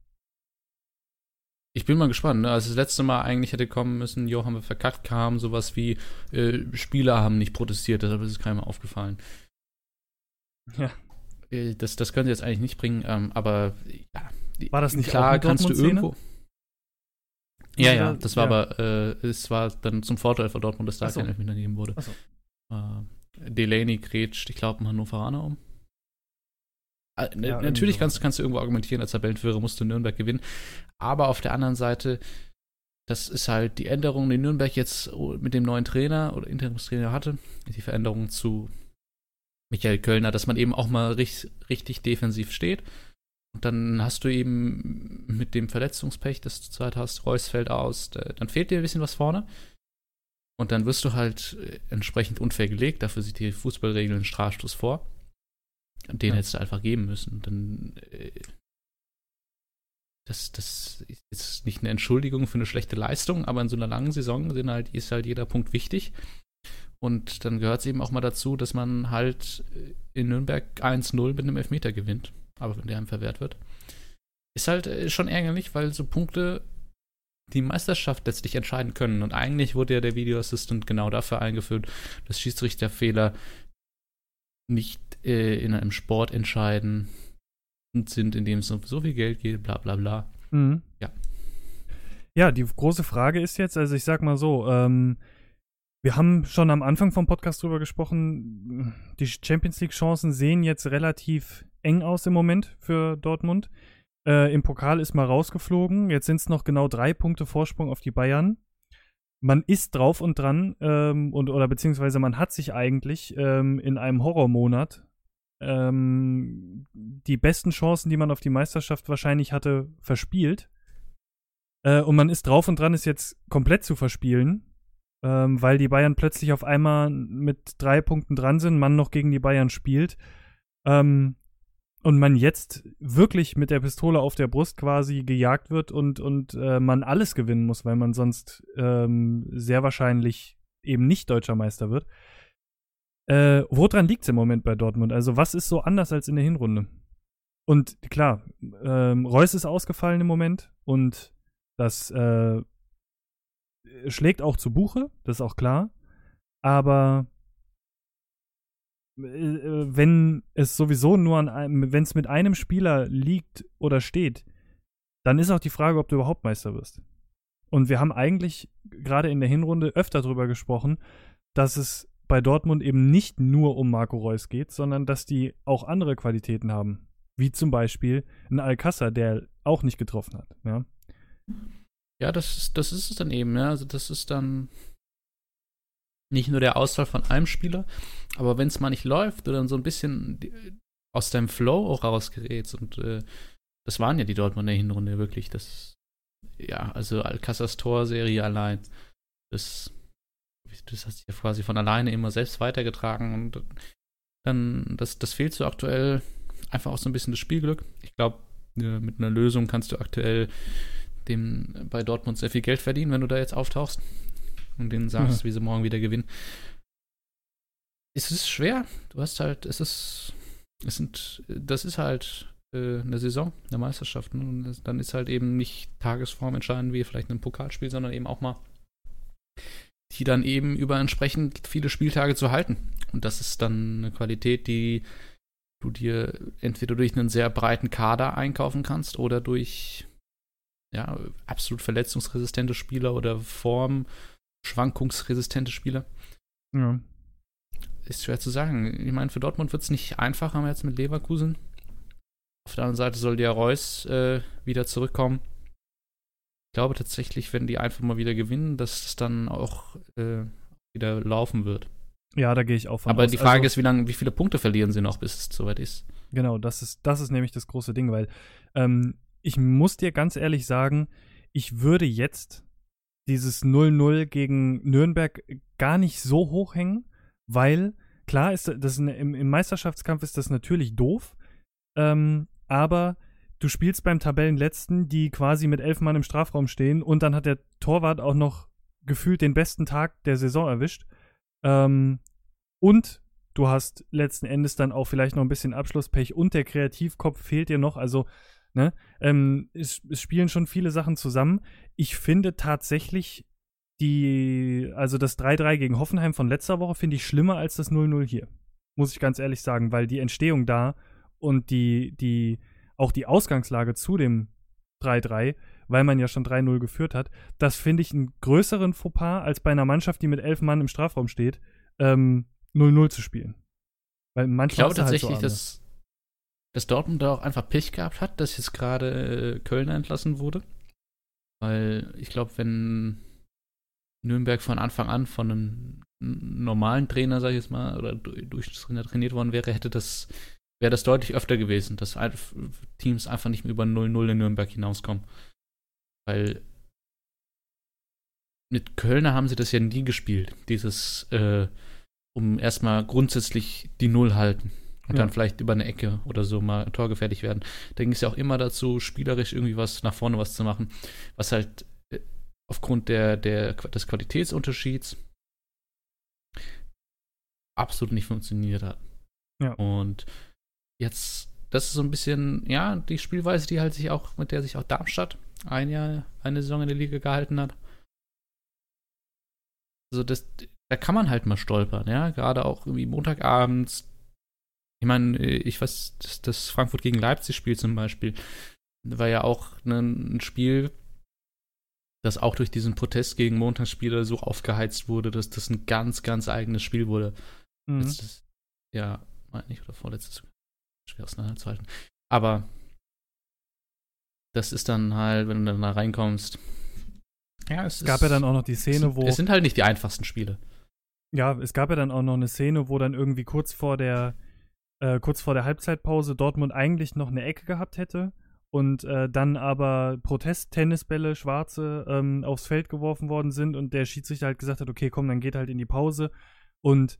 Ich bin mal gespannt, ne? Als das letzte Mal eigentlich hätte kommen müssen, jo, haben wir verkackt, kam sowas wie, äh, Spieler haben nicht protestiert, deshalb ist es keinem aufgefallen. Ja. äh, das, das können sie jetzt eigentlich nicht bringen, ähm, aber ja. War das nicht klar, kannst du irgendwo. Ja, ja, das war ja. aber, äh, es war dann zum Vorteil von Dortmund, dass da so. kein Elfmeter gegeben wurde. So. Äh, Delaney grätscht, ich glaube, ein Hannoveraner um. Äh, ja, natürlich kannst, kannst du irgendwo argumentieren, als Tabellenführer musst du Nürnberg gewinnen. Aber auf der anderen Seite, das ist halt die Änderung, die Nürnberg jetzt mit dem neuen Trainer oder Interimstrainer hatte, die Veränderung zu Michael Kölner, dass man eben auch mal richtig, richtig defensiv steht. Und dann hast du eben mit dem Verletzungspech, das du zurzeit hast, Reus fällt aus, dann fehlt dir ein bisschen was vorne. Und dann wirst du halt äh, entsprechend unfair gelegt. Dafür sieht die Fußballregel einen Strafstoß vor. Und den ja. hättest du einfach geben müssen. Dann, äh, das, das ist nicht eine Entschuldigung für eine schlechte Leistung, aber in so einer langen Saison sind halt, ist halt jeder Punkt wichtig. Und dann gehört es eben auch mal dazu, dass man halt in Nürnberg 1-0 mit einem Elfmeter gewinnt. Aber wenn der einem verwehrt wird. Ist halt äh, schon ärgerlich, weil so Punkte die Meisterschaft letztlich entscheiden können. Und eigentlich wurde ja der Video Assistant genau dafür eingeführt, dass Schiedsrichterfehler nicht äh, in einem Sport entscheiden sind, in dem es um so viel Geld geht, bla bla bla. Mhm. Ja. Ja, die große Frage ist jetzt, also ich sag mal so, ähm, wir haben schon am Anfang vom Podcast drüber gesprochen, die Champions League-Chancen sehen jetzt relativ eng aus im Moment für Dortmund. Äh, Im Pokal ist mal rausgeflogen, jetzt sind es noch genau drei Punkte Vorsprung auf die Bayern man ist drauf und dran ähm, und oder beziehungsweise man hat sich eigentlich ähm, in einem Horrormonat ähm, die besten Chancen, die man auf die Meisterschaft wahrscheinlich hatte, verspielt. Äh, und man ist drauf und dran, es jetzt komplett zu verspielen, ähm, weil die Bayern plötzlich auf einmal mit drei Punkten dran sind, man noch gegen die Bayern spielt. Ähm, und man jetzt wirklich mit der Pistole auf der Brust quasi gejagt wird und, und äh, man alles gewinnen muss, weil man sonst ähm, sehr wahrscheinlich eben nicht deutscher Meister wird. Äh, woran liegt es im Moment bei Dortmund? Also, was ist so anders als in der Hinrunde? Und klar, ähm, Reus ist ausgefallen im Moment und das äh, schlägt auch zu Buche, das ist auch klar. Aber wenn es sowieso nur an einem, wenn es mit einem Spieler liegt oder steht, dann ist auch die Frage, ob du überhaupt Meister wirst. Und wir haben eigentlich gerade in der Hinrunde öfter darüber gesprochen, dass es bei Dortmund eben nicht nur um Marco Reus geht, sondern dass die auch andere Qualitäten haben. Wie zum Beispiel ein Alcázar, der auch nicht getroffen hat. Ja, ja das, ist, das ist es dann eben. Ja. Also das ist dann nicht nur der Ausfall von einem Spieler, aber wenn es mal nicht läuft, du dann so ein bisschen aus deinem Flow auch rausgerätst und äh, das waren ja die Dortmunder Hinrunde wirklich. Das, ja, also Alcassas Torserie allein, das, das hat sich ja quasi von alleine immer selbst weitergetragen und dann, das, das fehlt so aktuell einfach auch so ein bisschen das Spielglück. Ich glaube, mit einer Lösung kannst du aktuell dem bei Dortmund sehr viel Geld verdienen, wenn du da jetzt auftauchst und denen sagst, ja. wie sie morgen wieder gewinnen. Es ist schwer. Du hast halt, es ist, es sind, das ist halt äh, eine Saison, eine Meisterschaft. Ne? Und dann ist halt eben nicht Tagesform entscheidend wie vielleicht ein Pokalspiel, sondern eben auch mal die dann eben über entsprechend viele Spieltage zu halten. Und das ist dann eine Qualität, die du dir entweder durch einen sehr breiten Kader einkaufen kannst oder durch ja, absolut verletzungsresistente Spieler oder Form schwankungsresistente Spieler. Ja. Ist schwer zu sagen. Ich meine, für Dortmund wird es nicht einfacher jetzt mit Leverkusen. Auf der anderen Seite soll der Reus äh, wieder zurückkommen. Ich glaube tatsächlich, wenn die einfach mal wieder gewinnen, dass es dann auch äh, wieder laufen wird. Ja, da gehe ich auch von Aber aus. die Frage also, ist, wie lange, wie viele Punkte verlieren sie noch, bis es soweit ist? Genau, das ist, das ist nämlich das große Ding, weil ähm, ich muss dir ganz ehrlich sagen, ich würde jetzt dieses 0-0 gegen Nürnberg gar nicht so hoch hängen, weil klar ist das eine, im, im, Meisterschaftskampf ist das natürlich doof, ähm, aber du spielst beim Tabellenletzten, die quasi mit elf Mann im Strafraum stehen und dann hat der Torwart auch noch gefühlt den besten Tag der Saison erwischt. Ähm, und du hast letzten Endes dann auch vielleicht noch ein bisschen Abschlusspech und der Kreativkopf fehlt dir noch. Also Ne? Ähm, es, es, spielen schon viele Sachen zusammen. Ich finde tatsächlich die, also das 3-3 gegen Hoffenheim von letzter Woche finde ich schlimmer als das 0-0 hier. Muss ich ganz ehrlich sagen, weil die Entstehung da und die, die, auch die Ausgangslage zu dem 3-3, weil man ja schon 3-0 geführt hat, das finde ich einen größeren Fauxpas, als bei einer Mannschaft, die mit elf Mann im Strafraum steht, ähm, 0-0 zu spielen. Weil manchmal ich glaube tatsächlich, halt so dass, dass Dortmund da auch einfach Pech gehabt hat, dass jetzt gerade äh, Köln entlassen wurde. Weil ich glaube, wenn Nürnberg von Anfang an von einem normalen Trainer, sag ich jetzt mal, oder Durchschnittstrainer trainiert worden wäre, hätte das, wäre das deutlich öfter gewesen, dass Teams einfach nicht mehr über 0-0 in Nürnberg hinauskommen. Weil mit Kölner haben sie das ja nie gespielt, dieses, äh, um erstmal grundsätzlich die Null halten und ja. dann vielleicht über eine Ecke oder so mal torgefährlich werden. Da ging es ja auch immer dazu, spielerisch irgendwie was nach vorne was zu machen, was halt äh, aufgrund der, der, des Qualitätsunterschieds absolut nicht funktioniert hat. Ja. Und jetzt, das ist so ein bisschen, ja, die Spielweise, die halt sich auch, mit der sich auch Darmstadt ein Jahr, eine Saison in der Liga gehalten hat. Also das, da kann man halt mal stolpern, ja, gerade auch irgendwie Montagabends. Ich meine, ich weiß, das, das Frankfurt gegen Leipzig-Spiel zum Beispiel war ja auch ein, ein Spiel, das auch durch diesen Protest gegen Montagsspieler so aufgeheizt wurde, dass das ein ganz, ganz eigenes Spiel wurde. Mhm. Letztes, ja, meine ich, oder vorletztes. Schwer auseinanderzuhalten. Aber das ist dann halt, wenn du dann da reinkommst. Ja, es, es gab ist, ja dann auch noch die Szene, wo. Es sind halt nicht die einfachsten Spiele. Ja, es gab ja dann auch noch eine Szene, wo dann irgendwie kurz vor der, äh, kurz vor der Halbzeitpause Dortmund eigentlich noch eine Ecke gehabt hätte und äh, dann aber Protest-Tennisbälle, schwarze, ähm, aufs Feld geworfen worden sind und der Schiedsrichter halt gesagt hat, okay, komm, dann geht halt in die Pause und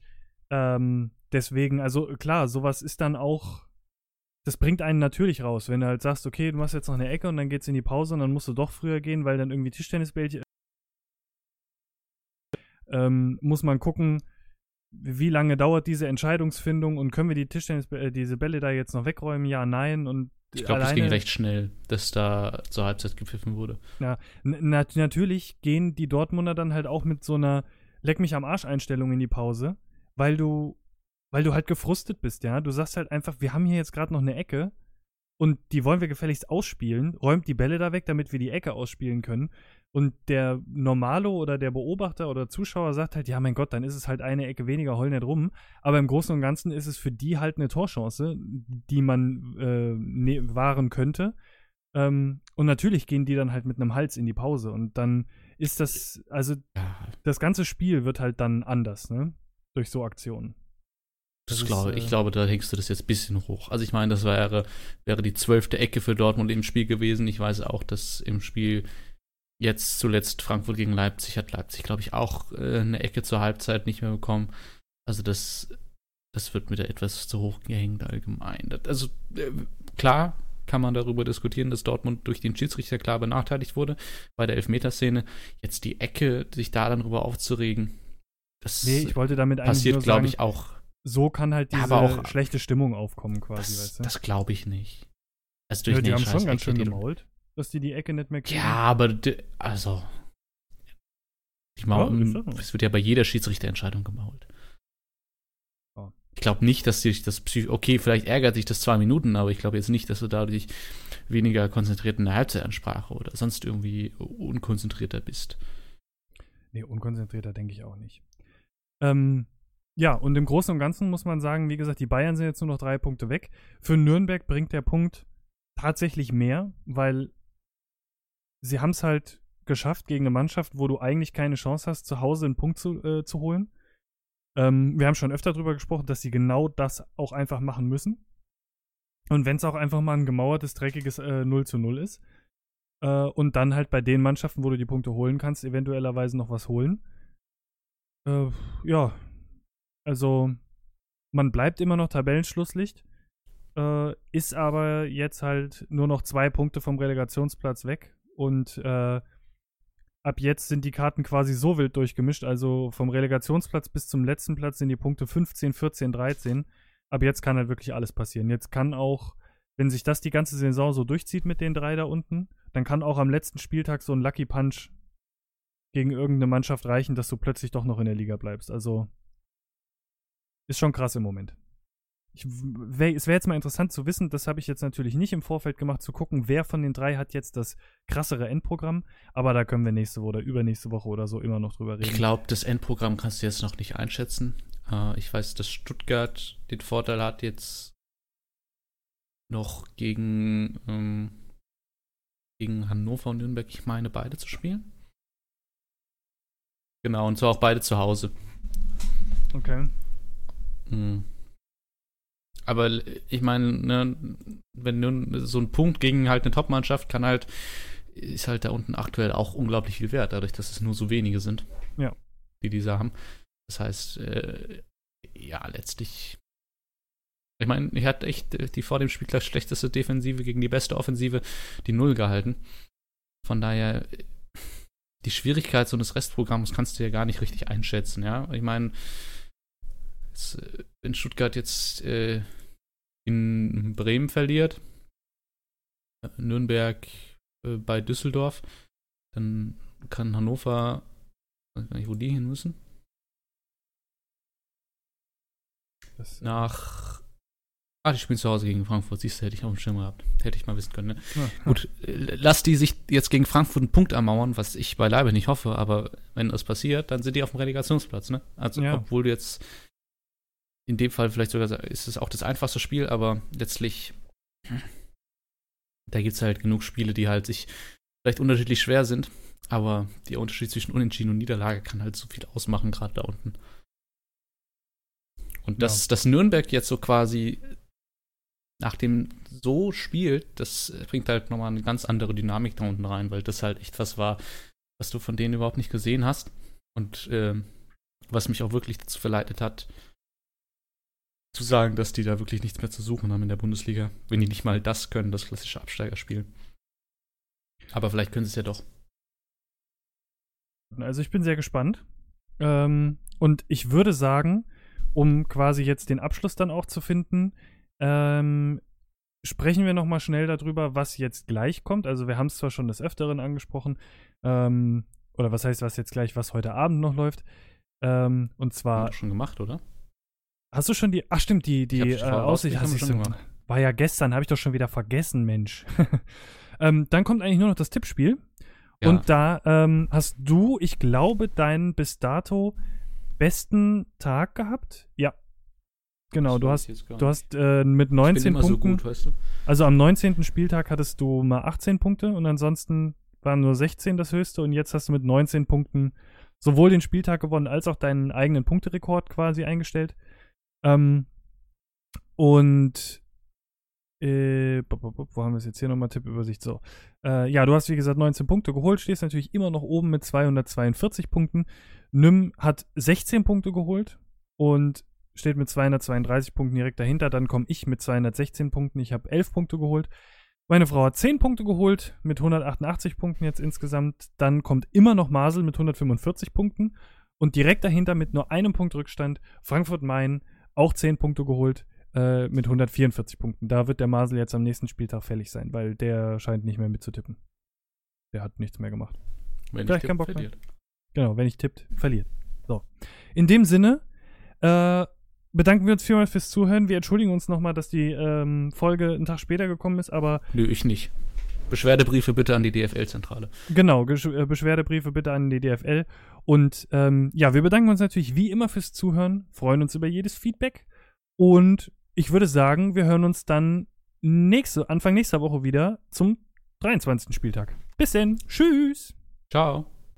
ähm, deswegen, also klar, sowas ist dann auch, das bringt einen natürlich raus, wenn du halt sagst, okay, du machst jetzt noch eine Ecke und dann geht's in die Pause und dann musst du doch früher gehen, weil dann irgendwie Tischtennisbällchen. Ähm, muss man gucken, wie lange dauert diese Entscheidungsfindung und können wir die Tischtennis, äh, diese Bälle da jetzt noch wegräumen? Ja, nein. Und ich glaube, es ging recht schnell, dass da zur Halbzeit gepfiffen wurde. Ja, na natürlich gehen die Dortmunder dann halt auch mit so einer Leck mich am Arsch Einstellung in die Pause weil du, weil du halt gefrustet bist, ja. Du sagst halt einfach, wir haben hier jetzt gerade noch eine Ecke und die wollen wir gefälligst ausspielen, räumt die Bälle da weg, damit wir die Ecke ausspielen können. Und der Normalo oder der Beobachter oder Zuschauer sagt halt, ja, mein Gott, dann ist es halt eine Ecke weniger, heul nicht rum. Aber im Großen und Ganzen ist es für die halt eine Torchance, die man äh, ne wahren könnte. Ähm, und natürlich gehen die dann halt mit einem Hals in die Pause. Und dann ist das, also das ganze Spiel wird halt dann anders, ne? durch so Aktionen. Das das glaube, ist, äh, ich glaube, da hängst du das jetzt ein bisschen hoch. Also ich meine, das wäre, wäre die zwölfte Ecke für Dortmund im Spiel gewesen. Ich weiß auch, dass im Spiel jetzt zuletzt Frankfurt gegen Leipzig hat Leipzig, glaube ich, auch äh, eine Ecke zur Halbzeit nicht mehr bekommen. Also das, das wird mir da etwas zu hoch gehängt allgemein. Das, also äh, klar kann man darüber diskutieren, dass Dortmund durch den Schiedsrichter klar benachteiligt wurde bei der Elfmeterszene. Jetzt die Ecke, sich da dann drüber aufzuregen, das nee, ich wollte damit passiert, glaube ich, auch. So kann halt diese aber auch, schlechte Stimmung aufkommen, quasi, das, weißt du? Das glaube ich nicht. Also durch ja, die haben schon ganz schön gemault, dass die die Ecke nicht mehr kriegen. Ja, aber also. Ich meine, ja, es wird ja bei jeder Schiedsrichterentscheidung gemault. Oh. Ich glaube nicht, dass sich das Psych okay, vielleicht ärgert sich das zwei Minuten, aber ich glaube jetzt nicht, dass du dadurch weniger konzentriert in der Halbzeitansprache oder sonst irgendwie unkonzentrierter bist. Nee, unkonzentrierter denke ich auch nicht. Ähm, ja, und im Großen und Ganzen muss man sagen, wie gesagt, die Bayern sind jetzt nur noch drei Punkte weg. Für Nürnberg bringt der Punkt tatsächlich mehr, weil sie haben es halt geschafft gegen eine Mannschaft, wo du eigentlich keine Chance hast, zu Hause einen Punkt zu, äh, zu holen. Ähm, wir haben schon öfter darüber gesprochen, dass sie genau das auch einfach machen müssen. Und wenn es auch einfach mal ein gemauertes, dreckiges äh, 0 zu 0 ist. Äh, und dann halt bei den Mannschaften, wo du die Punkte holen kannst, eventuellerweise noch was holen. Äh, ja, also man bleibt immer noch Tabellenschlusslicht, äh, ist aber jetzt halt nur noch zwei Punkte vom Relegationsplatz weg und äh, ab jetzt sind die Karten quasi so wild durchgemischt, also vom Relegationsplatz bis zum letzten Platz sind die Punkte 15, 14, 13. Ab jetzt kann halt wirklich alles passieren. Jetzt kann auch, wenn sich das die ganze Saison so durchzieht mit den drei da unten, dann kann auch am letzten Spieltag so ein Lucky Punch gegen irgendeine Mannschaft reichen, dass du plötzlich doch noch in der Liga bleibst. Also ist schon krass im Moment. Ich, wär, es wäre jetzt mal interessant zu wissen, das habe ich jetzt natürlich nicht im Vorfeld gemacht, zu gucken, wer von den drei hat jetzt das krassere Endprogramm. Aber da können wir nächste Woche oder übernächste Woche oder so immer noch drüber reden. Ich glaube, das Endprogramm kannst du jetzt noch nicht einschätzen. Äh, ich weiß, dass Stuttgart den Vorteil hat, jetzt noch gegen, ähm, gegen Hannover und Nürnberg, ich meine, beide zu spielen. Genau, und zwar auch beide zu Hause. Okay. Mhm. Aber ich meine, ne, wenn nur so ein Punkt gegen halt eine Top-Mannschaft kann halt, ist halt da unten aktuell auch unglaublich viel wert, dadurch, dass es nur so wenige sind, ja. die diese haben. Das heißt, äh, ja, letztlich. Ich meine, er hat echt die vor dem Spiel gleich schlechteste Defensive gegen die beste Offensive die Null gehalten. Von daher, die Schwierigkeit so eines Restprogramms kannst du ja gar nicht richtig einschätzen, ja. Ich meine, wenn Stuttgart jetzt äh, in Bremen verliert, Nürnberg äh, bei Düsseldorf, dann kann Hannover, ich weiß gar nicht, wo die hin müssen. Das, Nach. Ah, die spielen zu Hause gegen Frankfurt. Siehst du, hätte ich auf dem Schirm gehabt. Hätte ich mal wissen können. Ne? Ja, Gut, äh, lass die sich jetzt gegen Frankfurt einen Punkt ermauern, was ich beileibe nicht hoffe, aber wenn das passiert, dann sind die auf dem Relegationsplatz, ne? Also, ja. obwohl du jetzt in dem Fall vielleicht sogar ist es auch das einfachste Spiel, aber letztlich, da gibt es halt genug Spiele, die halt sich vielleicht unterschiedlich schwer sind, aber der Unterschied zwischen Unentschieden und Niederlage kann halt so viel ausmachen, gerade da unten. Und dass, ja. dass Nürnberg jetzt so quasi nach dem so spielt, das bringt halt nochmal eine ganz andere Dynamik da unten rein, weil das halt echt was war, was du von denen überhaupt nicht gesehen hast. Und äh, was mich auch wirklich dazu verleitet hat, zu sagen, dass die da wirklich nichts mehr zu suchen haben in der Bundesliga, wenn die nicht mal das können, das klassische Absteiger spielen. Aber vielleicht können sie es ja doch. Also ich bin sehr gespannt. Ähm, und ich würde sagen, um quasi jetzt den Abschluss dann auch zu finden, ähm, sprechen wir noch mal schnell darüber, was jetzt gleich kommt. Also wir haben es zwar schon des Öfteren angesprochen, ähm, oder was heißt, was jetzt gleich, was heute Abend noch läuft. Ähm, und zwar. Schon gemacht, oder? Hast du schon die. Ach, stimmt, die, die äh, Aussicht hast du schon gemacht. War ja gestern, habe ich doch schon wieder vergessen, Mensch. ähm, dann kommt eigentlich nur noch das Tippspiel. Ja. Und da ähm, hast du, ich glaube, deinen bis dato besten Tag gehabt. Ja. Genau, du hast, du hast äh, mit 19 Punkten. So gut, weißt du? Also am 19. Spieltag hattest du mal 18 Punkte und ansonsten waren nur 16 das höchste und jetzt hast du mit 19 Punkten sowohl den Spieltag gewonnen als auch deinen eigenen Punkterekord quasi eingestellt. Ähm, und äh, wo haben wir es jetzt hier nochmal? Tippübersicht. So. Äh, ja, du hast wie gesagt 19 Punkte geholt, stehst natürlich immer noch oben mit 242 Punkten. Nym hat 16 Punkte geholt und steht mit 232 Punkten direkt dahinter. Dann komme ich mit 216 Punkten. Ich habe 11 Punkte geholt. Meine Frau hat 10 Punkte geholt mit 188 Punkten jetzt insgesamt. Dann kommt immer noch Masel mit 145 Punkten. Und direkt dahinter mit nur einem Punkt Rückstand Frankfurt Main auch 10 Punkte geholt äh, mit 144 Punkten. Da wird der Masel jetzt am nächsten Spieltag fällig sein, weil der scheint nicht mehr mitzutippen. Der hat nichts mehr gemacht. Wenn Vielleicht keinen Bock verliert. Mehr. Genau, wenn ich tippt, verliert. So. In dem Sinne, äh, bedanken wir uns vielmals fürs Zuhören. Wir entschuldigen uns nochmal, dass die ähm, Folge einen Tag später gekommen ist, aber. Nö, ich nicht. Beschwerdebriefe bitte an die DFL-Zentrale. Genau, äh, Beschwerdebriefe bitte an die DFL. Und ähm, ja, wir bedanken uns natürlich wie immer fürs Zuhören, freuen uns über jedes Feedback. Und ich würde sagen, wir hören uns dann nächste, Anfang nächster Woche wieder zum 23. Spieltag. Bis denn. Tschüss. Ciao.